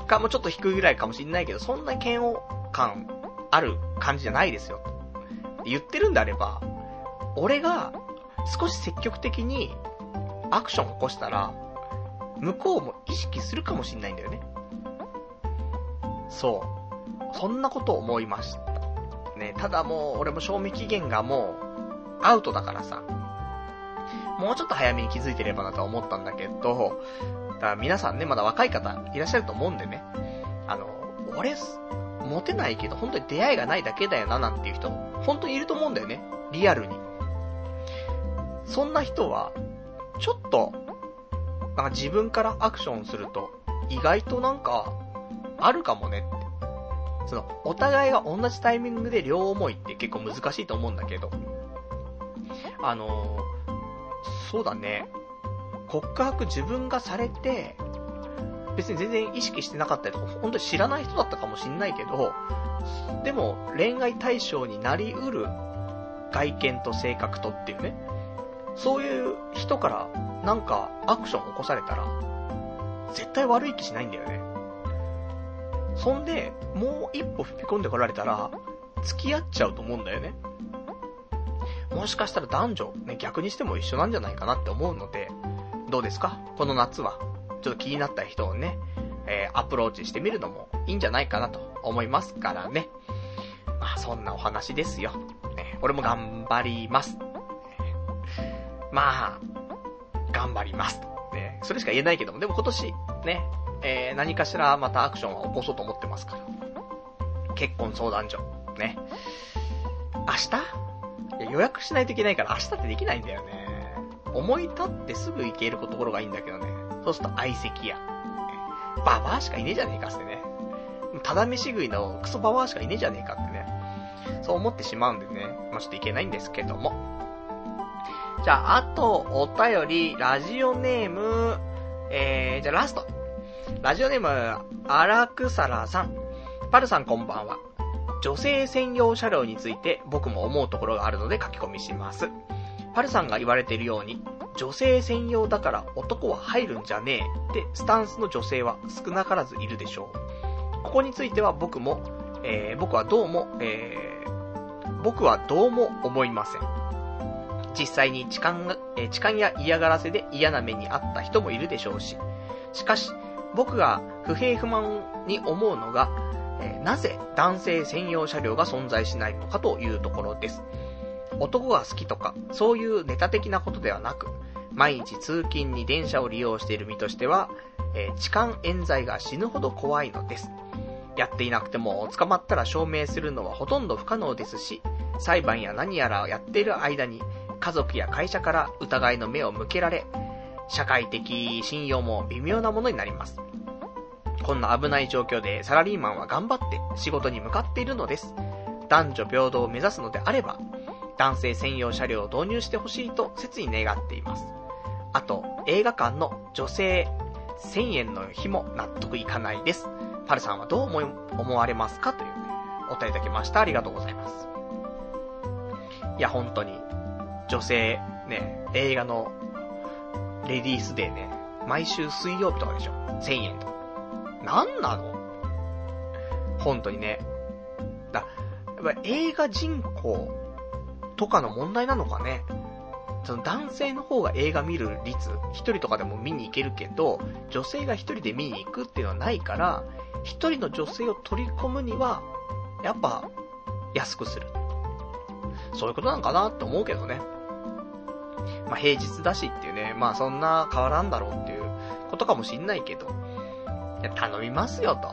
かもちょっと低いぐらいかもしんないけど、そんなに嫌悪感ある感じじゃないですよ、と。言ってるんであれば、俺が少し積極的にアクションを起こしたら、向こうも意識するかもしんないんだよね。そう。そんなこと思いました。ね、ただもう、俺も賞味期限がもう、アウトだからさ。もうちょっと早めに気づいてればなと思ったんだけど、だから皆さんね、まだ若い方いらっしゃると思うんでね。あの、俺、モテないけど、本当に出会いがないだけだよな、なんていう人、本当にいると思うんだよね。リアルに。そんな人は、ちょっと、なんか自分からアクションすると、意外となんか、あるかもねって。その、お互いが同じタイミングで両思いって結構難しいと思うんだけど、あのー、そうだね、告白自分がされて、別に全然意識してなかったりとか、本当に知らない人だったかもしんないけど、でも恋愛対象になりうる外見と性格とっていうね、そういう人からなんかアクション起こされたら、絶対悪い気しないんだよね。そんで、もう一歩踏み込んでこられたら、付き合っちゃうと思うんだよね。もしかしたら男女、ね、逆にしても一緒なんじゃないかなって思うので、どうですか？この夏は。ちょっと気になった人をね、えー、アプローチしてみるのもいいんじゃないかなと思いますからね。まあ、そんなお話ですよ。ね、俺も頑張ります。まあ、頑張ります。ね、それしか言えないけども、でも今年、ね、えー、何かしらまたアクションは起こそうと思ってますから。結婚相談所。ね。明日？予約しないといけないから明日ってできないんだよね。思い立ってすぐ行けるところがいいんだけどね。そうすると相席屋。ババアしかいねえじゃねえかってね。ただ飯食いのクソババアしかいねえじゃねえかってね。そう思ってしまうんでね。まあ、ちょっといけないんですけども。じゃあ、あと、お便り、ラジオネーム、えー、じゃあラスト。ラジオネーム、荒草らさん。パルさんこんばんは。女性専用車両について僕も思うところがあるので書き込みします。パルさんが言われているように、女性専用だから男は入るんじゃねえってスタンスの女性は少なからずいるでしょう。ここについては僕も、えー、僕はどうも、えー、僕はどうも思いません。実際に痴漢え、痴漢や嫌がらせで嫌な目にあった人もいるでしょうし、しかし、僕が不平不満に思うのが、なぜ男性専用車両が存在しないのかというところです。男が好きとか、そういうネタ的なことではなく、毎日通勤に電車を利用している身としては、えー、痴漢冤罪が死ぬほど怖いのです。やっていなくても捕まったら証明するのはほとんど不可能ですし、裁判や何やらやっている間に家族や会社から疑いの目を向けられ、社会的信用も微妙なものになります。こんな危ない状況でサラリーマンは頑張って仕事に向かっているのです。男女平等を目指すのであれば、男性専用車両を導入してほしいと切に願っています。あと、映画館の女性1000円の日も納得いかないです。パルさんはどう思い思われますか？という、お便りいただきました。ありがとうございます。いや、本当に、女性、ね、映画のレディースデーね、毎週水曜日とかでしょ ?1000 円とか。なんなの？本当にね。だ、やっぱ映画人口とかの問題なのかね。その男性の方が映画見る率、一人とかでも見に行けるけど、女性が一人で見に行くっていうのはないから、一人の女性を取り込むには、やっぱ、安くする。そういうことなんかなって思うけどね。まあ、平日だしっていうね、まあそんな変わらんだろうっていうことかもしんないけど、いや頼みますよと。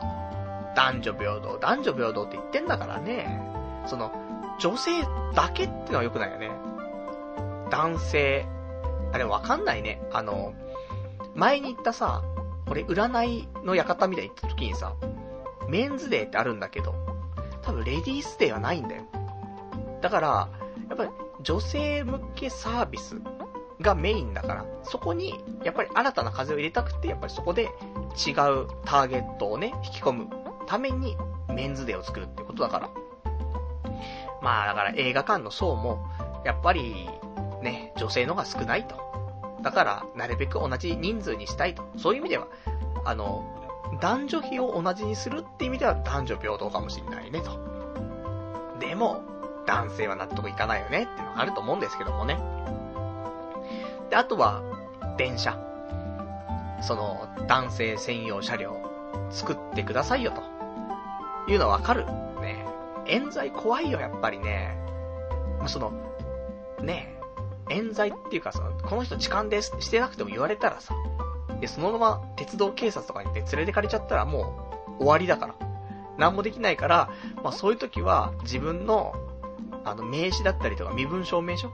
男女平等、男女平等って言ってんだからね。その、女性だけってのは良くないよね。男性、あれわかんないね。あの、前に言ったさ、俺占いの館みたいに行った時にさ、メンズデーってあるんだけど、多分レディースデーはないんだよ。だから、やっぱり女性向けサービスがメインだから、そこに、やっぱり新たな風を入れたくて、やっぱりそこで違うターゲットをね、引き込むためにメンズデーを作るってことだから。まあだから映画館の層も、やっぱり、ね、女性の方が少ないと。だから、なるべく同じ人数にしたいと。そういう意味では、あの、男女比を同じにするって意味では男女平等かもしんないねと。でも、男性は納得いかないよねっていうのがあると思うんですけどもね。で、あとは、電車。その、男性専用車両、作ってくださいよと。いうのはわかる。ね冤罪怖いよ、やっぱりね。ま、その、ね冤罪っていうかさ、この人痴漢ですしてなくても言われたらさ、で、そのまま鉄道警察とかにね、連れてかれちゃったらもう終わりだから。何もできないから、まあそういう時は自分の、あの、名刺だったりとか身分証明書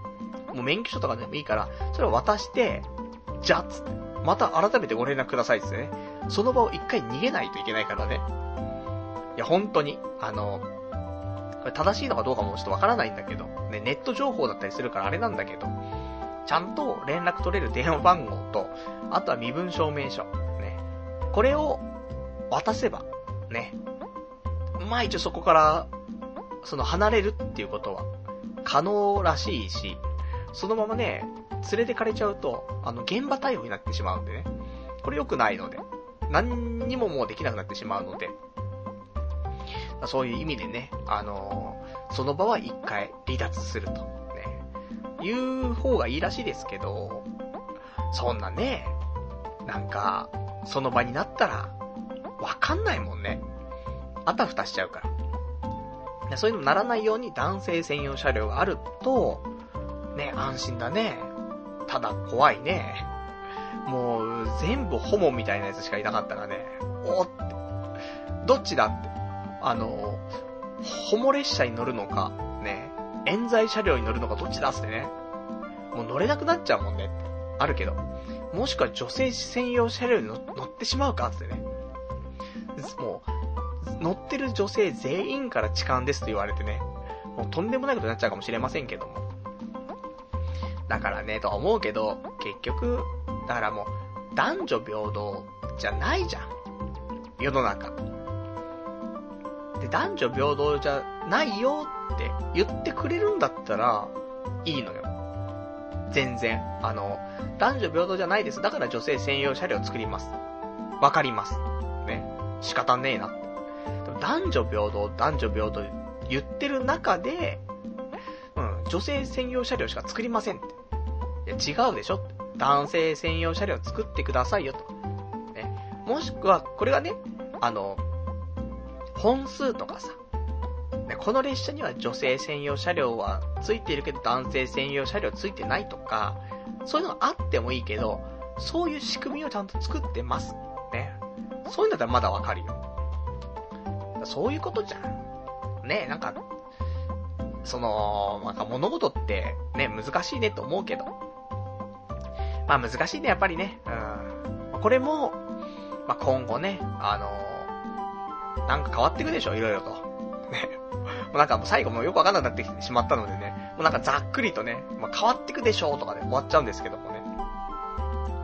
もう免許証とかでもいいから、それを渡して、じゃっつ、また改めてご連絡くださいってね。その場を一回逃げないといけないからね。いや、本当に、あの、これ正しいのかどうかもちょっとわからないんだけど、ね、ネット情報だったりするからあれなんだけど、ちゃんと連絡取れる電話番号と、あとは身分証明書、ね。これを渡せば、ね。まあ一応そこから、その離れるっていうことは可能らしいし、そのままね、連れてかれちゃうと、あの、現場逮捕になってしまうんでね。これ良くないので、何にももうできなくなってしまうので、そういう意味でね、あのー、その場は一回離脱すると、ね、いう方がいいらしいですけど、そんなね、なんか、その場になったら、わかんないもんね。あたふたしちゃうから。そういうのならないように男性専用車両があると、ね、安心だね。ただ怖いね。もう、全部ホモみたいなやつしかいなかったらね、おって。どっちだって。あの、ホモ列車に乗るのか、ね、冤罪車両に乗るのかどっちだってね。もう乗れなくなっちゃうもんね。あるけど。もしくは女性専用車両に乗ってしまうかってね。もう、乗ってる女性全員から痴漢ですと言われてね。もうとんでもないことになっちゃうかもしれませんけども。だからね、とは思うけど、結局、だからもう、男女平等じゃないじゃん。世の中。で、男女平等じゃないよって言ってくれるんだったら、いいのよ。全然。あの、男女平等じゃないです。だから女性専用車両作ります。わかります。ね。仕方ねえな。男女平等、男女平等言ってる中で、うん、女性専用車両しか作りませんって。いや、違うでしょ？男性専用車両作ってくださいよと。ね。もしくは、これがね、あの、本数とかさ、ね、この列車には女性専用車両はついているけど男性専用車両ついてないとか、そういうのがあってもいいけど、そういう仕組みをちゃんと作ってます。ね。そういうんだったらまだわかるよ。そういうことじゃん。ね、なんか、その、なんか物事ってね、難しいねと思うけど。まあ難しいね、やっぱりね。うん。これも、まあ今後ね、あのなんか変わっていくでしょ、いろいろと。ね。もうなんかもう最後もよくわかんなくなってきてしまったのでね、もうなんかざっくりとね、まあ変わっていくでしょうとかで終わっちゃうんですけどもね。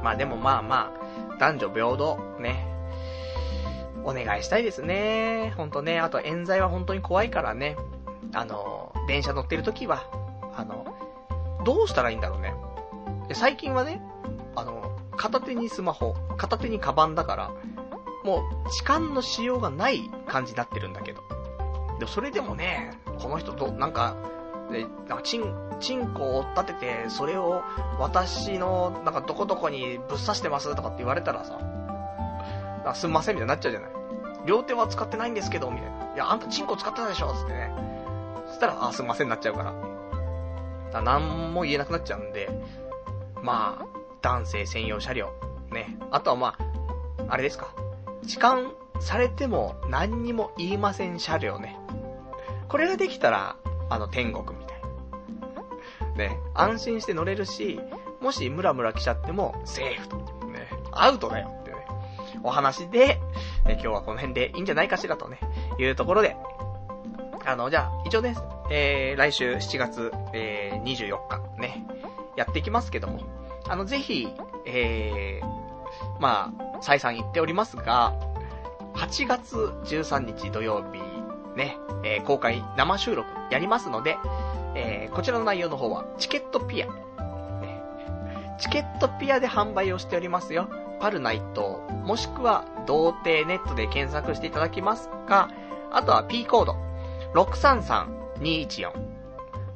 まあでもまあまあ、男女平等、ね。お願いしたいですね。ほんとね。あと冤罪は本当に怖いからね。あの、電車乗ってる時は、あの、どうしたらいいんだろうね。最近はね、あの、片手にスマホ、片手にカバンだから、もう、痴漢のしようがない感じになってるんだけど。でもそれでもね、この人と、なんか、で、なんかチン、チンコを追っ立てて、それを私の、なんかどこどこにぶっ刺してますとかって言われたらさ、あすんませんみたいになっちゃうじゃない。両手は使ってないんですけど、みたいな。いや、あんたチンコ使ってたでしょつってね。そしたら、あ、すんませんになっちゃうから。だなんも言えなくなっちゃうんで、まあ、男性専用車両。ね。あとはまあ、あれですか。痴漢されても何にも言いません車両ね。これができたら、あの、天国みたいな。ね。安心して乗れるし、もしムラムラ来ちゃっても、セーフと。ね。アウトだよってね。お話で、ね、今日はこの辺でいいんじゃないかしらとね、いうところで、あの、じゃあ、一応ね、えー、来週7月、えー、24日、ね、やっていきますけども、あの、ぜひ、えー、まあ、再三言っておりますが、8月13日土曜日、ね、えー、公開生収録やりますので、えー、こちらの内容の方は、チケットピア、ね、チケットピアで販売をしておりますよ。パルナイト、もしくは、童貞ネットで検索していただきますか、あとは P コード、633214。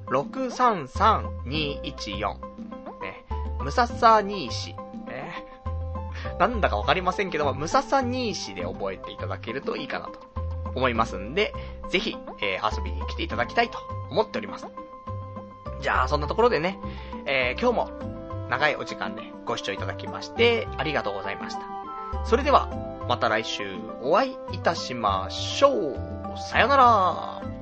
633214。ムササニーシ。ね。なんだかわかりませんけども、ムササニーシで覚えていただけるといいかなと思いますんで、ぜひ、えー、遊びに来ていただきたいと思っております。じゃあ、そんなところでね、えー、今日も長いお時間でご視聴いただきまして、ありがとうございました。それでは、また来週お会いいたしましょう。さよなら。